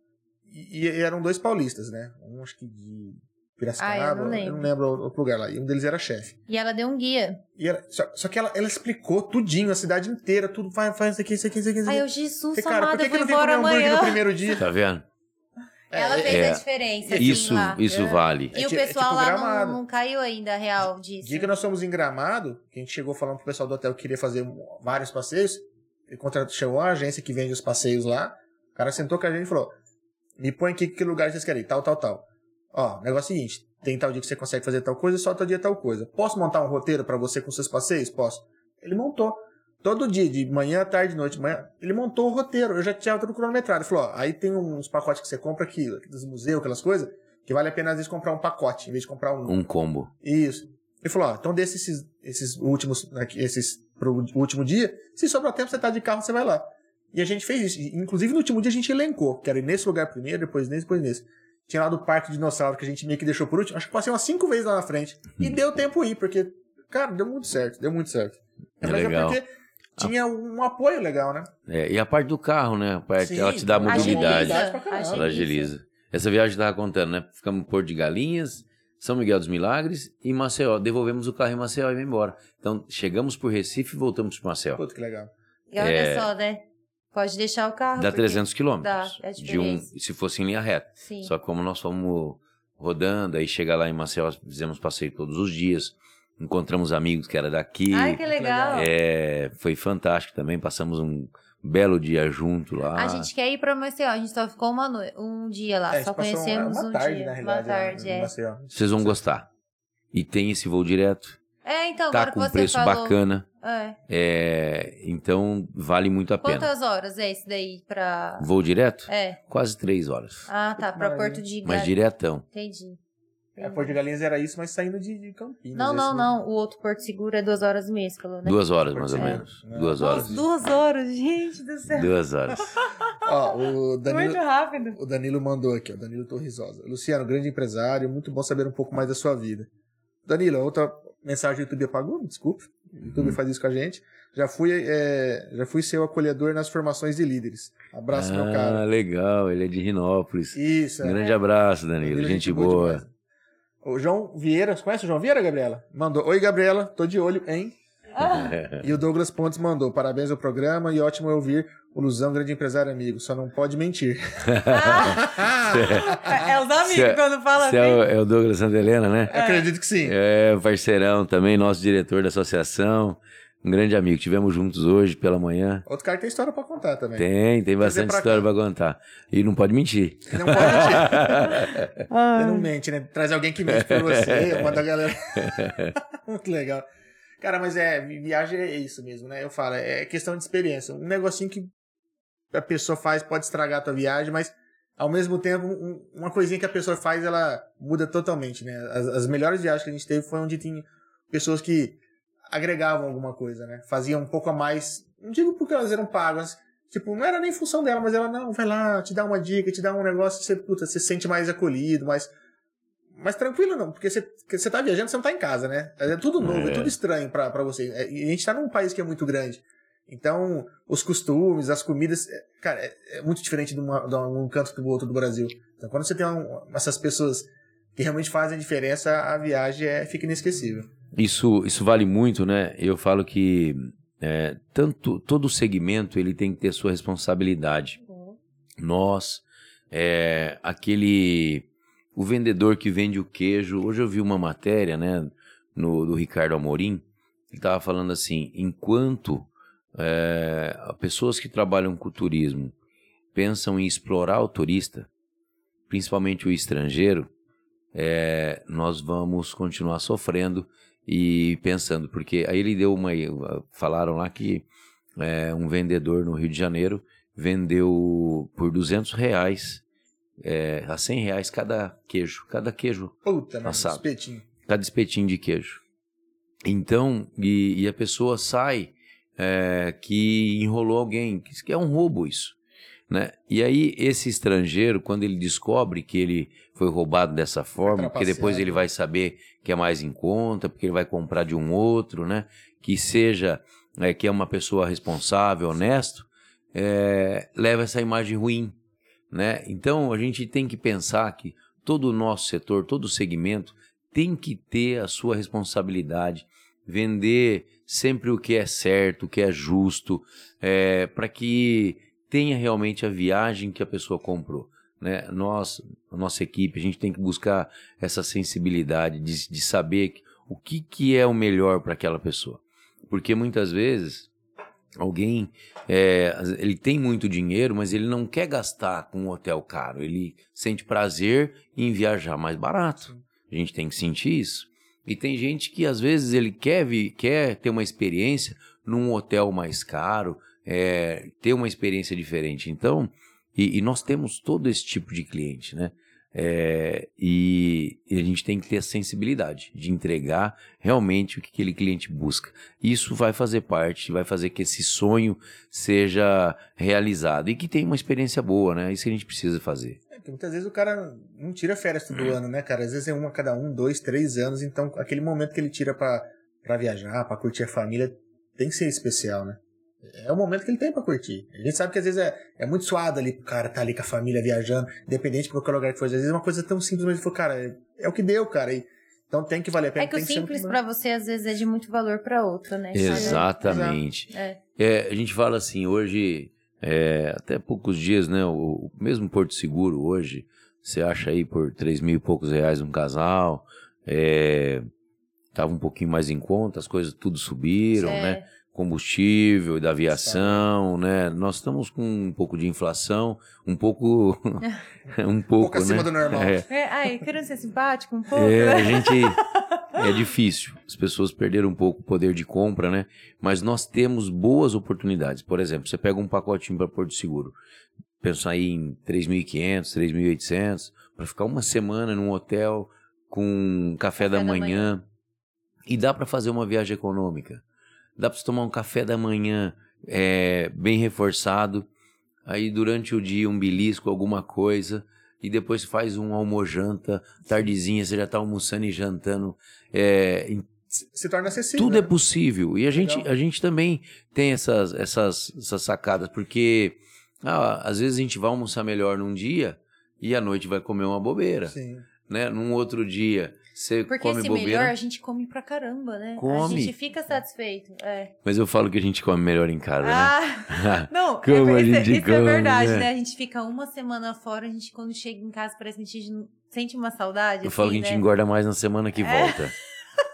e, e eram dois paulistas, né? Um acho que de Piracicaba, Ah, eu não eu lembro. não lembro outro lugar lá. E um deles era chefe. E ela deu um guia. E era- só, só que ela, ela explicou tudinho, a cidade inteira, tudo, faz, faz isso aqui, isso aqui, isso aqui. Isso aqui. Aí eu, Jesus Falei, cara, por amado, que, eu que vou não vem embora comer hambúrguer amanhã. no primeiro dia? tá vendo? Ela É, fez é. a diferença. assim, Isso, lá. isso É. vale. E É o ti- é pessoal tipo lá não, não caiu ainda a real disso. Dia que nós fomos em Gramado, que a gente chegou falando pro pessoal do hotel que queria fazer vários passeios, contratou, chegou a agência que vende os passeios lá, o cara sentou com a gente e falou, me põe aqui que lugar vocês querem tal, tal, tal. Ó, o negócio é o seguinte, tem tal dia que você consegue fazer tal coisa, só tal dia tal coisa. Posso montar um roteiro pra você com seus passeios? Posso. Ele montou. Todo dia, de manhã, tarde, noite, manhã, ele montou o roteiro. Eu já tinha tudo cronometrado. Ele falou, ó, aí tem uns pacotes que você compra aqui, dos museus, aquelas coisas, que vale a pena às vezes comprar um pacote, em vez de comprar um. Um combo. Isso. Ele falou, ó, então desses esses, esses últimos, aqui, esses pro último dia, se sobrar tempo, você tá de carro, você vai lá. E a gente fez isso. Inclusive, no último dia a gente elencou, que era nesse lugar primeiro, depois nesse, depois nesse. Tinha lá do Parque Dinossauro, que a gente meio que deixou por último. Acho que passei umas cinco vezes lá na frente. E deu tempo ir, porque, cara, deu muito certo, deu muito certo. É Mas legal. porque tinha um apoio legal, né? É, e a parte do carro, né? A parte, Sim, ela te dá mobilidade. Agiliza. Ela agiliza. Essa viagem eu tava contando, né? Ficamos em Porto de Galinhas, São Miguel dos Milagres e Maceió. Devolvemos o carro em Maceió e vim embora. Então, chegamos por Recife e voltamos para Maceió. Puta que legal. E olha É. só, né? Pode deixar o carro. Dá porque- 300 quilômetros. Dá, é de um, se fosse em linha reta. Sim. Só que como nós fomos rodando, aí chegar lá em Maceió, fizemos passeio todos os dias. Encontramos amigos que era daqui. Ai, que legal. É, foi fantástico também. Passamos um belo dia junto lá. A gente quer ir pra Maceió, a gente só ficou uma noite, um dia lá, É, só conhecemos uma um tarde, dia. na uma realidade. né, tarde, é. Vocês vão gostar. E tem esse voo direto. É, então, Tá agora com que você preço falou. bacana. É. É, então vale muito a pena. Quantas horas é esse daí pra. Voo direto? É. Quase três horas. Ah, tá, pra. Porto de Mas Galinhas. diretão. Entendi. É, Porto de Galinhas era isso, mas saindo de, de Campinas. Não, não, esse, não. O outro Porto Seguro é duas horas e meia, você falou, né? Duas horas, mais ou menos. É. Duas horas. duas horas, gente do céu. Duas horas. Ó, o Danilo, Muito rápido. o Danilo mandou aqui, ó. Danilo Torrisosa. Luciano, grande empresário, muito bom saber um pouco mais da sua vida. Danilo, outra mensagem do YouTube apagou, desculpe. O YouTube faz isso com a gente. Já fui, é, já fui seu acolhedor nas formações de líderes. Abraço, meu Ah, cara. legal. Ele é de Rinópolis. Isso, Um é. grande abraço, Danilo. Danilo, Gente boa. demais. O João Vieira, você conhece o João Vieira, Gabriela? Mandou. Oi, Gabriela, tô de olho, hein? E o Douglas Pontes mandou. Parabéns ao programa e ótimo ouvir o Luzão, grande empresário amigo. Só não pode mentir. É os amigos Cê- quando falam Você é o, é o Douglas Santa Helena, né? Eu acredito que sim. É, parceirão também, nosso diretor da associação. Um grande amigo. Tivemos juntos hoje pela manhã. Outro cara que tem história pra contar também. Tem, tem bastante pra história cá. pra contar. E não pode mentir. Não pode mentir. Ele não mente, né? Traz alguém que mente por você, manda a galera. Muito legal. Cara, mas é, vi- viagem é isso mesmo, né? Eu falo, é questão de experiência. Um negocinho que a pessoa faz pode estragar a tua viagem, mas ao mesmo tempo, um- uma coisinha que a pessoa faz, ela muda totalmente, né? As, as melhores viagens que a gente teve foi onde tinha pessoas que agregavam alguma coisa, né? Faziam um pouco a mais. Não digo porque elas eram pagas. Tipo, não era nem função dela, mas ela, não, vai lá, te dá uma dica, te dá um negócio, você, puta, você se sente mais acolhido, mais. Mais tranquilo, não, porque você, você tá viajando, você não tá em casa, né? É tudo novo, é, É. tudo estranho pra, pra você. É, E a gente tá num país que é muito grande. Então, os costumes, as comidas, é, cara, é, é muito diferente de, uma, de um canto do outro do Brasil. Então, quando você tem um- essas pessoas que realmente fazem a diferença, a viagem é, fica inesquecível. Isso, isso vale muito, né? Eu falo que é, tanto todo segmento ele tem que ter sua responsabilidade. Nós, é, aquele o vendedor que vende o queijo. Hoje eu vi uma matéria, né, no do Ricardo Amorim, ele estava falando assim: enquanto é, pessoas que trabalham com turismo pensam em explorar o turista, principalmente o estrangeiro, é, nós vamos continuar sofrendo e pensando, porque aí ele deu uma. Falaram lá que é, um vendedor no Rio de Janeiro vendeu por 200 reais é, a 100 reais cada queijo, cada queijo, Puta, mano, Assado. espetinho. cada espetinho de queijo. Então, e, e a pessoa sai é, que enrolou alguém, que que é um roubo isso. Né? E aí, esse estrangeiro, quando ele descobre que ele foi roubado dessa forma, porque depois ele vai saber que é mais em conta, porque ele vai comprar de um outro, né? que seja, é, que é uma pessoa responsável, honesto, é, leva essa imagem ruim. Né? Então, a gente tem que pensar que todo o nosso setor, todo o segmento, tem que ter a sua responsabilidade, vender sempre o que é certo, o que é justo, é, para que tenha realmente a viagem que a pessoa comprou. Né? Nós, a nossa equipe, a gente tem que buscar essa sensibilidade de, de saber o que, que é o melhor para aquela pessoa. Porque muitas vezes alguém é, ele tem muito dinheiro, mas ele não quer gastar com um hotel caro. Ele sente prazer em viajar mais barato. A gente tem que sentir isso. E tem gente que às vezes ele quer, quer ter uma experiência num hotel mais caro, é, ter uma experiência diferente. Então, e, e, nós temos todo esse tipo de cliente, né? É, e, e, a gente tem que ter a sensibilidade de entregar realmente o que aquele cliente busca. Isso vai fazer parte, vai fazer que esse sonho seja realizado e que tenha uma experiência boa, né? Isso que a gente precisa fazer. É, muitas vezes o cara não tira férias todo hum. ano, né, cara? Às vezes é uma a cada um, dois, três anos. Então, aquele momento que ele tira para viajar, para curtir a família, tem que ser especial, né? É o momento que ele tem pra curtir. A gente sabe que às vezes é, é muito suado ali pro cara tá ali com a família viajando, independente de qualquer lugar que for. Às vezes é uma coisa tão simples, mas ele falou, cara, é, é o que deu, cara. E, então tem que valer a pena. É que o simples para você às vezes é de muito valor para outro, né? Exatamente. É. é. a gente fala assim, hoje, é, até poucos dias, né? O, o, mesmo Porto Seguro hoje, você acha aí por 3 mil e poucos reais um casal, é, tava um pouquinho mais em conta, as coisas tudo subiram, é. né? Combustível e da aviação, né? Nós estamos com um pouco de inflação, um pouco, um pouco, um pouco acima né? do normal. É. É, ai, querendo ser simpático um pouco. É, a gente é difícil. As pessoas perderam um pouco o poder de compra, né? Mas nós temos boas oportunidades. Por exemplo, você pega um pacotinho para Porto Seguro, pensa aí em 3.500, 3.800, para ficar uma semana num hotel com café, café da, manhã, da manhã. E dá para fazer uma viagem econômica dá para você tomar um café da manhã é, bem reforçado, aí durante o dia um belisco, alguma coisa, e depois faz um almojanta, tardezinha, você já está almoçando e jantando. É, se torna acessível. Tudo é né? é possível. E a gente, a gente também tem essas, essas, essas sacadas, porque ah, às vezes a gente vai almoçar melhor num dia e à noite vai comer uma bobeira. Sim. Né? Num outro dia você Porque come esse bobeira. melhor a gente come pra caramba, né? Come. A gente fica satisfeito. É. Mas eu falo que a gente come melhor em casa, ah, né? Não, Como é, a gente isso, come, é verdade, né? né? A gente fica uma semana fora, a gente quando chega em casa parece que a gente sente uma saudade. Eu assim, falo que a gente né? engorda mais na semana que é. volta.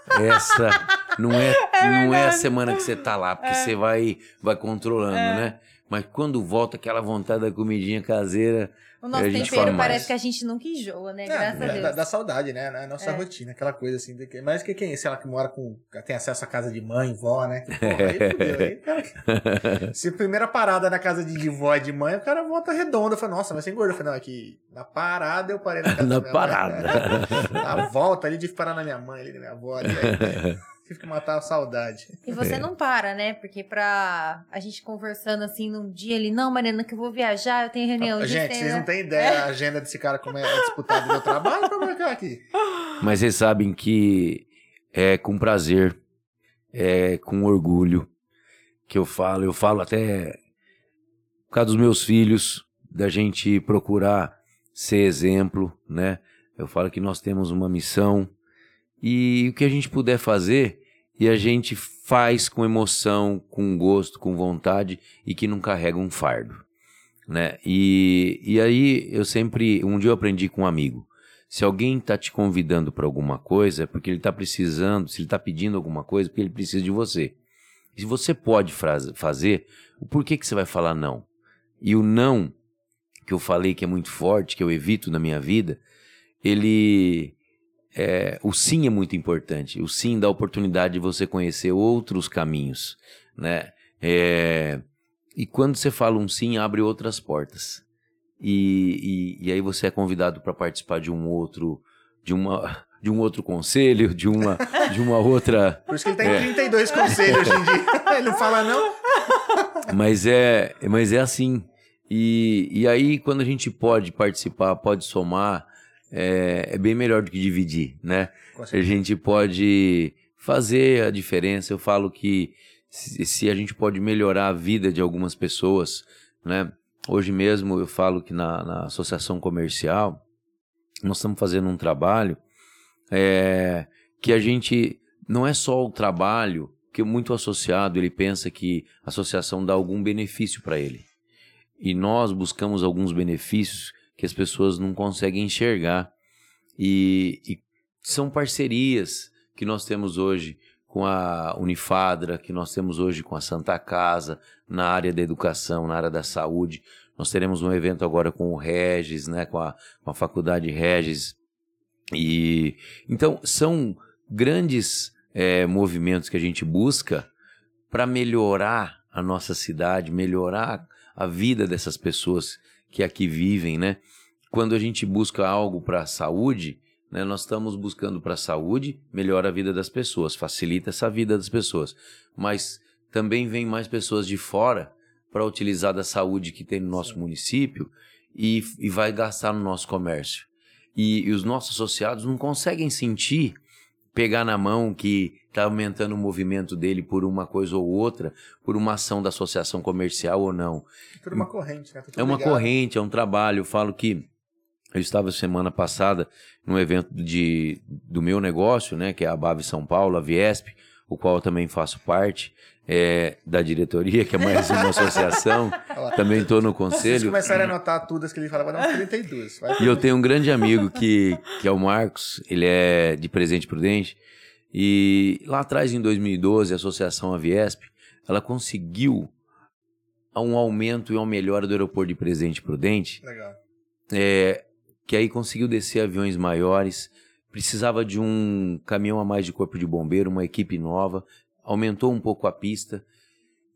Essa não é, é não é a semana que você tá lá, porque é. você vai, vai controlando, é. né? Mas quando volta aquela vontade da comidinha caseira, o nosso tempero parece que a gente nunca enjoa, né? É, Graças é, a Deus. Da, da, saudade, né? Na nossa é. rotina, aquela coisa assim. De que, mas que quem, sei lá, que mora com. tem acesso à casa de mãe, vó, né? Que, porra, aí, fudeu, aí, cara, se a primeira parada na casa de, de vó e de mãe, o cara volta redonda. Fala, nossa, mas você engordou. Eu falei, não, aqui. Na parada eu parei na casa Na parada. Mãe, né? Na volta ali, que parar na minha mãe, ali, na minha avó. Ali, aí, tive que matar a saudade. E você é. não para, né? Porque pra a gente conversando assim num dia ali, não, Mariana, que eu vou viajar, eu tenho reunião. Ah, gente, vocês não têm ideia é. a agenda desse cara como é disputado meu trabalho pra marcar aqui. Mas vocês sabem que é com prazer, é com orgulho que eu falo. Eu falo até por causa dos meus filhos, da gente procurar ser exemplo, né? Eu falo que nós temos uma missão e o que a gente puder fazer e a gente faz com emoção, com gosto, com vontade e que não carrega um fardo, né? E, e aí eu sempre, um dia eu aprendi com um amigo, se alguém está te convidando para alguma coisa, é porque ele está precisando, se ele está pedindo alguma coisa, é porque ele precisa de você. E se você pode fazer, por que, que você vai falar não? E o não, que eu falei que é muito forte, que eu evito na minha vida, ele é, o sim é muito importante. O sim dá a oportunidade de você conhecer outros caminhos, né? É, e quando você fala um sim, abre outras portas. E, e, e aí você é convidado para participar de um outro, de uma, de um outro conselho, de uma, de uma outra. Por isso que ele tem é. 32 conselhos hoje em dia. ele não fala não. Mas é, mas é assim. E, e aí, quando a gente pode participar, pode somar, é, é bem melhor do que dividir, né? A gente pode fazer a diferença. Eu falo que se, se, a gente pode melhorar a vida de algumas pessoas, né? Hoje mesmo eu falo que na, na associação comercial nós estamos fazendo um trabalho é, que a gente não é só o trabalho que muito associado ele pensa que a associação dá algum benefício para ele e nós buscamos alguns benefícios que as pessoas não conseguem enxergar. E, e são parcerias que nós temos hoje com a Unifadra, que nós temos hoje com a Santa Casa, na área da educação, na área da saúde. Nós teremos um evento agora com o Regis, né, com a, com a Faculdade Regis. E então são grandes é, movimentos que a gente busca para melhorar a nossa cidade, melhorar a vida dessas pessoas que aqui vivem, né? Quando a gente busca algo para a saúde, né, nós estamos buscando para a saúde, melhora a vida das pessoas, facilita essa vida das pessoas. Mas também vem mais pessoas de fora para utilizar da saúde que tem no nosso Sim. município e, e vai gastar no nosso comércio. E, e os nossos associados não conseguem sentir pegar na mão que está aumentando o movimento dele por uma coisa ou outra, por uma ação da associação comercial ou não. É tudo uma corrente, né? é uma ligado. corrente, é um trabalho. Eu falo que eu estava semana passada num evento de, do meu negócio, né, que é a Bave São Paulo, a Viesp, o qual eu também faço parte, é, da diretoria, que é mais uma associação. Também estou no conselho. Se começarem a anotar todas que ele fala, vai dar uns 32. Vai e eu tenho um grande amigo que, que é o Marcos, ele é de Presente Prudente. E lá atrás, em 2012, a Associação Aviesp, ela conseguiu um aumento e uma melhora do aeroporto de Presente Prudente. Legal. É, que aí conseguiu descer aviões maiores, precisava de um caminhão a mais de corpo de bombeiro, uma equipe nova, aumentou um pouco a pista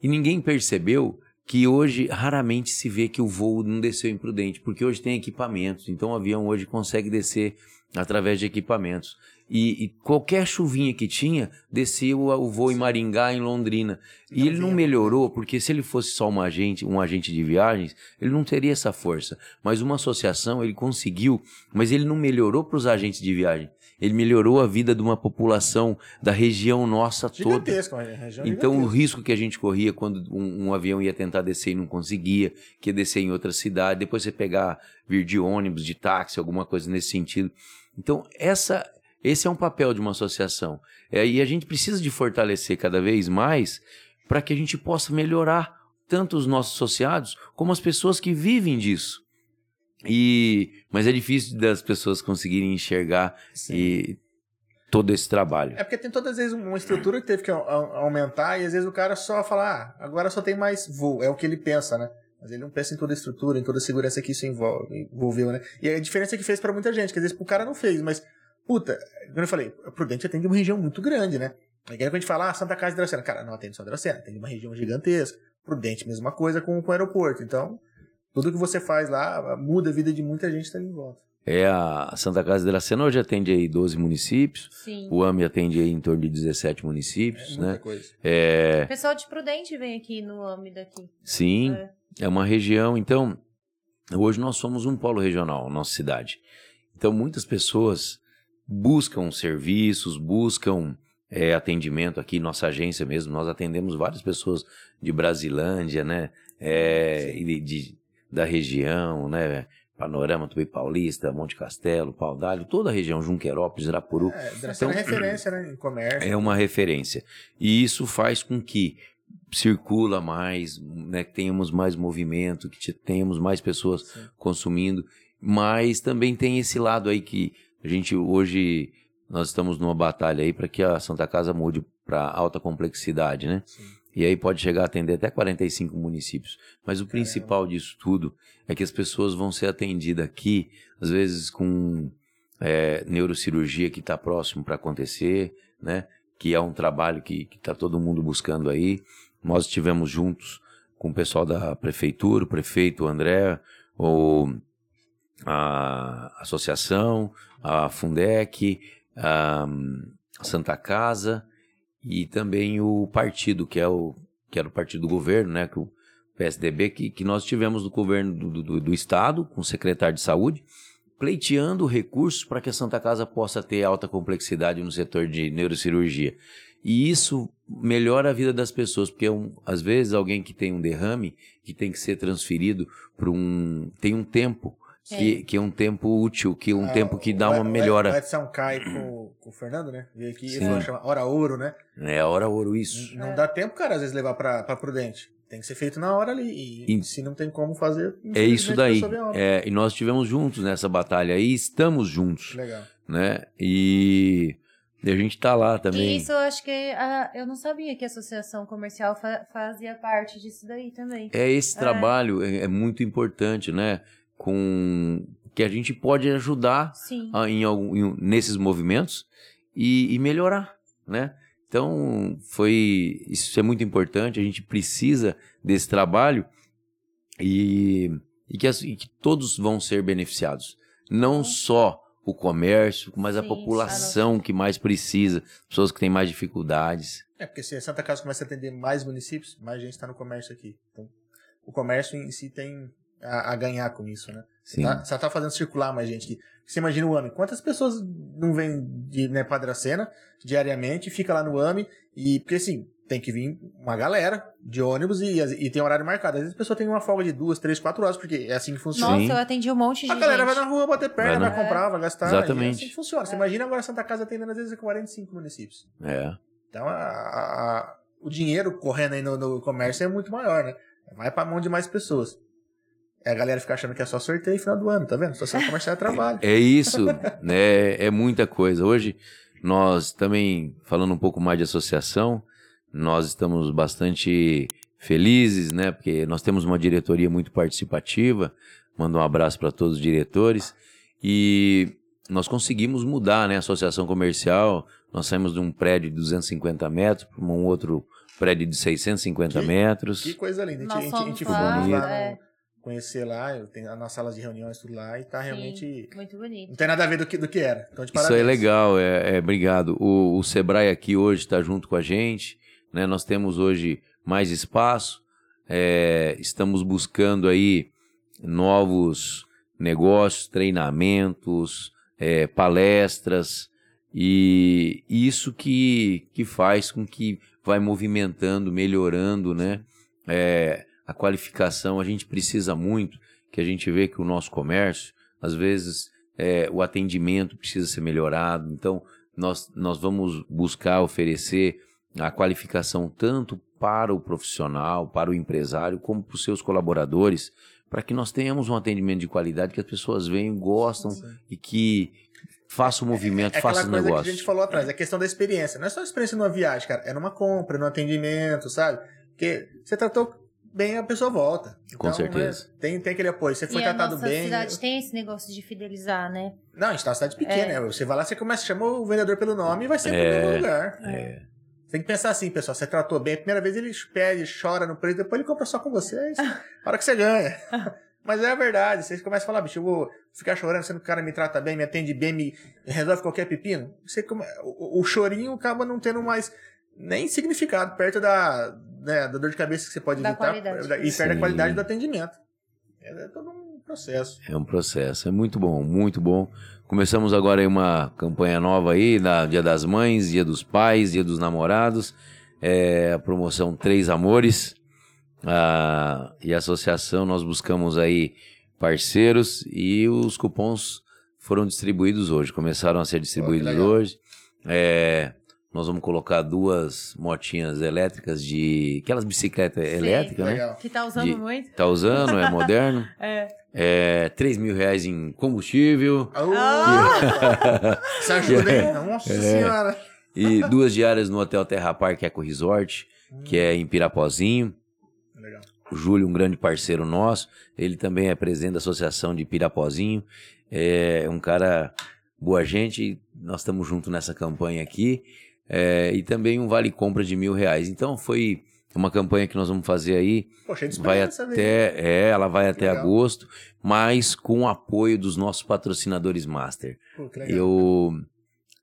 e ninguém percebeu que hoje raramente se vê que o voo não desceu imprudente, porque hoje tem equipamentos, então o avião hoje consegue descer através de equipamentos. E, e qualquer chuvinha que tinha, descia o, o voo em Maringá, em Londrina. E ele não melhorou, porque se ele fosse só um agente, um agente de viagens, ele não teria essa força. Mas uma associação, ele conseguiu, mas ele não melhorou para os agentes de viagem ele melhorou a vida de uma população da região nossa toda. Região então, o risco que a gente corria quando um, um, avião ia tentar descer e não conseguia, que ia descer em outra cidade, depois você pegar, vir de ônibus, de táxi, alguma coisa nesse sentido. Então, essa, esse é um papel de uma associação. É, e a gente precisa de fortalecer cada vez mais para que a gente possa melhorar tanto os nossos associados como as pessoas que vivem disso. E, mas é difícil das pessoas conseguirem enxergar e todo esse trabalho. É porque tem todas as vezes uma estrutura que teve que aumentar e às vezes o cara só fala, ah, agora só tem mais voo, é o que ele pensa, né? Mas ele não pensa em toda a estrutura, em toda a segurança que isso envolve, envolveu, né? E a diferença é que fez para muita gente, que às vezes o cara não fez, mas, puta, como eu falei, a Prudente atende uma região muito grande, né? Aí quando a gente fala, ah, Santa Casa de Dracena, cara, não atende só Dracena, atende uma região gigantesca. Prudente, mesma coisa com, com o aeroporto. Então, tudo que você faz lá muda a vida de muita gente que está em volta. É, a Santa Casa de la Sena hoje atende aí 12 municípios. Sim. O AMI atende aí em torno de 17 municípios, é né? Coisa. É... O pessoal de Prudente vem aqui no AMI daqui. Sim, é. é uma região. Então, hoje nós somos um polo regional, nossa cidade. Então, muitas pessoas buscam serviços, buscam é, atendimento aqui, nossa agência mesmo. Nós atendemos várias pessoas de Brasilândia, né? É, de, de da região, né? Panorama Tupi Paulista, Monte Castelo, Pau d'Alho, toda a região, Junquerópolis, Irapuru. É, então, é referência, né? Em comércio. É uma referência. E isso faz com que circula mais, né, que tenhamos mais movimento, que tenhamos mais pessoas Sim. consumindo, mas também tem esse lado aí que a gente hoje nós estamos numa batalha aí para que a Santa Casa mude para alta complexidade, né? Sim. E aí pode chegar a atender até 45 municípios. Mas o principal disso tudo é que as pessoas vão ser atendidas aqui, às vezes com é, neurocirurgia que está próximo para acontecer, né? Que é um trabalho que está todo mundo buscando aí. Nós estivemos juntos com o pessoal da prefeitura, o prefeito o André, ou a associação, a Fundec, a Santa Casa, e também o partido, que, é o, que era o partido do governo, né, que o PSDB, que, que nós tivemos no governo do, do, do Estado, com o secretário de Saúde, pleiteando recursos para que a Santa Casa possa ter alta complexidade no setor de neurocirurgia. E isso melhora a vida das pessoas, porque um, às vezes alguém que tem um derrame, que tem que ser transferido para um. tem um tempo que, que é um tempo útil, que um ah, tempo que dá uma melhora. O Edson Kai com, com o Fernando, né? Veio aqui e falou, chama Hora Ouro, né? É, Hora Ouro, isso. Não, não é. dá tempo, cara, às vezes levar pra, pra Prudente. Tem que ser feito na hora ali. E, e se não tem como fazer. É isso daí. É, e nós estivemos juntos nessa batalha aí, estamos juntos. Legal. Né? E. E a gente tá lá também. Isso, eu acho que a, eu não sabia que a associação comercial fa fazia parte disso daí também. É, esse é. trabalho é, é, muito importante, né? Com que a gente pode ajudar a, em, algum, em, nesses movimentos e, e melhorar, né? Então, foi isso é muito importante, a gente precisa desse trabalho e, e, que, as, e que todos vão ser beneficiados. Não só o comércio, mas a Sim, população que mais precisa, pessoas que têm mais dificuldades. É, porque se a Santa Casa começa a atender mais municípios, mais gente está no comércio aqui. Então, o comércio em si tem a, a ganhar com isso, né? Sim. Tá, você tá fazendo circular mais gente aqui. Você imagina o AMI. Quantas pessoas não vêm de né, Padracena diariamente, fica lá no AMI e... Porque assim, tem que vir uma galera de ônibus e, e tem horário marcado. Às vezes a pessoa tem uma folga de duas, três, quatro horas, porque é assim que funciona. Nossa, Sim. eu atendi um monte de A galera gente. vai na rua bater perna, Vai vai, comprar, vai gastar. Exatamente. É assim que funciona. Você imagina agora a Santa Casa atendendo às vezes 45 municípios. É. Então a- a- a- o dinheiro correndo aí no, no comércio é muito maior, né? Vai pra mão de mais pessoas. É a galera fica achando que é só sorteio no final do ano, tá vendo? Situação comercial é trabalho. É isso, né? É muita coisa. Hoje, nós também, falando um pouco mais de associação, nós estamos bastante felizes, né? Porque nós temos uma diretoria muito participativa. Mando um abraço para todos os diretores. E nós conseguimos mudar, né? A associação comercial. Nós saímos de um prédio de 250 metros para um outro prédio de 650 Que- metros. Que coisa linda. A gente, a gente, a gente lá, é. Conhecer lá, eu tenho nas salas de reuniões tudo lá e tá realmente. Sim, muito bonito. Não tem nada a ver do que, do que era. Então, de Isso parabéns. é legal, é, é, obrigado. O, o Sebrae aqui hoje está junto com a gente, né? Nós temos hoje mais espaço, é, estamos buscando aí novos negócios, treinamentos, é, palestras e isso que, que faz com que vai movimentando, melhorando, né? É, a qualificação a gente precisa muito, que a gente vê que o nosso comércio, às vezes é, o atendimento precisa ser melhorado. Então, nós, nós vamos buscar oferecer a qualificação tanto para o profissional, para o empresário, como para os seus colaboradores, para que nós tenhamos um atendimento de qualidade, que as pessoas venham, gostam e que façam o movimento, É aquela façam o coisa que a negócio. gente falou atrás, é a questão da experiência. Não é só experiência numa viagem, cara. É numa compra, no atendimento, sabe? Porque você tratou bem, a pessoa volta. Com Então, certeza. né, tem, tem aquele apoio. Você foi e a tratado nossa bem. cidade tem esse negócio de fidelizar, né? Não, a gente tá numa cidade pequena, É. né? Você vai lá, você começa, chama o vendedor pelo nome e vai ser É. pro mesmo lugar. É, Você tem que pensar assim, pessoal. Você tratou bem, a primeira vez ele pede, chora no preço, depois ele compra só com você. É isso. A hora que você ganha. Mas é a verdade. Você começa a falar, bicho, eu vou ficar chorando sendo que o cara me trata bem, me atende bem, me resolve qualquer pepino. Você come... o, o chorinho acaba não tendo mais nem significado perto da, né, da dor de cabeça que você pode Da evitar qualidade. e perde Sim. a qualidade do atendimento. É todo um processo. é um processo, é muito bom, muito bom. Começamos agora aí uma campanha nova aí, da Dia das Mães, Dia dos Pais, Dia dos Namorados, é, a promoção Três Amores. Ah, e a associação nós buscamos aí parceiros e os cupons foram distribuídos hoje, começaram a ser distribuídos legal. hoje. É, nós vamos colocar duas motinhas elétricas de. aquelas bicicletas elétricas, né? Legal. Que tá usando De- muito. Tá usando, é moderno. É. É, 3 mil reais em combustível Ah, Isso ajuda, hein? Nossa É. senhora. e duas diárias no Hotel Terra Park Eco Resort, que é em Pirapozinho. Legal. O Júlio, um grande parceiro nosso, ele também é presidente da Associação de Pirapozinho. É um cara boa gente, nós estamos juntos nessa campanha aqui. É, e também um vale compra de mil reais. Então foi uma campanha que nós vamos fazer aí Poxa, é vai velho. até é, ela vai até Legal. agosto, mas com o apoio dos nossos patrocinadores master. Pô, que. Eu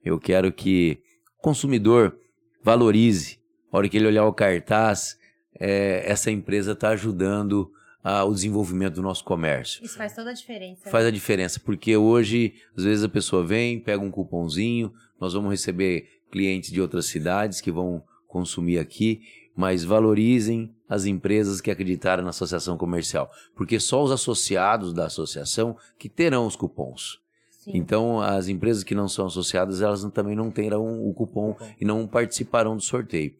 eu quero que o consumidor valorize. A hora que ele olhar o cartaz, é, essa empresa está ajudando a- o desenvolvimento do nosso comércio. Isso faz toda a diferença. Faz a diferença, porque hoje, às vezes, a pessoa vem, pega um cupomzinho, nós vamos receber clientes de outras cidades que vão consumir aqui, mas valorizem as empresas que acreditaram na associação comercial, porque só os associados da associação que terão os cupons. Sim. Então, as empresas que não são associadas, elas também não terão o cupom Cupom. e não participarão do sorteio.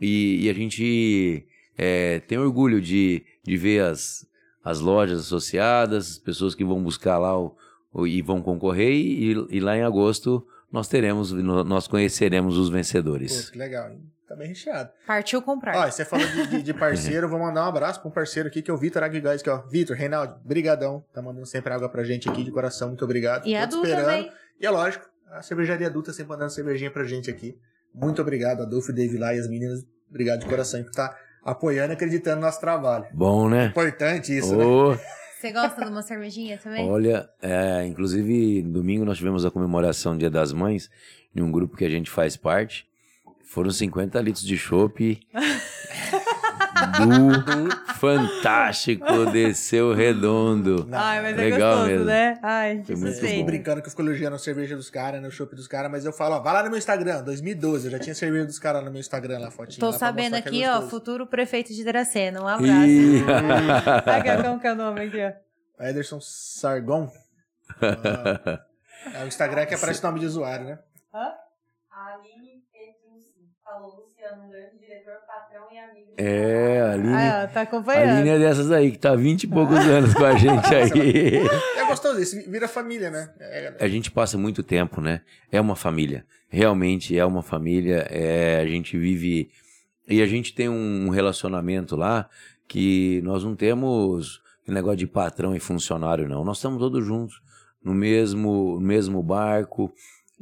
E, e a gente é, tem orgulho de, de ver as, as lojas associadas, as pessoas que vão buscar lá o, o- e vão concorrer, e, e lá em agosto nós teremos, nós conheceremos os Pô, vencedores. que legal. hein? Tá bem recheado. Partiu comprar. Ó, você falou de, de- de parceiro, vou mandar um abraço pra um parceiro aqui, que é o Vitor Aguigás, que ó, Vitor, Reinaldo, brigadão, tá mandando sempre água pra gente aqui de coração, muito obrigado. e a Tô Du te esperando. também. E é lógico, a cervejaria adulta sempre mandando cervejinha pra gente aqui. Muito obrigado, Adolfo e Dave lá e as meninas. Obrigado de coração por estar apoiando e acreditando no nosso trabalho. Bom, né? Importante isso, né? Você gosta de uma cervejinha também? Olha, é, inclusive, domingo nós tivemos a comemoração do Dia das Mães, em um grupo que a gente faz parte. Foram 50 litros de chopp do fantástico Desceu Redondo. Ai, mas Legal é gostoso, mesmo. né? Ai, Foi muito bom. brincando que eu fico elogiando a cerveja dos caras, no chopp dos caras, mas eu falo, ó, vai lá no meu Instagram, 2012, eu já tinha cerveja dos caras no meu Instagram lá, fotinha. Tô lá sabendo que aqui, é ó, futuro prefeito de Dracena. Um abraço. Ih. Aqui, como que é o nome aqui, ó? Ederson Sargon. Ah, é o Instagram que aparece o nome de usuário, né? Aline Petrucci. Falou Luciano, grande diretor, patrão e amigo. É, a Aline, Ah, tá a acompanhando. Aline é dessas aí, que tá há 20 e poucos anos com a gente aí. É gostoso, isso vira família, né? É, A gente passa muito tempo, né? É uma família. Realmente é uma família. É, a gente vive. E a gente tem um relacionamento lá que nós não temos negócio de patrão e funcionário, não. Nós estamos todos juntos, no mesmo, no mesmo barco,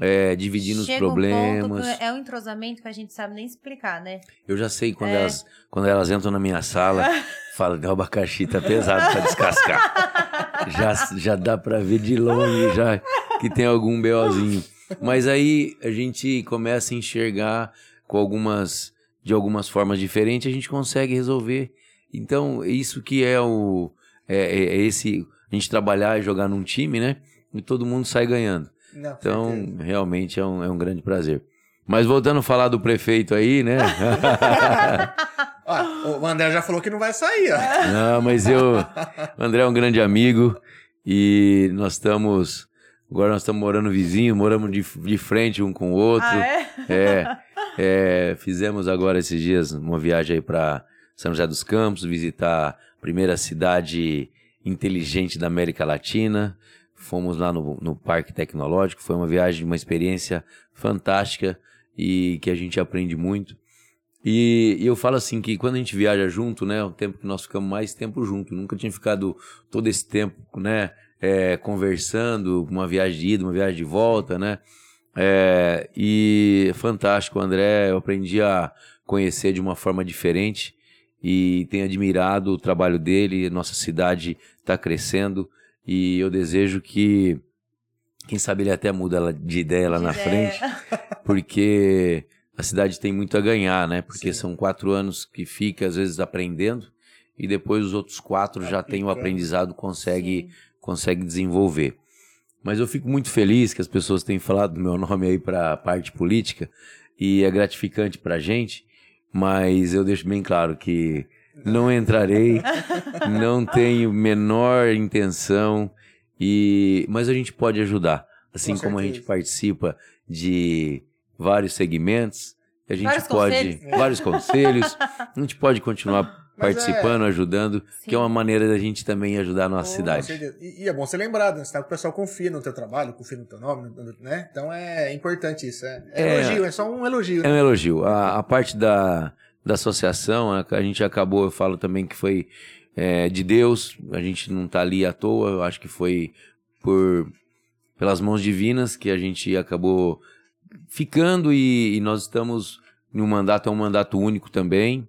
é, dividindo os Chega um problemas. ponto que é um entrosamento que a gente sabe nem explicar, né? Eu já sei quando, É. elas, quando elas entram na minha sala, fala que o abacaxi tá pesado pra descascar. já, já dá pra ver de longe já que tem algum BOzinho. Mas aí a gente começa a enxergar com algumas de algumas formas diferentes, a gente consegue resolver. Então, isso que é o é, é- é esse a gente trabalhar e jogar num time, né? E todo mundo sai ganhando. Não, Então, certeza. realmente é um, é um grande prazer. Mas voltando a falar do prefeito aí, né? Ó, o André já falou que não vai sair, ó. Não, mas eu. O André é um grande amigo e nós estamos. Agora nós estamos morando vizinho, moramos de, de frente um com o outro. Ah, é? É, é, fizemos agora esses dias uma viagem aí para São José dos Campos, visitar a primeira cidade inteligente da América Latina. Fomos lá no, no Parque Tecnológico, foi uma viagem, uma experiência fantástica e que a gente aprende muito. E, e eu falo assim que quando a gente viaja junto, né, o tempo que nós ficamos mais tempo junto. Nunca tinha ficado todo esse tempo, né, é, conversando, uma viagem de ida, uma viagem de volta, né. É, e fantástico, André, eu aprendi a conhecer de uma forma diferente e tenho admirado o trabalho dele. Nossa cidade está crescendo e eu desejo que, quem sabe, ele até muda de ideia lá De na ideia. frente, porque a cidade tem muito a ganhar, né? Porque Sim. são quatro anos que fica, às vezes, aprendendo e depois os outros quatro já tem o aprendizado, consegue, Sim. consegue desenvolver. Mas eu fico muito feliz que as pessoas têm falado do meu nome aí para a parte política e é gratificante para a gente, mas eu deixo bem claro que não entrarei, não tenho menor intenção, e mas a gente pode ajudar. Assim Com como a certeza. gente participa de vários segmentos, a gente Vários pode. conselhos. Vários conselhos, a gente pode continuar Mas participando, ajudando, que é Sim. uma maneira da gente também ajudar a nossa Com cidade. E, e é bom ser lembrado, né? Que o pessoal confia no teu trabalho, confia no teu nome, no- no- né? Então é importante isso. É, é É. elogio, é só um elogio. É Né? um elogio. A, a parte da, da associação, a, gente acabou, eu falo também que foi é, de Deus, a gente não tá ali à toa, eu acho que foi por pelas mãos divinas que a gente acabou ficando e, e nós estamos em um mandato, é um mandato único também.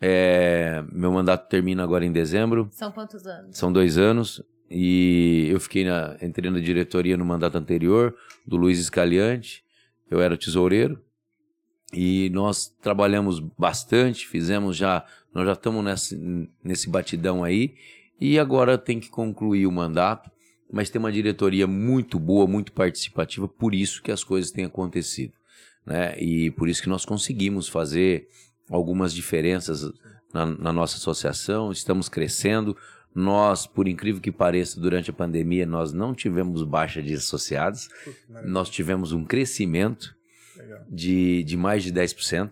É, meu mandato termina agora em dezembro. São quantos anos? São dois anos e eu fiquei na, entrei na diretoria no mandato anterior do Luiz Escaliante. Eu era tesoureiro e nós trabalhamos bastante, fizemos já, nós já estamos nesse, nesse batidão aí e agora tem que concluir o mandato, mas tem uma diretoria muito boa, muito participativa, por isso que as coisas têm acontecido, né? E por isso que nós conseguimos fazer algumas diferenças na, na nossa associação, estamos crescendo. Nós, por incrível que pareça, durante a pandemia, nós não tivemos baixa de associados, nós tivemos um crescimento Legal. de, de mais de 10%.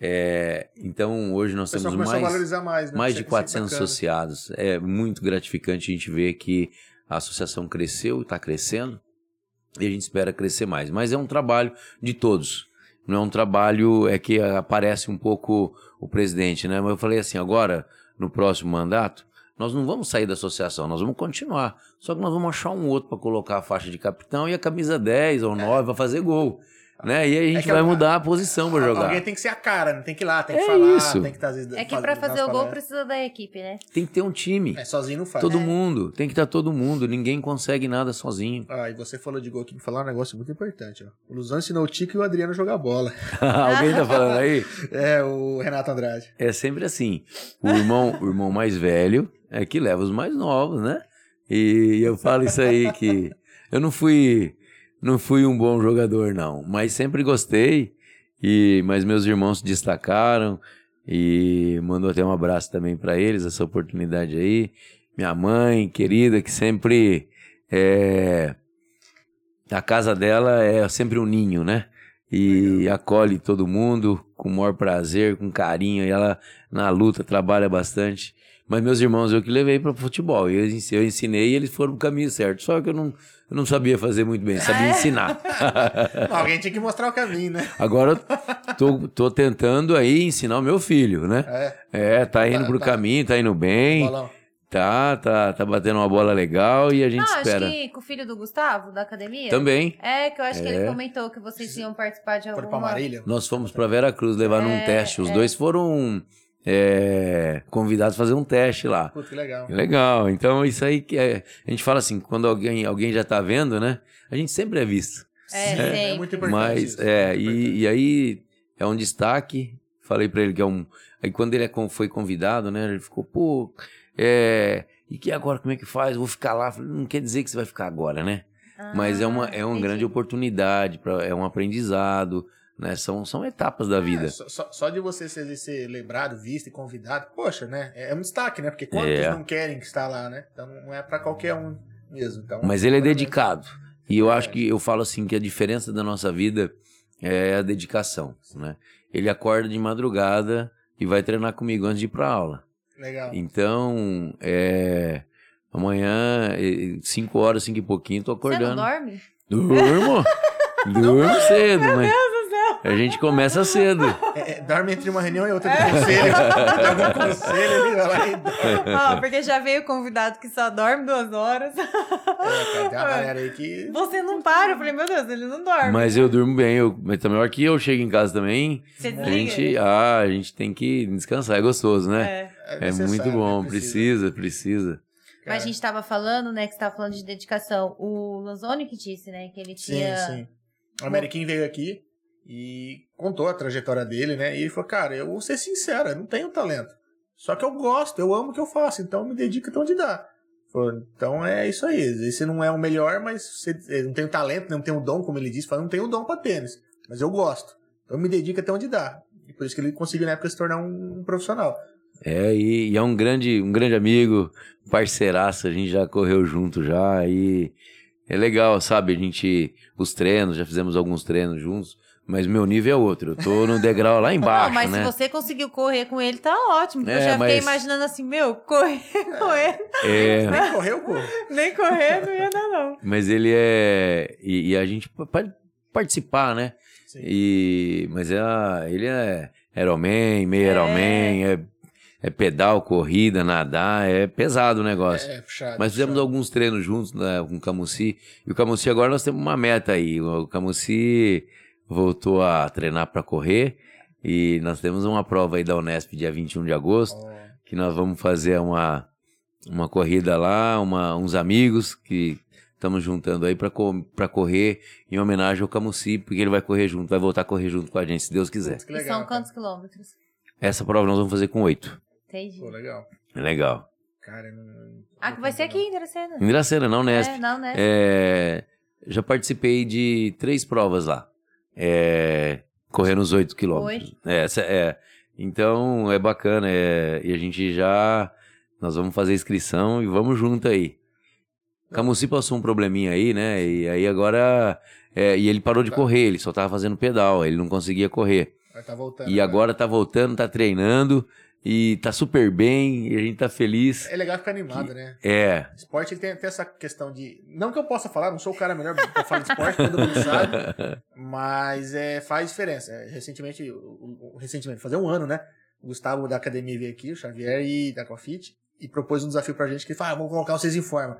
É, então, hoje nós temos mais, mais, né? mais de é- isso é 400 bacana. associados. É muito gratificante a gente ver que a associação cresceu e está crescendo e a gente espera crescer mais. Mas é um trabalho de todos. Não é um trabalho é que aparece um pouco o presidente, né? Mas eu falei assim, agora, no próximo mandato, nós não vamos sair da associação, nós vamos continuar. Só que nós vamos achar um outro para colocar a faixa de capitão e a camisa 10 ou 9 para fazer gol. Né? E aí a gente É vai eu- mudar a posição para jogar. Alguém tem que ser a cara, não tem que ir lá, tem que É falar, isso. tem que estar às vezes, É que pra dar fazer o gol palestras. precisa da equipe, né? Tem que ter um time. É, sozinho não faz. Todo É. mundo. Tem que estar todo mundo. Ninguém consegue nada sozinho. Ah, e você falou de gol aqui, me falar um negócio muito importante, ó. O Luzão ensinou o Tico e o Adriano a jogar bola. Alguém tá falando aí? É, o Renato Andrade. É sempre assim. O irmão, o irmão mais velho é que leva os mais novos, né? E eu falo isso aí que eu não fui não fui um bom jogador não, mas sempre gostei. E mas meus irmãos se destacaram e mandou até um abraço também para eles essa oportunidade aí. Minha mãe querida que sempre é a casa dela é sempre um ninho, né? E acolhe todo mundo com o maior prazer, com carinho. E ela, na luta, trabalha bastante. Mas meus irmãos, eu que levei para futebol. Eu, ens- eu ensinei e eles foram pro caminho certo. Só que eu não, eu não sabia fazer muito bem, sabia ensinar. Alguém tinha que mostrar o caminho, né? Agora eu tô, tô tentando aí ensinar o meu filho, né? É, É, tá indo Tá- pro tá. caminho, tá indo bem. bolão. Tá, tá, tá batendo uma bola legal e a gente Não, acho espera. que com o filho do Gustavo, da academia. Também. É, que eu acho que ele É. comentou que vocês iam participar de alguma... pra Marília. Nós fomos para Vera Cruz levar num É, teste. Os é. dois foram é, convidados a fazer um teste lá. Puta, que legal. Legal. Então, isso aí que é. A gente fala assim, quando alguém, alguém já tá vendo, né? A gente sempre é visto. É, Sim, é sempre. muito importante Mas, isso, é, e, importante. e aí é um destaque. Falei pra ele que é um. Aí quando ele é foi convidado, né? Ele ficou, pô, é. E que agora, como é que faz? Eu vou ficar lá. Falei, Não quer dizer que você vai ficar agora, né? Mas é uma, é uma Ah, grande oportunidade, pra, é um aprendizado, né? São, são etapas da vida. É, só, só- de você ser, ser lembrado, visto e convidado, poxa, né? É um destaque, né? Porque quantos É. não querem que está lá, né? Então não é pra qualquer um mesmo. Então, Mas ele é parabéns. dedicado. E eu acho É. que eu falo assim que a diferença da nossa vida é a dedicação, né? Ele acorda de madrugada e vai treinar comigo antes de ir pra aula. Legal. Então, é amanhã, 5 horas, 5 e pouquinho, tô Você acordando. não dorme? Durmo. Durmo cedo, mas a gente começa cedo. É, é, dorme entre uma reunião e outra de conselho. Tem algum conselho ali, vai lá e. Ah, porque já veio convidado que só dorme duas horas. É, tem uma galera aí que. Você não para. Eu falei, meu Deus, ele não dorme. Mas eu durmo bem, eu, mas também a hora que eu chego em casa também, Você a gente, ah, a gente tem que descansar, é gostoso, né? É. É, muito bom, né? precisa, precisa. Cara, Mas a gente tava falando, né, que você tava falando de dedicação. O Lanzoni que disse, né, que ele Sim, tinha... sim. O Ameriquinho veio aqui e contou a trajetória dele, né? E ele falou, cara, eu vou ser sincero, eu não tenho talento. Só que eu gosto, eu amo o que eu faço, então eu me dedico até onde dá. Falou, então é isso aí. Você não é o melhor, mas você não tem o talento, não tem o dom, como ele disse. Fala, não tenho o dom pra tênis, mas eu gosto. Então eu me dedico até onde dá. E por isso que ele conseguiu na época se tornar um, um profissional. É, e, e é um grande, um grande amigo, parceiraço, a gente já correu junto já, e é legal, sabe? A gente, os treinos, já fizemos alguns treinos juntos, mas meu nível é outro, eu tô no degrau lá embaixo, não, mas né? se você conseguiu correr com ele, tá ótimo. porque É, eu já fiquei mas- imaginando assim, meu, correr com ele, É, Nem correu, pô. nem correr não ia dar, não. mas ele é, e, e a gente pode participar, né? Sim. E, mas é, ele é Ironman, meio É. Ironman, é, é pedal, corrida, nadar, é pesado o negócio. É, puxado. Mas fizemos puxado. alguns treinos juntos né, com o Camusi. E o Camusi agora nós temos uma meta aí. O Camusi voltou a treinar para correr. E nós temos uma prova aí da Unesp dia 21 de agosto. Que nós vamos fazer uma, uma corrida lá, uma, uns amigos que estamos juntando aí para co correr em homenagem ao Camusi, porque ele vai correr junto, vai voltar a correr junto com a gente, se Deus quiser. e legal, são cara. quantos quilômetros? Essa prova nós vamos fazer com oito. Entendi. Pô, legal. É legal. Cara, não- não- Ah, que vai ser aqui em Dracena. Em Dracena, não Unesp. É, não, né? É, já participei de três provas lá. É, correndo os oito quilômetros. É, é. Então é bacana. é, e a gente já. Nós vamos fazer a inscrição e vamos junto aí. Camusi passou um probleminha aí, né? E aí agora. é, e ele parou de Tá. correr, ele só tava fazendo pedal, ele não conseguia correr. Tá voltando. E né? agora tá voltando, tá treinando e tá super bem e a gente tá feliz. É legal ficar animado, né? É, Esporte ele tem até essa questão de. Não que eu possa falar, não sou o cara melhor pra falar de esporte, todo mundo sabe. Mas é, faz diferença. É, Recentemente, recentemente, fazer um ano, né? O Gustavo da academia veio aqui, o Xavier e da Confit. e propôs um desafio pra gente que fala, ah, vamos colocar vocês em forma.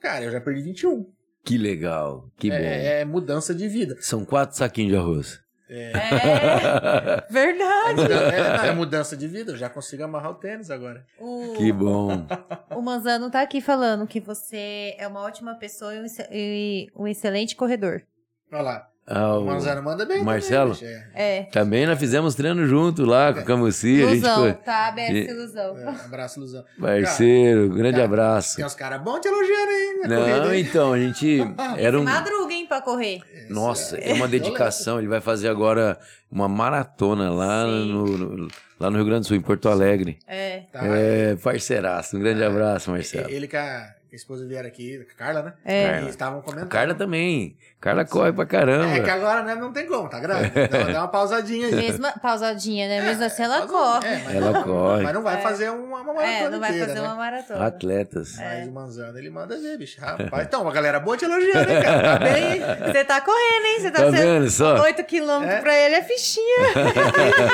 Cara, eu já perdi 21. Que legal, que bom. É, é mudança de vida. São quatro saquinhos de arroz. É, É, é, verdade. muda- é- é mudança de vida, eu já consigo amarrar o tênis agora. O, Que bom. o Manzano tá aqui falando que você é uma ótima pessoa e um, e um excelente corredor. Olha lá, Ah, o Manzano manda bem. Marcelo? Também, é. É. Também nós fizemos treino junto lá com o Camusi. A gente Ilusão, foi. tá? BS Ilusão. É, abraço, Luzão. Parceiro, grande cara, abraço. Tem uns caras bons te elogiando aí. corrida, Não, então, a gente era um. Madruga, hein, pra correr. Nossa, é é uma dedicação. Ele vai fazer agora uma maratona lá no, no- lá no Rio Grande do Sul, em Porto Alegre. É. Tá, É, parceiraço. Um grande abraço, Marcelo. Ele com a a esposa vieram aqui, a Carla, né? É. Carla. Eles estavam A comentando. Carla também. Carla corre pra caramba. É que agora né, não tem como, tá grávida. Dá, dá uma pausadinha aí. Mesma pausadinha, né? Mesmo assim ela Pausa- corre. é, mas Ela corre. Mas não vai É. fazer uma, uma maratona É, não vai inteira, fazer né? uma maratona. Atletas. Mas o Manzano, ele manda ver, bicho. Rapaz, então, uma galera boa te elogiando, hein, cara? Tá bem? Você tá correndo, hein? Você tá, Tá sendo só? 8 quilômetros É. pra ele é fichinha.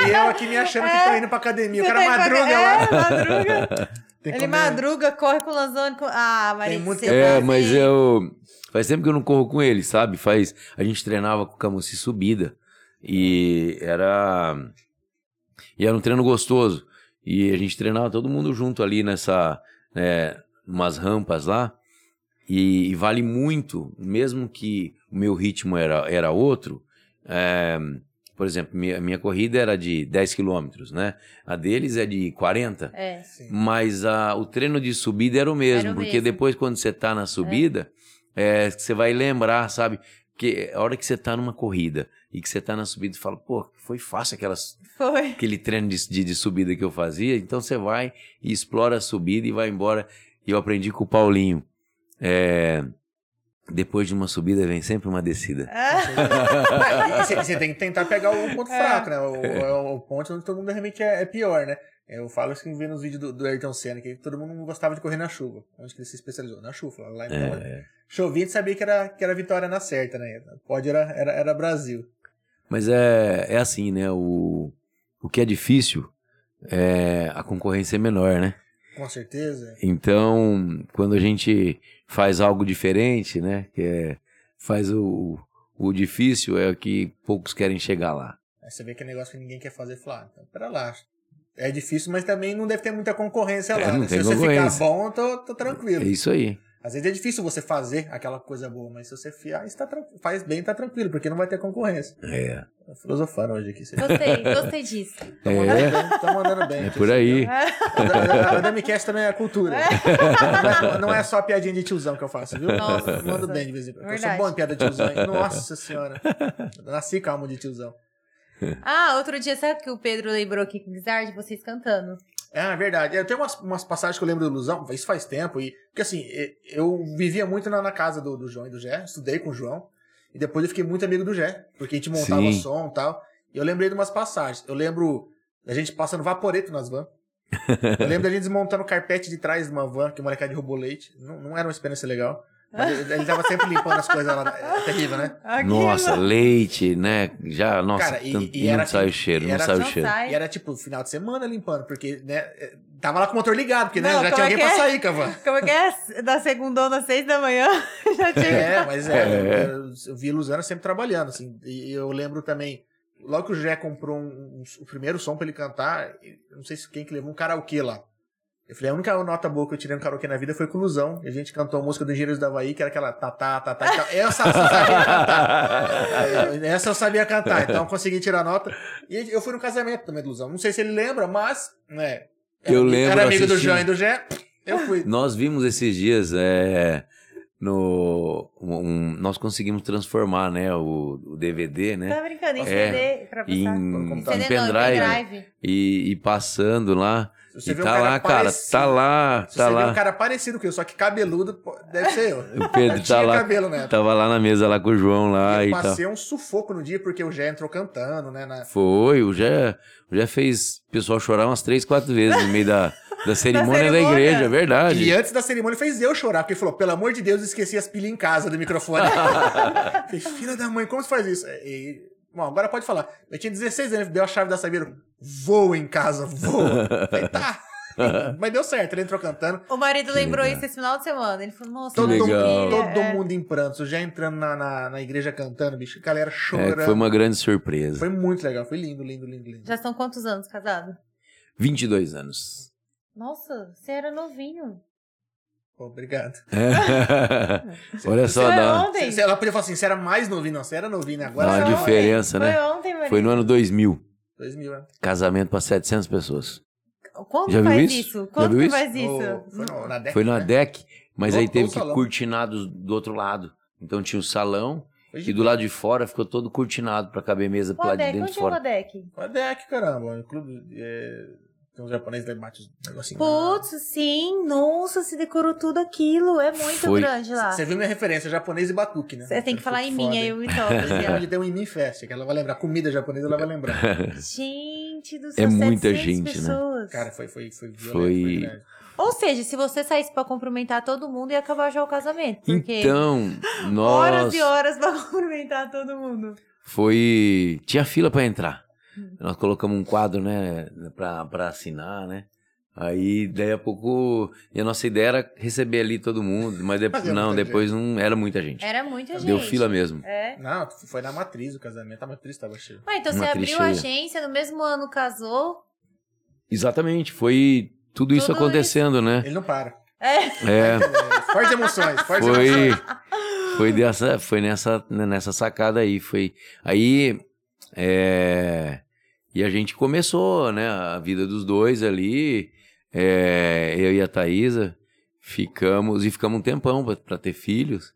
E eu aqui me achando que tô indo pra academia. O Você cara tá indo pra- madruga é, lá. madruga. Tem Ele comer- madruga, corre com o Lanzoni. Com... Ah, Maria, muito você É, tá mas assim. eu. Faz tempo que eu não corro com ele, sabe? Faz. A gente treinava com o Camusi subida. E era. E era um treino gostoso. E a gente treinava todo mundo junto ali nessa. É, umas rampas lá. E, e vale muito, mesmo que o meu ritmo era, era outro. é, por exemplo, minha, minha corrida era de 10 quilômetros, né? A deles é de 40. É. Sim. Mas a, o treino de subida era o mesmo, Era o porque mesmo. depois, quando você tá na subida, é, você vai lembrar, sabe? Porque a hora que você tá numa corrida e que você tá na subida, você fala, pô, foi fácil aquelas, Foi. aquele treino de, de, de subida que eu fazia. Então você vai e explora a subida e vai embora. E eu aprendi com o Paulinho. é, depois de uma subida vem sempre uma descida. E Você você tem que tentar pegar o ponto fraco, né? O, é o ponto onde todo mundo realmente é, é pior, né? Eu falo isso que vendo nos vídeos do, do Ayrton Senna, que todo mundo não gostava de correr na chuva. Onde que ele se especializou? Na chuva. Lá em É. Chovia, a gente sabia que era, que era vitória na certa, né? Pode era, era, era Brasil. Mas é, é assim, né? O, o que é difícil é a concorrência é menor, né? Com certeza. Então, quando a gente faz algo diferente, né? Que é, faz o, o difícil é o que poucos querem chegar lá. Aí você vê que é negócio que ninguém quer fazer, fala, ah, então, pera lá. É difícil, mas também não deve ter muita concorrência É, lá. né? Se você ficar bom, eu tô, tô É tranquilo. isso aí. Às vezes é difícil você fazer aquela coisa boa, mas se você fiar, tá tran- faz bem, tá tranquilo, porque não vai ter concorrência. É. Tô filosofando hoje aqui. Você gostei, gostei disso. tá mandando É, bem, tá mandando bem. é por aí. A Damicast também é cultura. Não é, não é só piadinha de tiozão que eu faço, viu? Nossa. Eu mando bem de vez em quando. Eu sou bom em piada de tiozão. hein? Nossa senhora. Eu nasci calmo de tiozão. Ah, outro dia, sabe que o Pedro lembrou aqui com o Guizard? Vocês cantando. É, é verdade. Eu tenho umas, umas passagens que eu lembro do Ilusão, isso faz tempo. E, porque assim, eu vivia muito na, na casa do, do João e do Gé, estudei com o João. E depois eu fiquei muito amigo do Gé, porque a gente montava Sim. som e tal. E eu lembrei de umas passagens. Eu lembro da gente passando vaporeto nas vans. Eu lembro da gente desmontando o carpete de trás de uma van, que o molecada roubou leite. Não, não era uma experiência legal. Mas ele, tava sempre limpando as coisas lá. É terrível, né? Nossa, leite, né? Já, nossa, Cara, e- tanto- e era não sai o assim, cheiro, e não era sai o Não cheiro. sai. E era tipo final de semana limpando, porque, né? é, Tava lá com o motor ligado, porque né, Não, já tinha é alguém que pra é? sair com a van. Como é que é? Da segunda às seis da manhã. Já tinha. É, mas é, É. Eu, eu vi Luzana sempre trabalhando, assim. E eu lembro também, logo que o Jé comprou um- um- o primeiro som pra ele cantar, eu não sei se quem que levou um karaokê lá. Eu falei, a única nota boa que eu tirei no karaokê na vida foi com o Luzão. E a gente cantou a música do Engenheiros da Havaí, que era aquela tá, tá, tá, tá. e tal. Essa eu sabia cantar. Essa eu sabia cantar, então eu consegui tirar nota. E eu fui no casamento também do Luzão. Não sei se ele lembra, mas, né. Eu era- lembro, Era amigo do assistindo. João e do Jé, eu fui. Nós vimos esses dias é, no um- nós conseguimos transformar, né, o, o DVD, né, Tá brincando, em É, CD pra passar. Em em em pendrive pendrive. e, e passando lá. Você e vê um tá cara lá, cara, parecido- tá lá, Se tá você vê lá. um cara parecido com eu, só que cabeludo, deve ser eu. O Pedro Eu tá lá, cabelo, tava lá na mesa lá com o João lá eu e tal. passei um sufoco no dia porque o Jé entrou cantando, né? na- Foi, o já, o já fez o pessoal chorar umas três, quatro vezes no meio da, da cerimônia da, cerimônia. igreja, é verdade. E antes da cerimônia fez eu chorar, porque ele falou: pelo amor de Deus, esqueci as pilhas em casa do microfone. Falei, filha da mãe, como você faz isso? E, bom, agora pode falar. Eu tinha 16 anos, deu a chave da Saveiro, voa em casa, voa. Falei, tá. Mas deu certo, ele entrou cantando. O marido Que lembrou legal. isso esse final de semana. Ele falou, nossa, Todo, maravilha. todo É. mundo em prantos, já entrando na, na, na igreja cantando, bicho, a galera É, chorando. que foi uma grande surpresa. Foi muito legal, foi lindo, lindo, lindo, lindo. Já são quantos anos casado? 22 anos. Nossa, você era novinho. Obrigado. Olha só, Foi dá, ontem. Se- ela podia falar assim, você era mais novinho, não, você era novinho, né? agora dá você uma é ontem. diferença, Foi né? ontem, marido. Foi no ano 2000. 2000, né? Casamento para 700 pessoas. Quando Já viu faz isso? isso? Já que isso? faz isso? No- foi no- na década, Foi na né? deck, mas aí Lotou teve o que salão. cortinar do, do outro lado. Então tinha o salão Foi e do lado de fora ficou todo cortinado para caber mesa pro lado de dentro onde e é o fora. Wadek? Uma deck, caramba. O clube. É... Tem uns japoneses lá embaixo, um negocinho. Putz, sim, nossa, se decorou tudo aquilo. É muito Foi. grande lá. Você viu minha referência, japonês e batuque, né? Você tem que falar em mim, aí eu me toco. Onde tem um em mim fest, que ela vai lembrar. Comida japonesa, ela vai lembrar. Gente do céu, É muita 700 gente, né? pessoas. Cara, foi, foi, foi violento, Foi- foi grande. Ou seja, se você saísse pra cumprimentar todo mundo, ia acabar já o casamento. Porque Então, horas nós e horas pra cumprimentar todo mundo. foi tinha fila para entrar. Hum. Nós colocamos um quadro, né, para para assinar, né? Aí, daí a pouco, e a nossa ideia era receber ali todo mundo, mas depois, não, depois não era muita gente. Era muita gente. Deu fila mesmo. É. Não, foi na matriz o casamento. A matriz tava cheia. Ah, então você abriu a agência, no mesmo ano casou. Exatamente, foi tudo isso Tudo acontecendo, né? Ele não para. É. É, É, fortes emoções, fortes foi emoções. foi dessa foi nessa nessa sacada aí, foi aí é, e a gente começou, né, a vida dos dois ali, é, eu e a Thaisa ficamos e ficamos um tempão pra- pra ter filhos.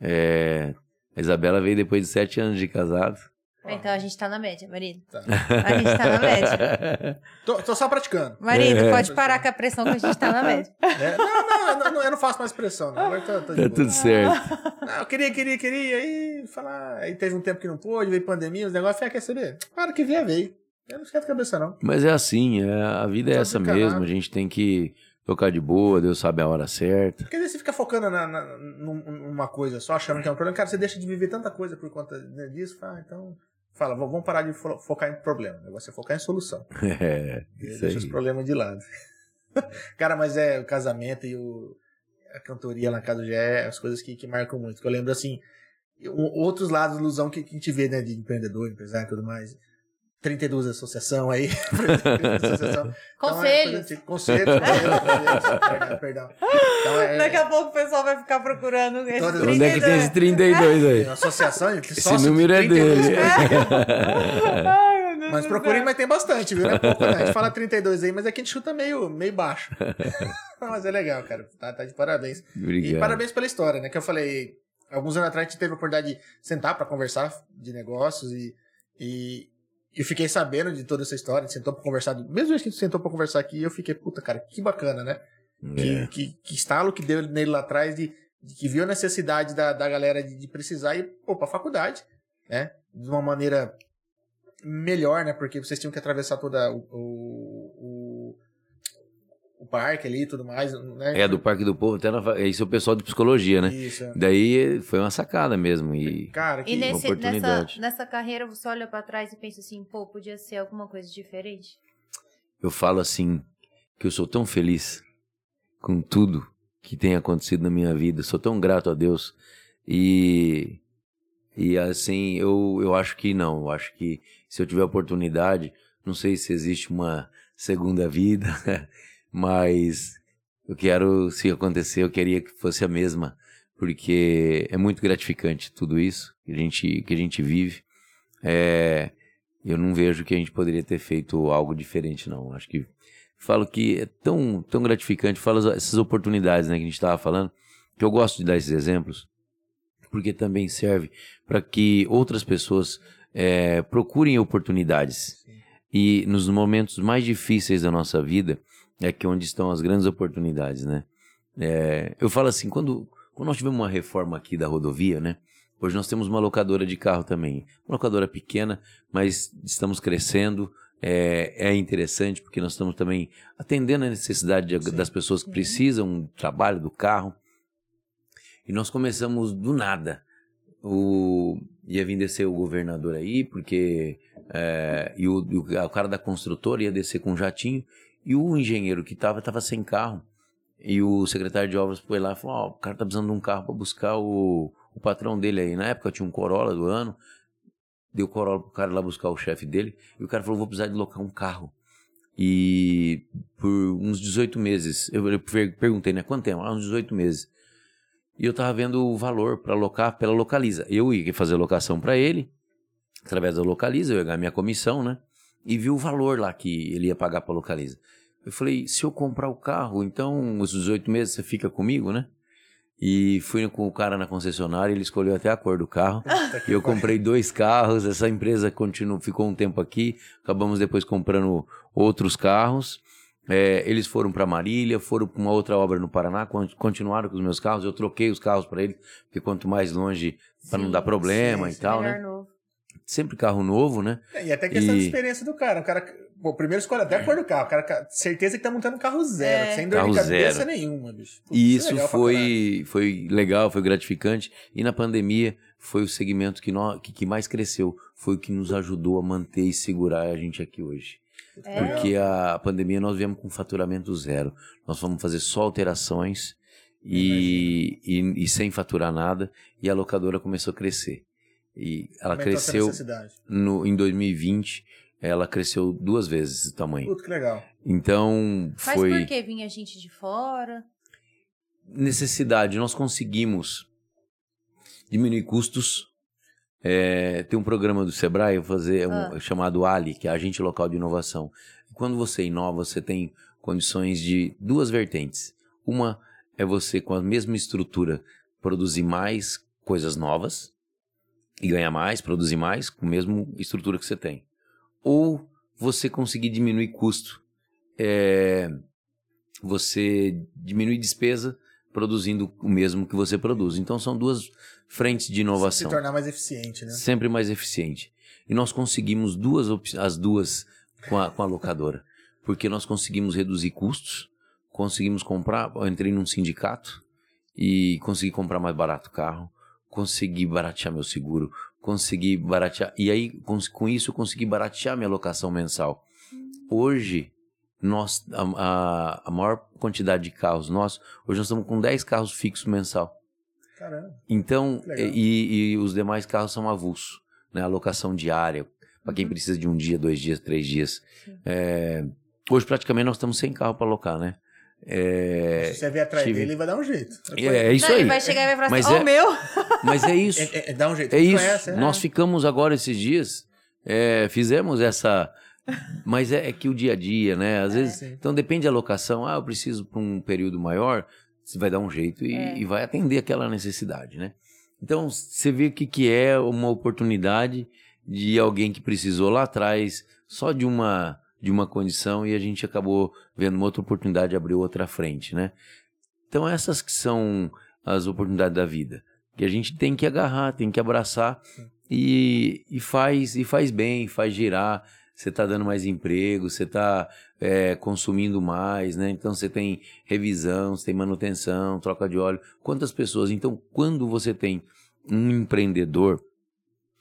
É, a Isabela veio depois de sete anos de casado. Então a gente tá na média, marido. Tá. A gente tá na média. Tô, tô só praticando. Marido, É. pode parar com a pressão que a gente tá na média. É, não, não, eu não, eu não faço mais pressão. Não. Agora tô, tô de Tá boa. tudo certo. Não, eu queria, queria, queria. Aí falar. Aí teve um tempo que não pôde, veio pandemia, os negócios. Falei, ah, quer saber? Claro que vier, veio. Eu não esquento a cabeça, não. Mas é assim, é, a vida é Só essa mesmo, a gente tem que tocar de boa, Deus sabe a hora certa. Porque às vezes você fica focando na, na- num- numa coisa só, achando que é um problema. Cara, você deixa de viver tanta coisa por conta né, disso. Fala, ah, então. Fala, vamos parar de fo- focar em problema. O negócio é focar em solução. É, isso deixa os aí. problemas de lado. Cara, mas é o casamento e o, a cantoria lá na casa do Gé, as coisas que, que marcam muito. Que eu lembro, assim, outros lados da ilusão que, que a gente vê, né, de empreendedor, empresário e tudo mais. 32 associação aí. 32 associação. Então, é coisa Conselhos. tipo- conselhos. conselhos, perdão, perdão. Então, é, Daqui a pouco o pessoal vai ficar procurando esses Todas- Onde é que tem esse 32 aí? associação, Esse número é 32 dele. Ai, meu Deus Mas procurem, mas tem bastante, viu? Não é pouco, né? A gente fala 32 aí, mas aqui a gente chuta meio, meio baixo. mas é legal, cara. Tá, tá de parabéns. E Obrigado. parabéns pela história, né? Que eu falei, alguns anos atrás a gente teve a oportunidade de sentar pra conversar de negócios e, e eu fiquei sabendo de toda essa história, sentou pra conversar, mesmo que a gente sentou pra conversar aqui, eu fiquei, puta, cara, que bacana, né? Que, É. que, que estalo que deu nele lá atrás de, de que viu a necessidade da, da galera de, de precisar ir, pô, pra faculdade, né? De uma maneira melhor, né? Porque vocês tinham que atravessar toda o, o parque ali e tudo mais, né? É, do Parque do Povo, até na, isso é o pessoal de psicologia, né? Isso. Daí foi uma sacada mesmo. E Cara, que E nesse, nessa, oportunidade. nessa carreira você olha pra trás e pensa assim, pô, podia ser alguma coisa diferente? eu falo assim, que eu sou tão feliz com tudo que tem acontecido na minha vida. Sou tão grato a Deus. E, e assim, eu, eu acho que não. Eu acho que se eu tiver oportunidade, não sei se existe uma segunda vida, mas eu quero, se acontecer, eu queria que fosse a mesma, porque é muito gratificante tudo isso que a gente, que a gente vive. É, eu não vejo que a gente poderia ter feito algo diferente, não. Acho que falo que é tão, tão gratificante, falo essas oportunidades né, que a gente estava falando, que eu gosto de dar esses exemplos, porque também serve para que outras pessoas é, procurem oportunidades. E nos momentos mais difíceis da nossa vida é que onde estão as grandes oportunidades, né? É, eu falo assim, quando, quando nós tivemos uma reforma aqui da rodovia, né? Hoje nós temos uma locadora de carro também. Uma locadora pequena, mas estamos crescendo. É, é interessante porque nós estamos também atendendo a necessidade de- das pessoas que precisam do trabalho, do carro. E nós começamos do nada. O, ia vir descer o governador aí, porque. é, e o- o cara da construtora ia descer com um jatinho. E o engenheiro que estava, estava sem carro. E o secretário de obras foi lá e falou: Ó, o cara tá precisando de um carro para buscar o, o patrão dele aí. Na época tinha um Corolla do ano. Deu Corolla pro cara lá buscar o chefe dele. E o cara falou: vou precisar de locar um carro. E por uns 18 meses, eu perguntei, né? Quanto tempo? Ah, uns 18 meses. E eu tava vendo o valor para alocar pela Localiza. Eu ia fazer locação para ele, através da Localiza, eu ia ganhar minha comissão, né? E vi o valor lá que ele ia pagar pra Localiza. Eu falei, se eu comprar o carro, então os 18 meses você fica comigo, né? E fui com o cara na concessionária, ele escolheu até a cor do carro. e eu comprei dois carros, essa empresa continuou, ficou um tempo aqui, acabamos depois comprando outros carros. É, eles foram para Marília, foram para uma outra obra no Paraná, continuaram com os meus carros. Eu troquei os carros para eles, porque quanto mais longe, para não dar problema sim, e tal, né? Novo. Sempre carro novo, né? É, e até questão e... de experiência do cara. O cara, bom, primeiro escolhe até a cor do carro. O cara, certeza que tá montando um carro zero, é. sem dor carro de cabeça zero. nenhuma, bicho. Putz, e isso, é foi, foi legal, foi gratificante. E na pandemia foi o segmento que, nós, que, que mais cresceu. Foi o que nos ajudou a manter e segurar a gente aqui hoje. É. Porque a pandemia nós viemos com faturamento zero. Nós vamos fazer só alterações e, e, e, sem faturar nada. E a locadora começou a crescer. E ela Aumentou cresceu no, em 2020. Ela cresceu duas vezes o tamanho. Puta, que legal. Então Mas foi. Mas por que vinha gente de fora? Necessidade. Nós conseguimos diminuir custos é, tem um programa do Sebrae fazer um, ah. chamado Ali, que é Agente Local de Inovação. Quando você inova, você tem condições de duas vertentes. Uma é você, com a mesma estrutura, produzir mais coisas novas e ganhar mais, produzir mais com a mesma estrutura que você tem. Ou você conseguir diminuir custo. É, você diminui despesa produzindo o mesmo que você produz. Então são duas frentes de inovação. Se tornar mais eficiente, né? Sempre mais eficiente. E nós conseguimos duas as duas com a, com a locadora. Porque nós conseguimos reduzir custos, conseguimos comprar, eu entrei num sindicato e consegui comprar mais barato o carro, consegui baratear meu seguro, consegui baratear. E aí, com, com isso, eu consegui baratear minha locação mensal. Hoje, nós, a, a, a maior quantidade de carros nossos, hoje nós estamos com 10 carros fixos mensal. Caramba. Então, e, e, os demais carros são avulso, né? Alocação diária, para quem uhum. precisa de um dia, dois dias, três dias. É, hoje, praticamente, nós estamos sem carro para alocar, né? É, Se você vier atrás tive... dele, ele vai dar um jeito. É, é isso Não, aí. Ele vai chegar e vai falar mas assim, é, oh, meu! Mas é isso. É, é, dá um jeito. É isso. Conhece, né? Nós ficamos agora esses dias, é, fizemos essa... Mas é, é, que o dia a dia, né? Às vezes, então depende da locação. Ah, eu preciso para um período maior você vai dar um jeito e, é. e, vai atender aquela necessidade, né? Então, você vê o que, que é uma oportunidade de alguém que precisou lá atrás só de uma de uma condição e a gente acabou vendo uma outra oportunidade abrir outra frente, né? Então, essas que são as oportunidades da vida, que a gente tem que agarrar, tem que abraçar e, e faz e faz bem, faz girar você está dando mais emprego, você está é, consumindo mais, né? Então você tem revisão, você tem manutenção, troca de óleo. Quantas pessoas? Então, quando você tem um empreendedor,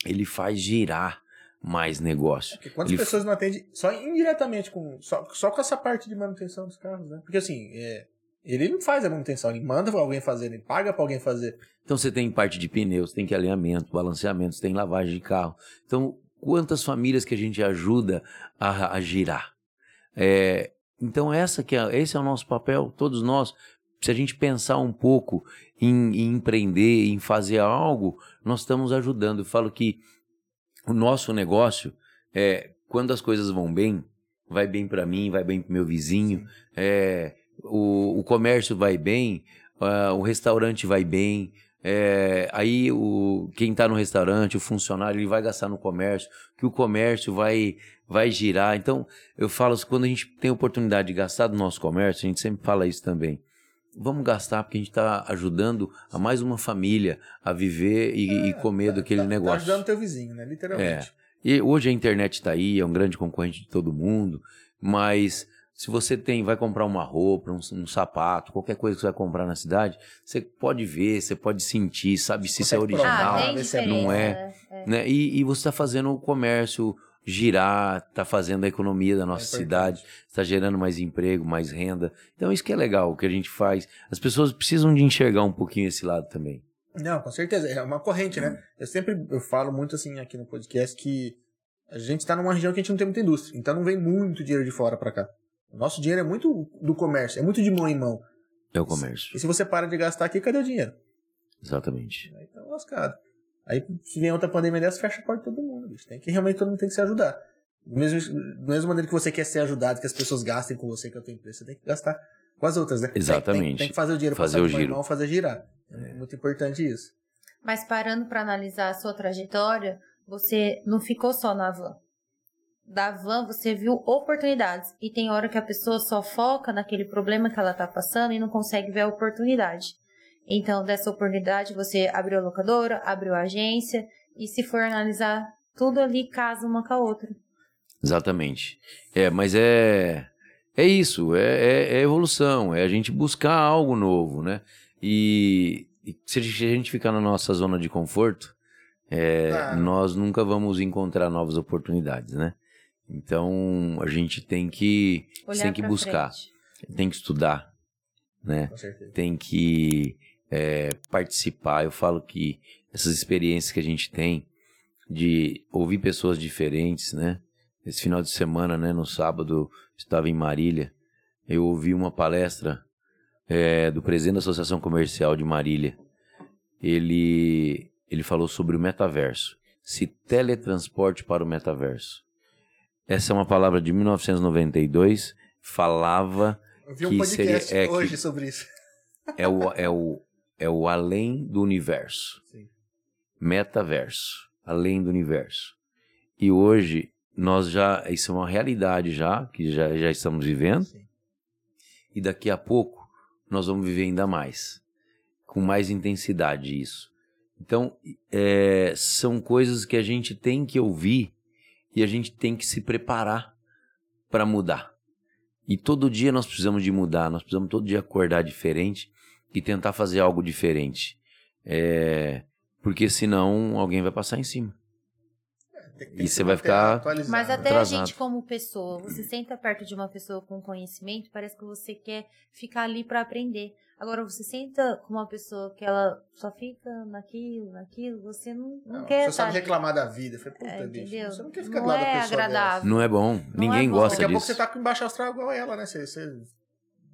ele faz girar mais negócio. É quantas ele... pessoas não atendem só indiretamente com só, só com essa parte de manutenção dos carros, né? Porque assim, é, ele não faz a manutenção, ele manda alguém fazer, ele paga para alguém fazer. Então você tem parte de pneus, tem que alinhamento, balanceamento, tem lavagem de carro. Então quantas famílias que a gente ajuda a, a girar. É, então essa que é, esse é o nosso papel, todos nós. Se a gente pensar um pouco em, em empreender, em fazer algo, nós estamos ajudando. Eu falo que o nosso negócio, é, quando as coisas vão bem, vai bem para mim, vai bem para meu vizinho, é, o, o comércio vai bem, uh, o restaurante vai bem, é, aí o, quem está no restaurante, o funcionário, ele vai gastar no comércio, que o comércio vai, vai girar. Então, eu falo, quando a gente tem oportunidade de gastar do nosso comércio, a gente sempre fala isso também. Vamos gastar porque a gente está ajudando a mais uma família a viver e, é, e comer tá, daquele tá, negócio. Está ajudando teu vizinho, né? Literalmente. É. E hoje a internet está aí, é um grande concorrente de todo mundo, mas se você tem, vai comprar uma roupa, um, um, sapato, qualquer coisa que você vai comprar na cidade, você pode ver, você pode sentir, sabe se isso é original, ah, se não é. é. Né? E, e, você está fazendo o comércio girar, tá fazendo a economia da nossa É cidade, está gerando mais emprego, mais renda. Então isso que é legal, o que a gente faz. As pessoas precisam de enxergar um pouquinho esse lado também. Não, com certeza. É uma corrente, né? Eu sempre eu falo muito assim aqui no podcast que a gente está numa região que a gente não tem muita indústria. Então não vem muito dinheiro de fora para cá. O nosso dinheiro é muito do comércio, é muito de mão em mão. É o comércio. E se você para de gastar aqui, cadê o dinheiro? Exatamente. Aí tá lascado. Aí se vem outra pandemia dessa, fecha a porta de todo mundo, bicho. Tem que realmente todo mundo tem que se ajudar. Mesmo, da mesma maneira que você quer ser ajudado, que as pessoas gastem com você, que é a tua empresa, você tem que gastar com as outras, né? Exatamente. Tem, tem que fazer o dinheiro Fazer passar o giro. mão, fazer girar. É muito importante isso. Mas parando para analisar a sua trajetória, você não ficou só na van. Da van você viu oportunidades. E tem hora que a pessoa só foca naquele problema que ela tá passando e não consegue ver a oportunidade. Então, dessa oportunidade, você abriu a locadora, abriu a agência. E se for analisar, tudo ali casa uma com a outra. Exatamente. É, mas é é isso, é, é, é evolução, é a gente buscar algo novo, né? E, e se a gente ficar na nossa zona de conforto, é, Ah. nós nunca vamos encontrar novas oportunidades, né? Então a gente tem que Olhar tem que buscar, frente. tem que estudar, né? Com certeza. tem que é, participar. Eu falo que essas experiências que a gente tem de ouvir pessoas diferentes, né? Esse final de semana, né? No sábado, estava em Marília. Eu ouvi uma palestra é, do presidente da Associação Comercial de Marília. Ele, ele falou sobre o metaverso. Se teletransporte para o metaverso. Essa é uma palavra de 1992. Falava Eu vi um que podcast seria- é que- hoje sobre isso. é o, é o, é o além do universo. Sim. Metaverso. Além do universo. E hoje, nós já. Isso é uma realidade já, que já, já estamos vivendo. Sim. E daqui a pouco, nós vamos viver ainda mais. Com mais intensidade isso. Então, é, são coisas que a gente tem que ouvir e a gente tem que se preparar para mudar. E todo dia nós precisamos de mudar, nós precisamos todo dia acordar diferente e tentar fazer algo diferente. É, porque senão alguém vai passar em cima. Tem E você vai ficar- atualizado. Mas até Atrasado. a gente como pessoa, você senta perto de uma pessoa com conhecimento, parece que você quer ficar ali para aprender. Agora você senta com uma pessoa que ela só fica naquilo, naquilo, você não, não, Não, quer Você sabe reclamar da vida. Falei, puta, É, bicho, entendeu? você não quer ficar Não do lado é da pessoa agradável. Não é bom, ninguém bom. gosta Daqui a pouco disso. você tá com embaixo astral igual ela, né? Você, você,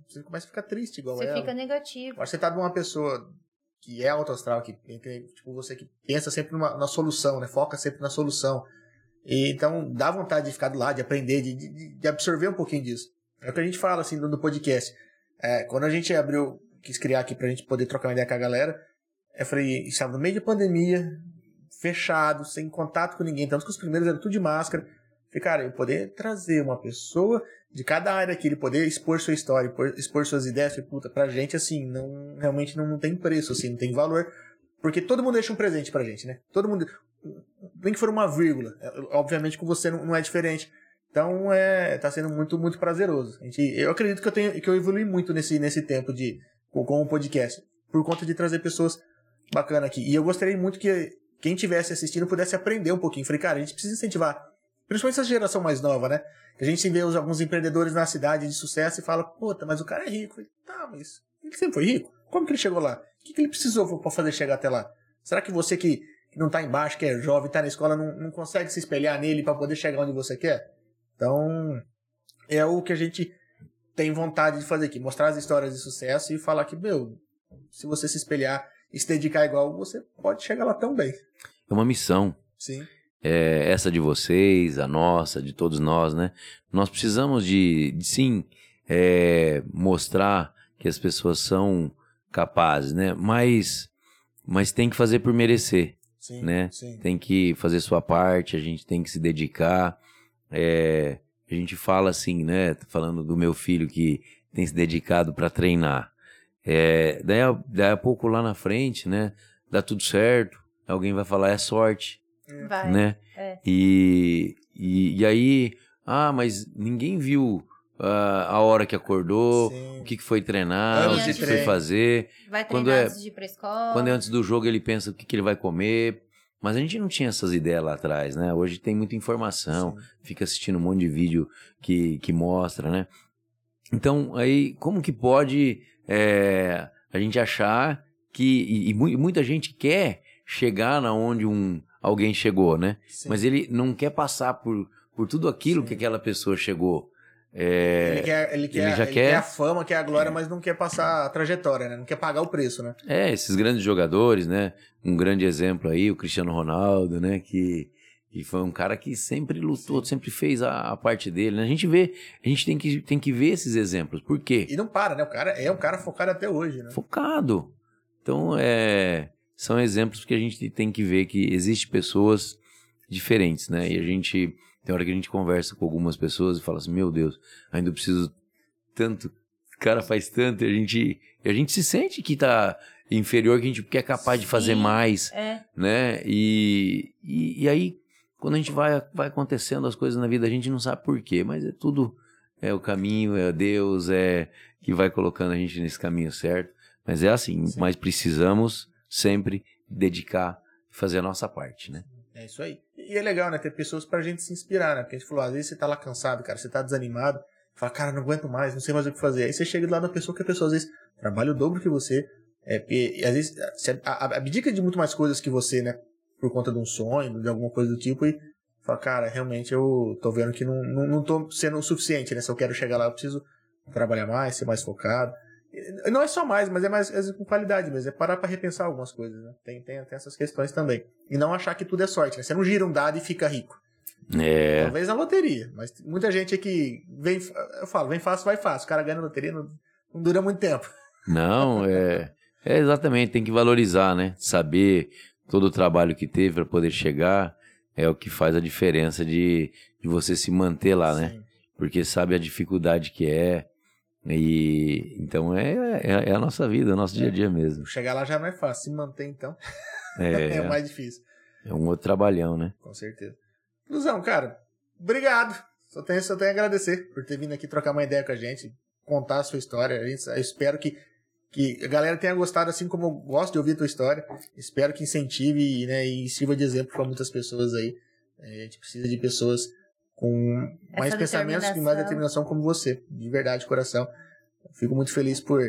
você começa a ficar triste igual Você ela. fica negativo. Agora você tá de uma pessoa que é alto astral, que, que tipo você que pensa sempre numa, na solução, né? Foca sempre na solução. E, então dá vontade de ficar do lado, de aprender, de, de, de absorver um pouquinho disso. É o que a gente fala assim no, no podcast. É, quando a gente abriu, quis criar aqui pra gente poder trocar uma ideia com a galera, eu falei, estava no meio de pandemia, fechado, sem contato com ninguém, tanto que os primeiros eram tudo de máscara. Falei, cara, eu poder trazer uma pessoa de cada área aqui, ele poder expor sua história, expor, suas ideias, puta, pra gente, assim, não, realmente não, tem preço, assim, não tem valor, porque todo mundo deixa um presente pra gente, né? Todo mundo, nem que for uma vírgula, é, obviamente com você não, é diferente. Então, é, tá sendo muito, muito prazeroso. A gente, eu acredito que eu tenho, que eu evolui muito nesse, nesse tempo de, com, com o podcast, por conta de trazer pessoas bacanas aqui. E eu gostaria muito que quem tivesse assistindo pudesse aprender um pouquinho. Falei, cara, a gente precisa incentivar, principalmente essa geração mais nova, né? A gente vê os, alguns empreendedores na cidade de sucesso e fala, puta, mas o cara é rico. Falei, tá, mas ele sempre foi rico? Como que ele chegou lá? O que, que ele precisou para fazer chegar até lá? Será que você que, que não tá embaixo, que é jovem, tá na escola, não, não consegue se espelhar nele para poder chegar onde você quer? Então, é o que a gente tem vontade de fazer aqui, mostrar as histórias de sucesso e falar que, meu, se você se espelhar e se dedicar igual, você pode chegar lá também. É uma missão. Sim. É, essa de vocês, a nossa, de todos nós, né? Nós precisamos de, de, sim, é, mostrar que as pessoas são capazes, né? Mas, mas tem que fazer por merecer, Sim, né? sim. Tem que fazer sua parte, a gente tem que se dedicar. É, a gente fala assim, né? Tô falando do meu filho que tem se dedicado para treinar. É, daí, a, daí a pouco lá na frente, né? Dá tudo certo. Alguém vai falar, é sorte Vai. né? É. E, e, e aí, ah, mas ninguém viu ah, a hora que acordou, Sim. o que, que foi treinar, o que, que foi fazer. Vai Quando treinar é- antes de ir pra escola. Quando é antes do jogo, ele pensa o que, que ele vai comer. Mas a gente não tinha essas ideias lá atrás, né? Hoje tem muita informação, Sim. fica assistindo um monte de vídeo que, que mostra, né? Então, aí, como que pode é, a gente achar que. E, e muita gente quer chegar na onde um, alguém chegou, né? Sim. Mas ele não quer passar por, por tudo aquilo Sim. que aquela pessoa chegou. É, Ele quer, ele quer, já ele quer- quer a fama, quer a glória, mas não quer passar a trajetória, né? Não quer pagar o preço, né? É, esses grandes jogadores, né? Um grande exemplo aí, o Cristiano Ronaldo, né? Que, que foi um cara que sempre lutou, sempre fez a, a parte dele. Né? A gente vê, a gente tem que, tem que ver esses exemplos. Por quê? E não para, né? O cara é um cara focado até hoje, né? Focado. Então, é, são exemplos que a gente tem que ver que existem pessoas diferentes, né? E a gente, tem hora que a gente conversa com algumas pessoas e fala assim, meu Deus, ainda preciso tanto, o cara faz tanto, e a gente, a gente se sente que tá inferior, que a gente que é capaz de fazer Sim. mais, É. né? E, e, e aí, quando a gente vai, vai acontecendo as coisas na vida, a gente não sabe por quê, mas é tudo, é o caminho, é Deus, é que vai colocando a gente nesse caminho certo. Mas é assim, Sim. mas precisamos sempre dedicar fazer a nossa parte, né? É isso aí. E é legal, né? Ter pessoas pra gente se inspirar, né? Porque a gente falou, às vezes você tá lá cansado, cara, você tá desanimado, fala, cara, não aguento mais, não sei mais o que fazer. Aí você chega lado da pessoa que a pessoa às vezes trabalha o dobro que você. É, e, às vezes abdica de muito mais coisas que você, né? Por conta de um sonho, de alguma coisa do tipo, e fala, cara, realmente eu tô vendo que não, não, não tô sendo o suficiente, né? Se eu quero chegar lá, eu preciso trabalhar mais, ser mais focado. Não é só mais, mas é mais vezes, com qualidade mesmo. É parar pra repensar algumas coisas, né? Tem, tem, tem essas questões também. E não achar que tudo é sorte, né? Você não gira um dado e fica rico. É, Talvez na loteria. Mas muita gente é que vem. Eu falo, vem fácil, vai fácil. O cara ganha na loteria, não, não dura muito tempo. não, é, é exatamente, tem que valorizar, né? Saber todo o trabalho que teve para poder chegar é o que faz a diferença de, de você se manter lá, né? Sim. Porque sabe a dificuldade que é. E então é, é, é a nossa vida, é o nosso dia a dia mesmo. Chegar lá já não é fácil. Se manter, então, é, É, o mais difícil. é um outro trabalhão, né? Com certeza. Luzão, cara, obrigado. Só tenho, só tenho a agradecer por ter vindo aqui trocar uma ideia com a gente, contar a sua história. A gente- Eu espero que, que a galera tenha gostado, assim como eu gosto de ouvir a tua história. Espero que incentive né, e sirva de exemplo para muitas pessoas aí. É, A gente precisa de pessoas com mais Essa pensamentos e mais determinação. como você, de verdade, de coração. Fico muito feliz por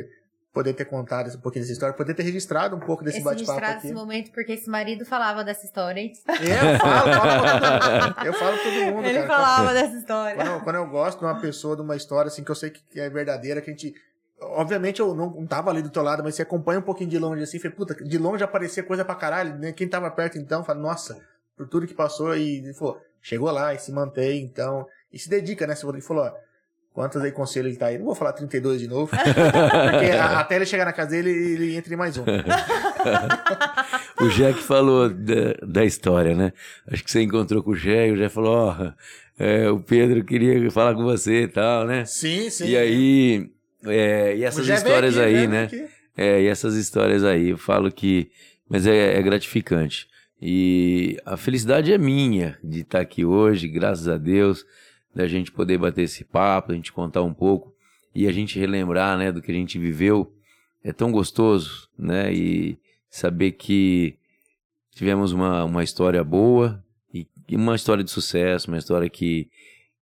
poder ter contado um pouquinho dessa história, poder ter registrado um pouco desse Esse bate-papo registrado aqui. esse momento, porque esse marido falava dessa história, hein? É, eu falo, falo. Eu falo todo mundo, Ele cara. falava dessa história. Quando eu, quando eu gosto de uma pessoa, de uma história assim que eu sei que é verdadeira, que a gente. Obviamente eu não, não tava ali do teu lado, mas você acompanha um pouquinho de longe assim, falei, puta, de longe aparecia coisa pra caralho, né? Quem tava perto então, fala, nossa, por tudo que passou e ele falou, chegou lá e se mantém, então. E se dedica, né? Ele falou, ó, quantos aí conselhos ele tá aí? Não vou falar 32 de novo, porque a- até ele chegar na casa dele, ele entra em mais um. O Jack falou da, da história, né? Acho que você encontrou com o Jack, o Jack falou, ó, é, o Pedro queria falar com você e tal, né? Sim, sim. E aí, é, e essas histórias aqui, aí, né? É, e essas histórias aí, eu falo que. Mas é, é gratificante. E a felicidade é minha de estar aqui hoje, graças a Deus, da gente poder bater esse papo, a gente contar um pouco e a gente relembrar, né, do que a gente viveu. É tão gostoso, né? E saber que tivemos uma, uma história boa e, e uma história de sucesso, uma história que,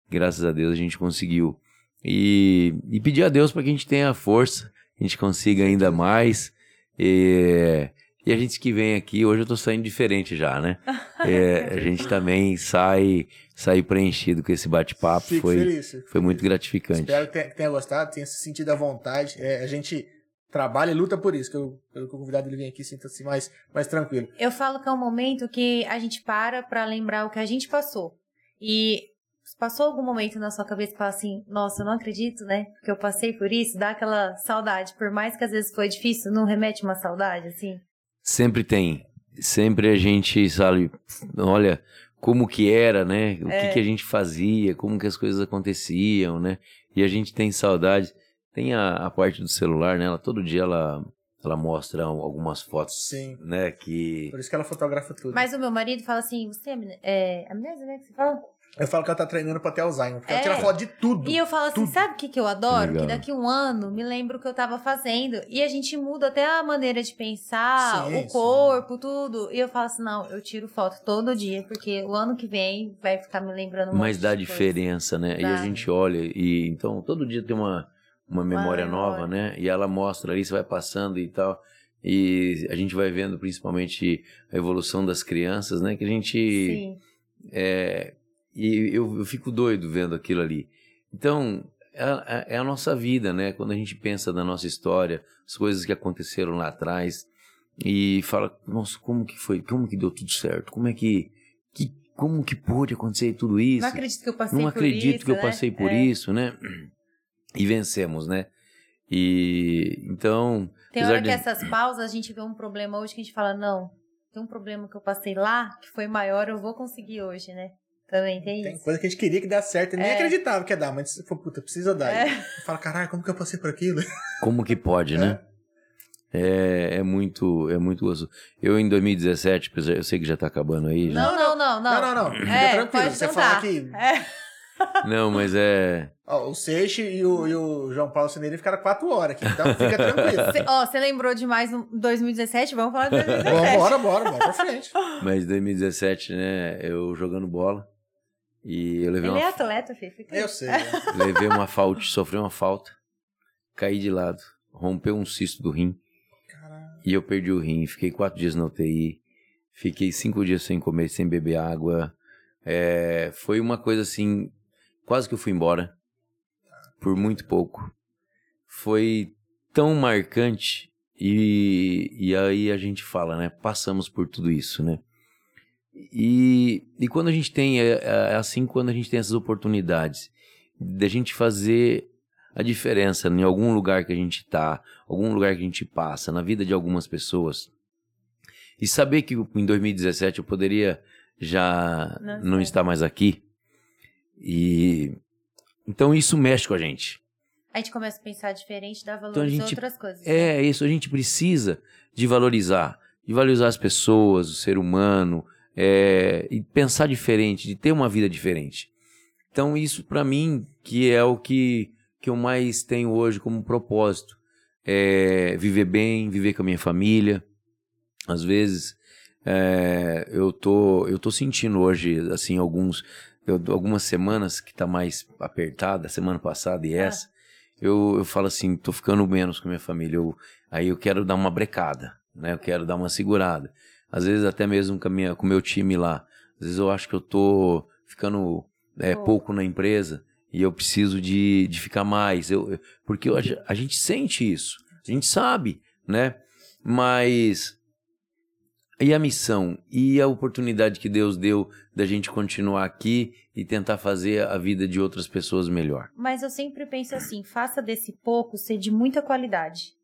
graças a Deus, a gente conseguiu. E, e pedir a Deus para que a gente tenha força, a gente consiga ainda mais. E, e a gente que vem aqui, hoje eu tô saindo diferente já, né? É, a gente também sai, sai preenchido com esse bate-papo. Fico Foi, feliz. foi muito gratificante. Espero que tenha, gostado, tenha se sentido à vontade. É, a gente trabalha e luta por isso, que eu, pelo que o convidado ele vem aqui, sinta-se mais, mais tranquilo. Eu falo que é um momento que a gente para pra lembrar o que a gente passou. E passou algum momento na sua cabeça que fala assim, nossa, eu não acredito, né? Que eu passei por isso, dá aquela saudade. Por mais que às vezes foi difícil, não remete uma saudade, assim? Sempre tem. Sempre a gente, sabe, olha como que era, né? O É. que, que a gente fazia, como que as coisas aconteciam, né? E a gente tem saudade. Tem a, a parte do celular, né? Ela, todo dia ela, ela mostra algumas fotos, Sim. né? Que Por isso que ela fotografa tudo. Mas o meu marido fala assim, você é, é amnésia, né? Que você fala? Eu falo que ela tá treinando pra ter Alzheimer, porque ela É. tira foto de tudo. E eu falo assim, Tudo. sabe o que, que eu adoro? Legal. Que daqui um ano me lembro o que eu tava fazendo. E a gente muda até a maneira de pensar, Sim, o sim. corpo, tudo. E eu falo assim, não, eu tiro foto todo dia, porque o ano que vem vai ficar me lembrando um Mas dá de coisa. diferença, né? E a Dá. gente olha e então todo dia tem uma, uma memória memória. nova, né? E ela mostra ali, você vai passando e tal. E a gente vai vendo principalmente a evolução das crianças, né? Que a gente Sim. é, e eu, eu fico doido vendo aquilo ali. Então, é, a- é a nossa vida, né? Quando a gente pensa na nossa história, as coisas que aconteceram lá atrás, e fala, nossa, como que foi? Como que deu tudo certo? Como é que. que como que pôde acontecer tudo isso? Não acredito que eu passei Não por acredito isso, que eu né? passei por É. isso, né? E vencemos, né? E então. Tem hora que de- essas pausas a gente vê um problema hoje que a gente fala, não, tem um problema que eu passei lá, que foi maior, eu vou conseguir hoje, né? Também tem, Tem isso. coisa que a gente queria que desse certo e nem É. acreditava que ia dar, mas foi, puta, precisa dar. É. Fala, caralho, como que eu passei por aquilo? Como que pode, né? É, é muito, é muito gostoso. Eu em 2017, apesar- eu sei que já tá acabando aí, já. Não, não, não, não. Não, não, não. Fica É, tranquilo. pode Você não falar que É. Não, mas é. ó, o Seixe e o, e o João Paulo Cineiro ficaram quatro horas aqui, então fica tranquilo. Cê- Ó, você lembrou de mais um 2017? Vamos falar de 2017. Bora, bora, bora, bora pra frente. Mas 2017, né? Eu jogando bola. E eu levei Ele é uma, atleta, filho. Fica Eu sei. né? levei uma falta, sofri uma falta. Caí de lado. Rompeu um cisto do rim. Caralho. E eu perdi o rim. Fiquei quatro dias na UTI. Fiquei cinco dias sem comer, sem beber água. É, foi uma coisa assim. Quase que eu fui embora. Por muito pouco. Foi tão marcante. E, e aí a gente fala, né? Passamos por tudo isso, né? E, e quando a gente tem, é, é assim quando a gente tem essas oportunidades da gente fazer a diferença em algum lugar que a gente tá, algum lugar que a gente passa, na vida de algumas pessoas. E saber que em 2017 eu poderia já Não não estar mais aqui. E então isso mexe com a gente. A gente começa a pensar diferente, dá valor Então a gente- outras coisas. né? É isso, a gente precisa de valorizar, de valorizar as pessoas, o ser humano, é, e pensar diferente, de ter uma vida diferente. Então isso para mim que é o que, que eu mais tenho hoje como propósito, é viver bem, viver com a minha família. Às vezes é, eu tô eu tô sentindo hoje assim alguns eu- algumas semanas que tá mais apertada, semana passada e essa eu, eu falo assim, tô ficando menos com minha família. Eu, aí eu quero dar uma brecada, né? Eu quero dar uma segurada. Às vezes até mesmo com, minha, com o meu time lá. Às vezes eu acho que eu tô ficando é, Pouco. pouco na empresa e eu preciso de, de ficar mais. Eu, eu- porque eu- a gente sente isso, a gente sabe, né? Mas e a missão e a oportunidade que Deus deu da gente continuar aqui e tentar fazer a vida de outras pessoas melhor. Mas eu sempre penso assim, faça desse pouco ser de muita qualidade.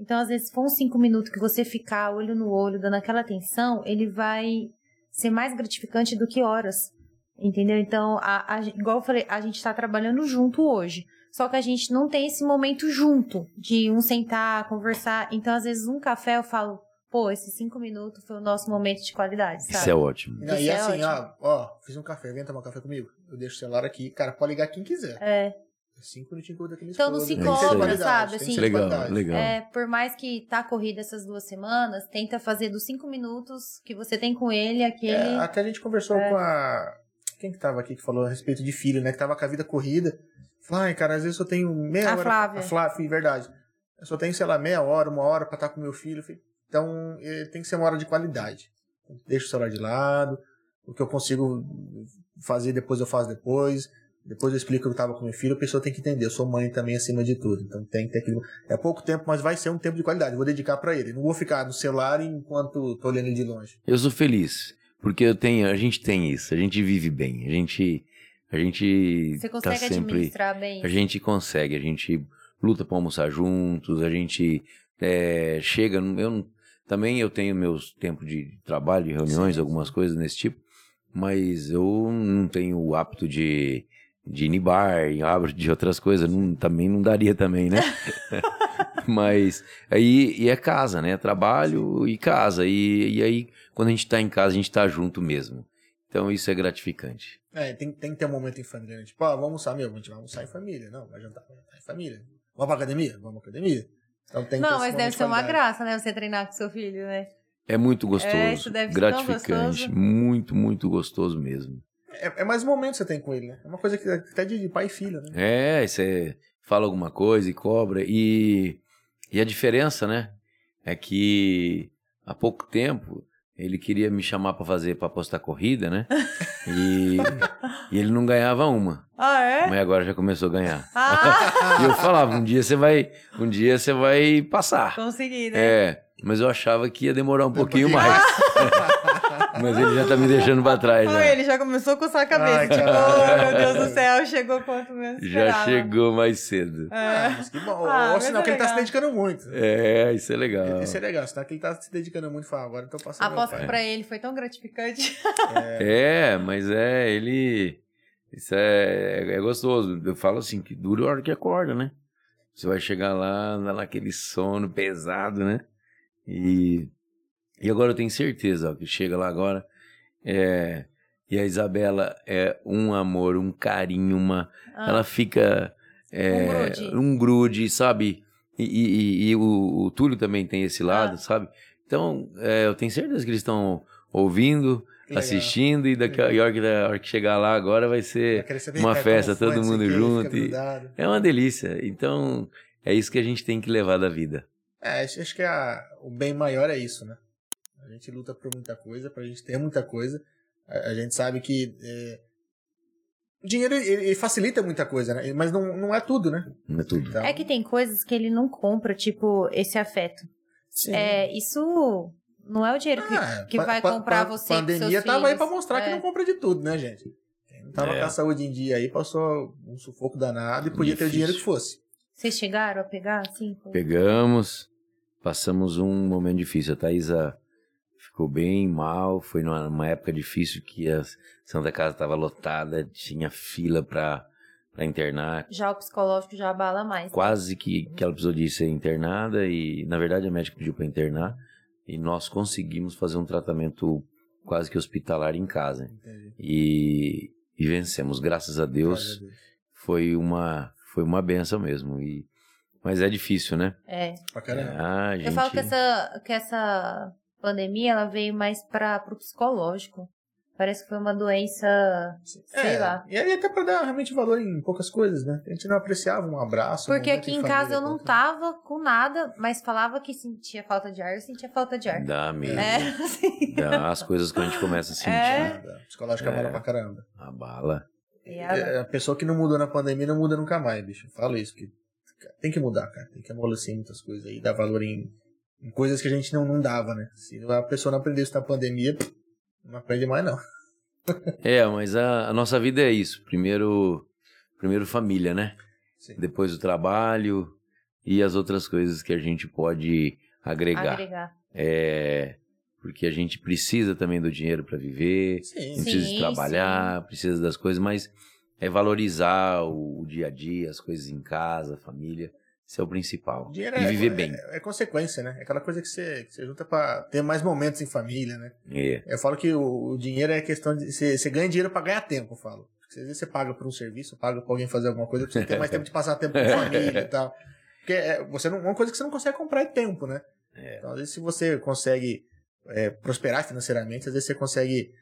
Então, às vezes, se for uns cinco minutos que você ficar olho no olho, dando aquela atenção, ele vai ser mais gratificante do que horas. Entendeu? Então, a, a- igual eu falei, a gente tá trabalhando junto hoje. Só que a gente não tem esse momento junto, de um sentar, conversar. Então, às vezes, um café eu falo, pô, esses cinco minutos foi o nosso momento de qualidade, sabe? Isso é ótimo. E aí, Isso é assim, ótimo. ó, ó, fiz um café, vem tomar um café comigo? Eu deixo o celular aqui, cara, pode ligar quem quiser. É, Cinco minutinhos que eu vou daquele Então, não se que ser cobra, sabe, que assim. Legal, legal. É, por mais que tá corrida essas duas semanas, tenta fazer dos cinco minutos que você tem com ele, aquele. É, até a gente conversou É. com a. Quem que tava aqui que falou a respeito de filho, né? Que tava com a vida corrida. Falou, ai, cara, às vezes eu tenho meia A hora. Flávia. A Flávia, verdade. Eu só tenho, sei lá, meia hora, uma hora pra estar com meu filho. Então, eh, tem que ser uma hora de qualidade. Deixa o celular de lado. O que eu consigo fazer depois, eu faço depois. Depois eu explico que eu tava com meu filho, a pessoa tem que entender. Eu sou mãe também acima de tudo. Então tem que ter aquilo. É pouco tempo, mas vai ser um tempo de qualidade. Eu vou dedicar pra ele. Não vou ficar no celular enquanto tô olhando ele de longe. Eu sou feliz, porque eu tenho, a gente tem isso, a gente vive bem, a gente, a gente você tá consegue sempre, administrar bem. a gente consegue, a gente luta para almoçar juntos, a gente é, chega, eu também eu tenho meus tempos de trabalho, de reuniões, Sim, algumas coisas nesse tipo, mas eu não tenho o hábito de de ir em bar, em hábito de outras coisas, não- também não daria também, né? Mas aí e é casa, né? Trabalho e casa. E, e aí, quando a gente tá em casa, a gente tá junto mesmo. Então isso é gratificante. É, tem, tem que ter um momento em família, né? Tipo, ah, vamos almoçar, meu, a gente vai almoçar em família. Não, vai jantar, vai jantar em família. Vamos pra academia? Vamos pra academia. Então tem Não, mas deve de ser uma graça, né? Você treinar com seu filho, né? É muito gostoso, É, isso deve ser tão gratificante, gostoso. muito, muito gostoso mesmo. É, é mais um momento que você tem com ele, né? É uma coisa que até de, de pai e filho, né? É, você fala alguma coisa e cobra. E, e a diferença, né? É que há pouco tempo ele queria me chamar pra fazer, pra apostar corrida, né? E, e ele não ganhava uma. Ah, é? Mas agora já começou a ganhar. Ah, E eu falava, um dia você vai, um dia você vai passar. consegui, né? É, mas eu achava que ia demorar um pouquinho pouquinho. mais. mas ele já tá me deixando pra trás. Ah, Já, ele já começou a coçar a cabeça. Ai, tipo, oh, meu Deus do céu, chegou quanto menos já esperava. chegou mais cedo. Ah, É. mas que bom. Ah, Ou sinal é que ele tá se dedicando muito. É, isso é legal. Isso é legal, sinal que ele tá se dedicando muito. Fala, agora eu tô passando meu Aposto pai. que pra ele foi tão gratificante. É, mas é, ele. Isso é, é gostoso. Eu falo assim, que dura a hora que acorda, né? Você vai chegar lá, naquele sono pesado, né? E, e agora eu tenho certeza, ó, que chega lá agora. É, e a Isabela é um amor, um carinho, uma. Ah, Ela fica. é, Um grude. um grude, sabe? E, e- e- o, o Túlio também tem esse lado, Ah. sabe? Então, é, eu tenho certeza que eles estão ouvindo, legal. assistindo, e daqui a hora que, a hora que chegar lá agora vai ser uma festa, todo mundo quê, junto fica e- é uma delícia. Então, é isso que a gente tem que levar da vida. É, acho acho que a- o bem maior é isso, né? A gente luta por muita coisa, pra gente ter muita coisa. A, a gente sabe que é, o dinheiro ele, ele facilita muita coisa, né? Mas não, não é tudo, né? Não é tudo. Então, É que tem coisas que ele não compra, tipo esse afeto. sim. É, isso não é o dinheiro que, Ah, que pa- vai pa- comprar pa- você pros pandemia tava aí filhos. pra mostrar que É. não compra de tudo, né, gente? Quem não tava É. com a saúde em dia aí passou um sufoco danado e podia ter o Difícil. dinheiro que fosse. Vocês chegaram a pegar, assim? Pegamos, passamos um momento difícil. A Thaisa ficou bem mal, foi numa, numa época difícil que a Santa Casa estava lotada, tinha fila para internar. Já o psicológico já abala mais. Quase que, que ela precisou de ser internada e, na verdade, a médica pediu para internar e nós conseguimos fazer um tratamento quase que hospitalar em casa. E, e vencemos, graças a Deus. Graças a Deus. Foi uma, foi uma benção mesmo. E, mas é difícil, né? É. Pra caramba. Ah, gente... Eu falo que essa, que essa pandemia ela veio mais para o psicológico. Parece que foi uma doença, sei É, lá. E aí até pra dar realmente valor em poucas coisas, né? A gente não apreciava um abraço. um Porque momento aqui em casa eu não tava com nada, mas falava que sentia falta de ar, eu sentia falta de ar. Dá mesmo. É, assim. Dá as coisas que a gente começa a sentir. É. Nada. Psicológica É. bola pra caramba. A bala. E ela- É, A pessoa que não mudou na pandemia não muda nunca mais, bicho. Eu falo isso, que tem que mudar, cara. Tem que amolecer muitas coisas aí, dar valor em coisas que a gente não, não dava, né? Se a pessoa não aprendeu isso na pandemia, não aprende mais, não. É, mas a, a nossa vida é isso. Primeiro, primeiro família, né? Sim. Depois o trabalho e as outras coisas que a gente pode agregar. agregar. É, porque a gente precisa também do dinheiro para viver, Sim. precisa Sim, de trabalhar, precisa das coisas, mas é valorizar o, o dia a dia, as coisas em casa, a família. Isso é o principal. O dinheiro e é, viver é- bem. É, é consequência, né? É aquela coisa que você, que você junta pra ter mais momentos em família, né? É. Eu falo que o, o dinheiro é questão de. Você, você ganha dinheiro pra ganhar tempo, eu falo. Porque às vezes você paga por um serviço, paga pra alguém fazer alguma coisa pra você ter mais tempo de passar tempo com a família e tal. Porque é, você não, uma coisa que você não consegue comprar é tempo, né? É. Então, às vezes, se você consegue é, prosperar financeiramente, às vezes você consegue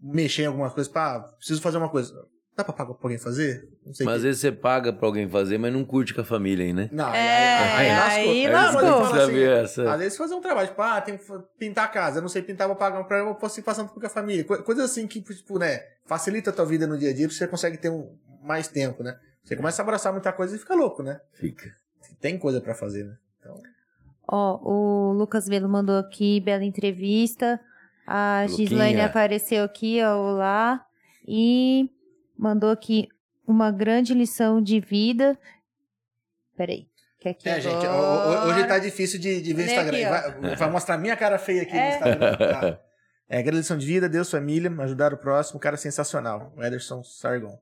mexer em alguma coisa. Pá, preciso fazer uma coisa. Dá pra pagar pra alguém fazer? Não Mas às quê. vezes você paga pra alguém fazer, mas não curte com a família aí, né? Não, É, aí Não, mas eu lascou. falo assim, Sabe essa? Às vezes fazer um trabalho, tipo, ah, tem que pintar a casa, eu não sei pintar, vou pagar um eu posso ir passando com a família. Co- Coisas assim que, tipo, né, facilita a tua vida no dia a dia, porque você consegue ter um, mais tempo, né? Você começa a abraçar muita coisa e fica louco, né? Fica. Tem coisa pra fazer, né? Então, Ó, o Lucas Velo mandou aqui, bela entrevista. A Luquinha. Gislaine apareceu aqui, ó, olá. E mandou aqui uma grande lição de vida. Peraí. Que aqui é, gente, agora... ho- hoje tá difícil de, de ver Vem Instagram. aqui, vai, vai mostrar minha cara feia aqui É. no Instagram. Tá? É, grande lição de vida, Deus, família, ajudar o próximo, cara sensacional. O Ederson Sargon.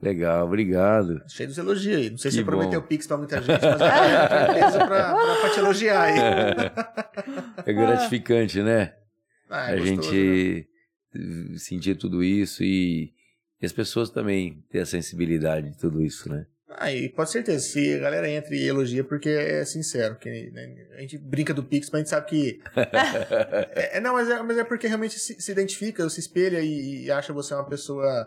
Legal, obrigado. Cheio dos elogios aí. Não sei se Que você prometeu. Pix pra muita gente, mas eu tenho certeza pra, pra, pra te elogiar aí. É gratificante, né? Ah, é a gostoso, né? gente sentir tudo isso e, e as pessoas também ter a sensibilidade de tudo isso, né? Aí, pode certeza, se a galera entra e elogia porque é sincero, que né, a gente brinca do Pix, mas a gente sabe que. é, é, não, mas é, mas é porque realmente se, se identifica, se espelha e, e, acha você uma pessoa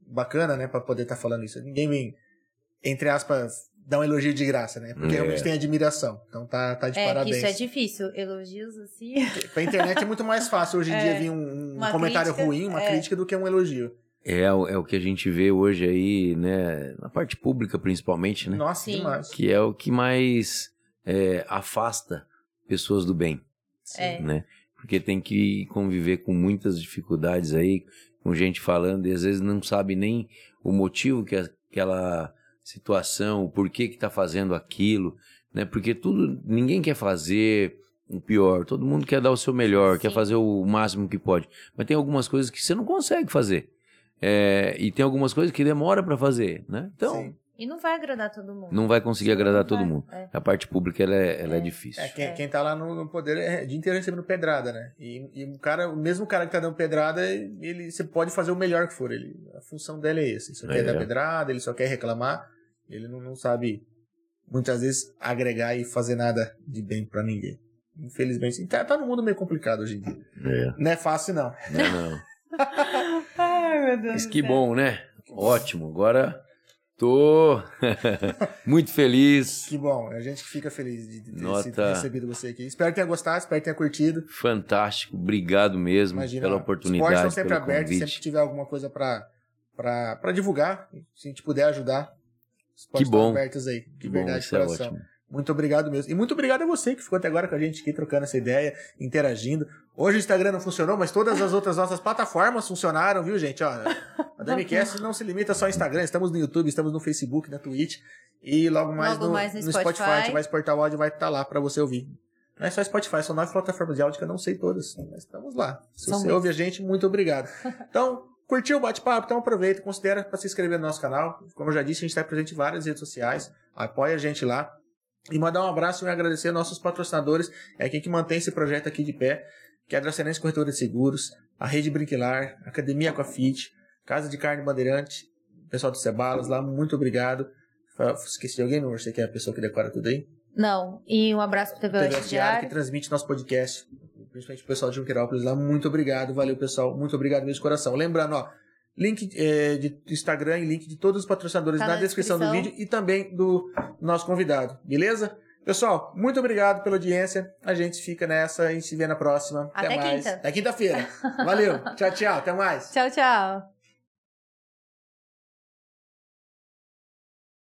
bacana, né, pra poder estar tá falando isso. Ninguém vem, entre aspas, dar um elogio de graça, né? Porque é. realmente tem admiração. Então tá, tá de é, parabéns. isso é difícil. Elogios assim. Pra internet é muito mais fácil hoje em é, dia vir um, um comentário crítica, ruim, uma é. crítica, do que um elogio. É, é o que a gente vê hoje aí, né? Na parte pública, principalmente, né? Nossa, Sim. demais. Que é o que mais é, afasta pessoas do bem. É. Né? Porque tem que conviver com muitas dificuldades aí, com gente falando, e às vezes não sabe nem o motivo que aquela situação, o porquê que está fazendo aquilo, né? Porque tudo, ninguém quer fazer o pior, todo mundo quer dar o seu melhor, Sim. quer fazer o máximo que pode. Mas tem algumas coisas que você não consegue fazer. É, e tem algumas coisas que demora para fazer, né? Então. Sim. E não vai agradar todo mundo. Não vai conseguir Sim, agradar todo vai. mundo. É. A parte pública ela é, ela é. é difícil. É, quem, quem tá lá no, no poder é de inteiro recebendo pedrada, né? E, e, o cara, o mesmo cara que tá dando pedrada, ele, você pode fazer o melhor que for. Ele, a função dele é essa. Ele só quer é. dar pedrada, ele só quer reclamar. Ele não, não sabe, muitas vezes, agregar e fazer nada de bem para ninguém. Infelizmente, tá, tá no mundo meio complicado hoje em dia. É. Não é fácil, não. Não, não. Meu Deus. Mas que bom, né? Ótimo. Agora tô muito feliz. Que bom. A gente fica feliz de ter Nota... recebido você aqui. Espero que tenha gostado, espero que tenha curtido. Fantástico. Obrigado mesmo Imagina, pela oportunidade. Os portas estão sempre abertos. Sempre que tiver alguma coisa para para divulgar, se a gente puder ajudar, os portas que bom. estão abertos aí. De que verdade, bom, é coração. É muito obrigado mesmo. E muito obrigado a você que ficou até agora com a gente aqui trocando essa ideia, interagindo. Hoje o Instagram não funcionou, mas todas as outras nossas plataformas funcionaram, viu, gente? Ó, a DMCast não se limita só ao Instagram, estamos no YouTube, estamos no Facebook, na Twitch e logo mais, logo no, mais no, no, Spotify. Spotify. vai exportar o áudio vai estar tá lá para você ouvir. Não é só Spotify, são nove plataformas de áudio que eu não sei todas, mas estamos lá. Se São você ouve a gente, muito obrigado. Então, curtiu o bate-papo? Então aproveita, considera para se inscrever no nosso canal. Como eu já disse, a gente está presente em várias redes sociais. Apoia a gente lá. E mandar um abraço e agradecer aos nossos patrocinadores, é quem que mantém esse projeto aqui de pé, que é a Dracenense Corretora de Seguros, a Rede Brinquilar, a Academia Aquafit, Casa de Carne Bandeirante, pessoal do Cebalos lá, muito obrigado. Esqueci de alguém, não? Você que é a pessoa que decora tudo aí? Não, e um abraço para o TV Oeste Diário. que transmite nosso podcast, principalmente o pessoal de Junquerópolis lá, muito obrigado, valeu pessoal, muito obrigado mesmo de coração. Lembrando, ó, link é, de Instagram e link de todos os patrocinadores tá na, na descrição, descrição, do vídeo e também do nosso convidado, beleza? Pessoal, muito obrigado pela audiência. A gente fica nessa e se vê na próxima. Até, até mais. Quinta. Até quinta-feira. Valeu. tchau, tchau. Até mais. Tchau, tchau.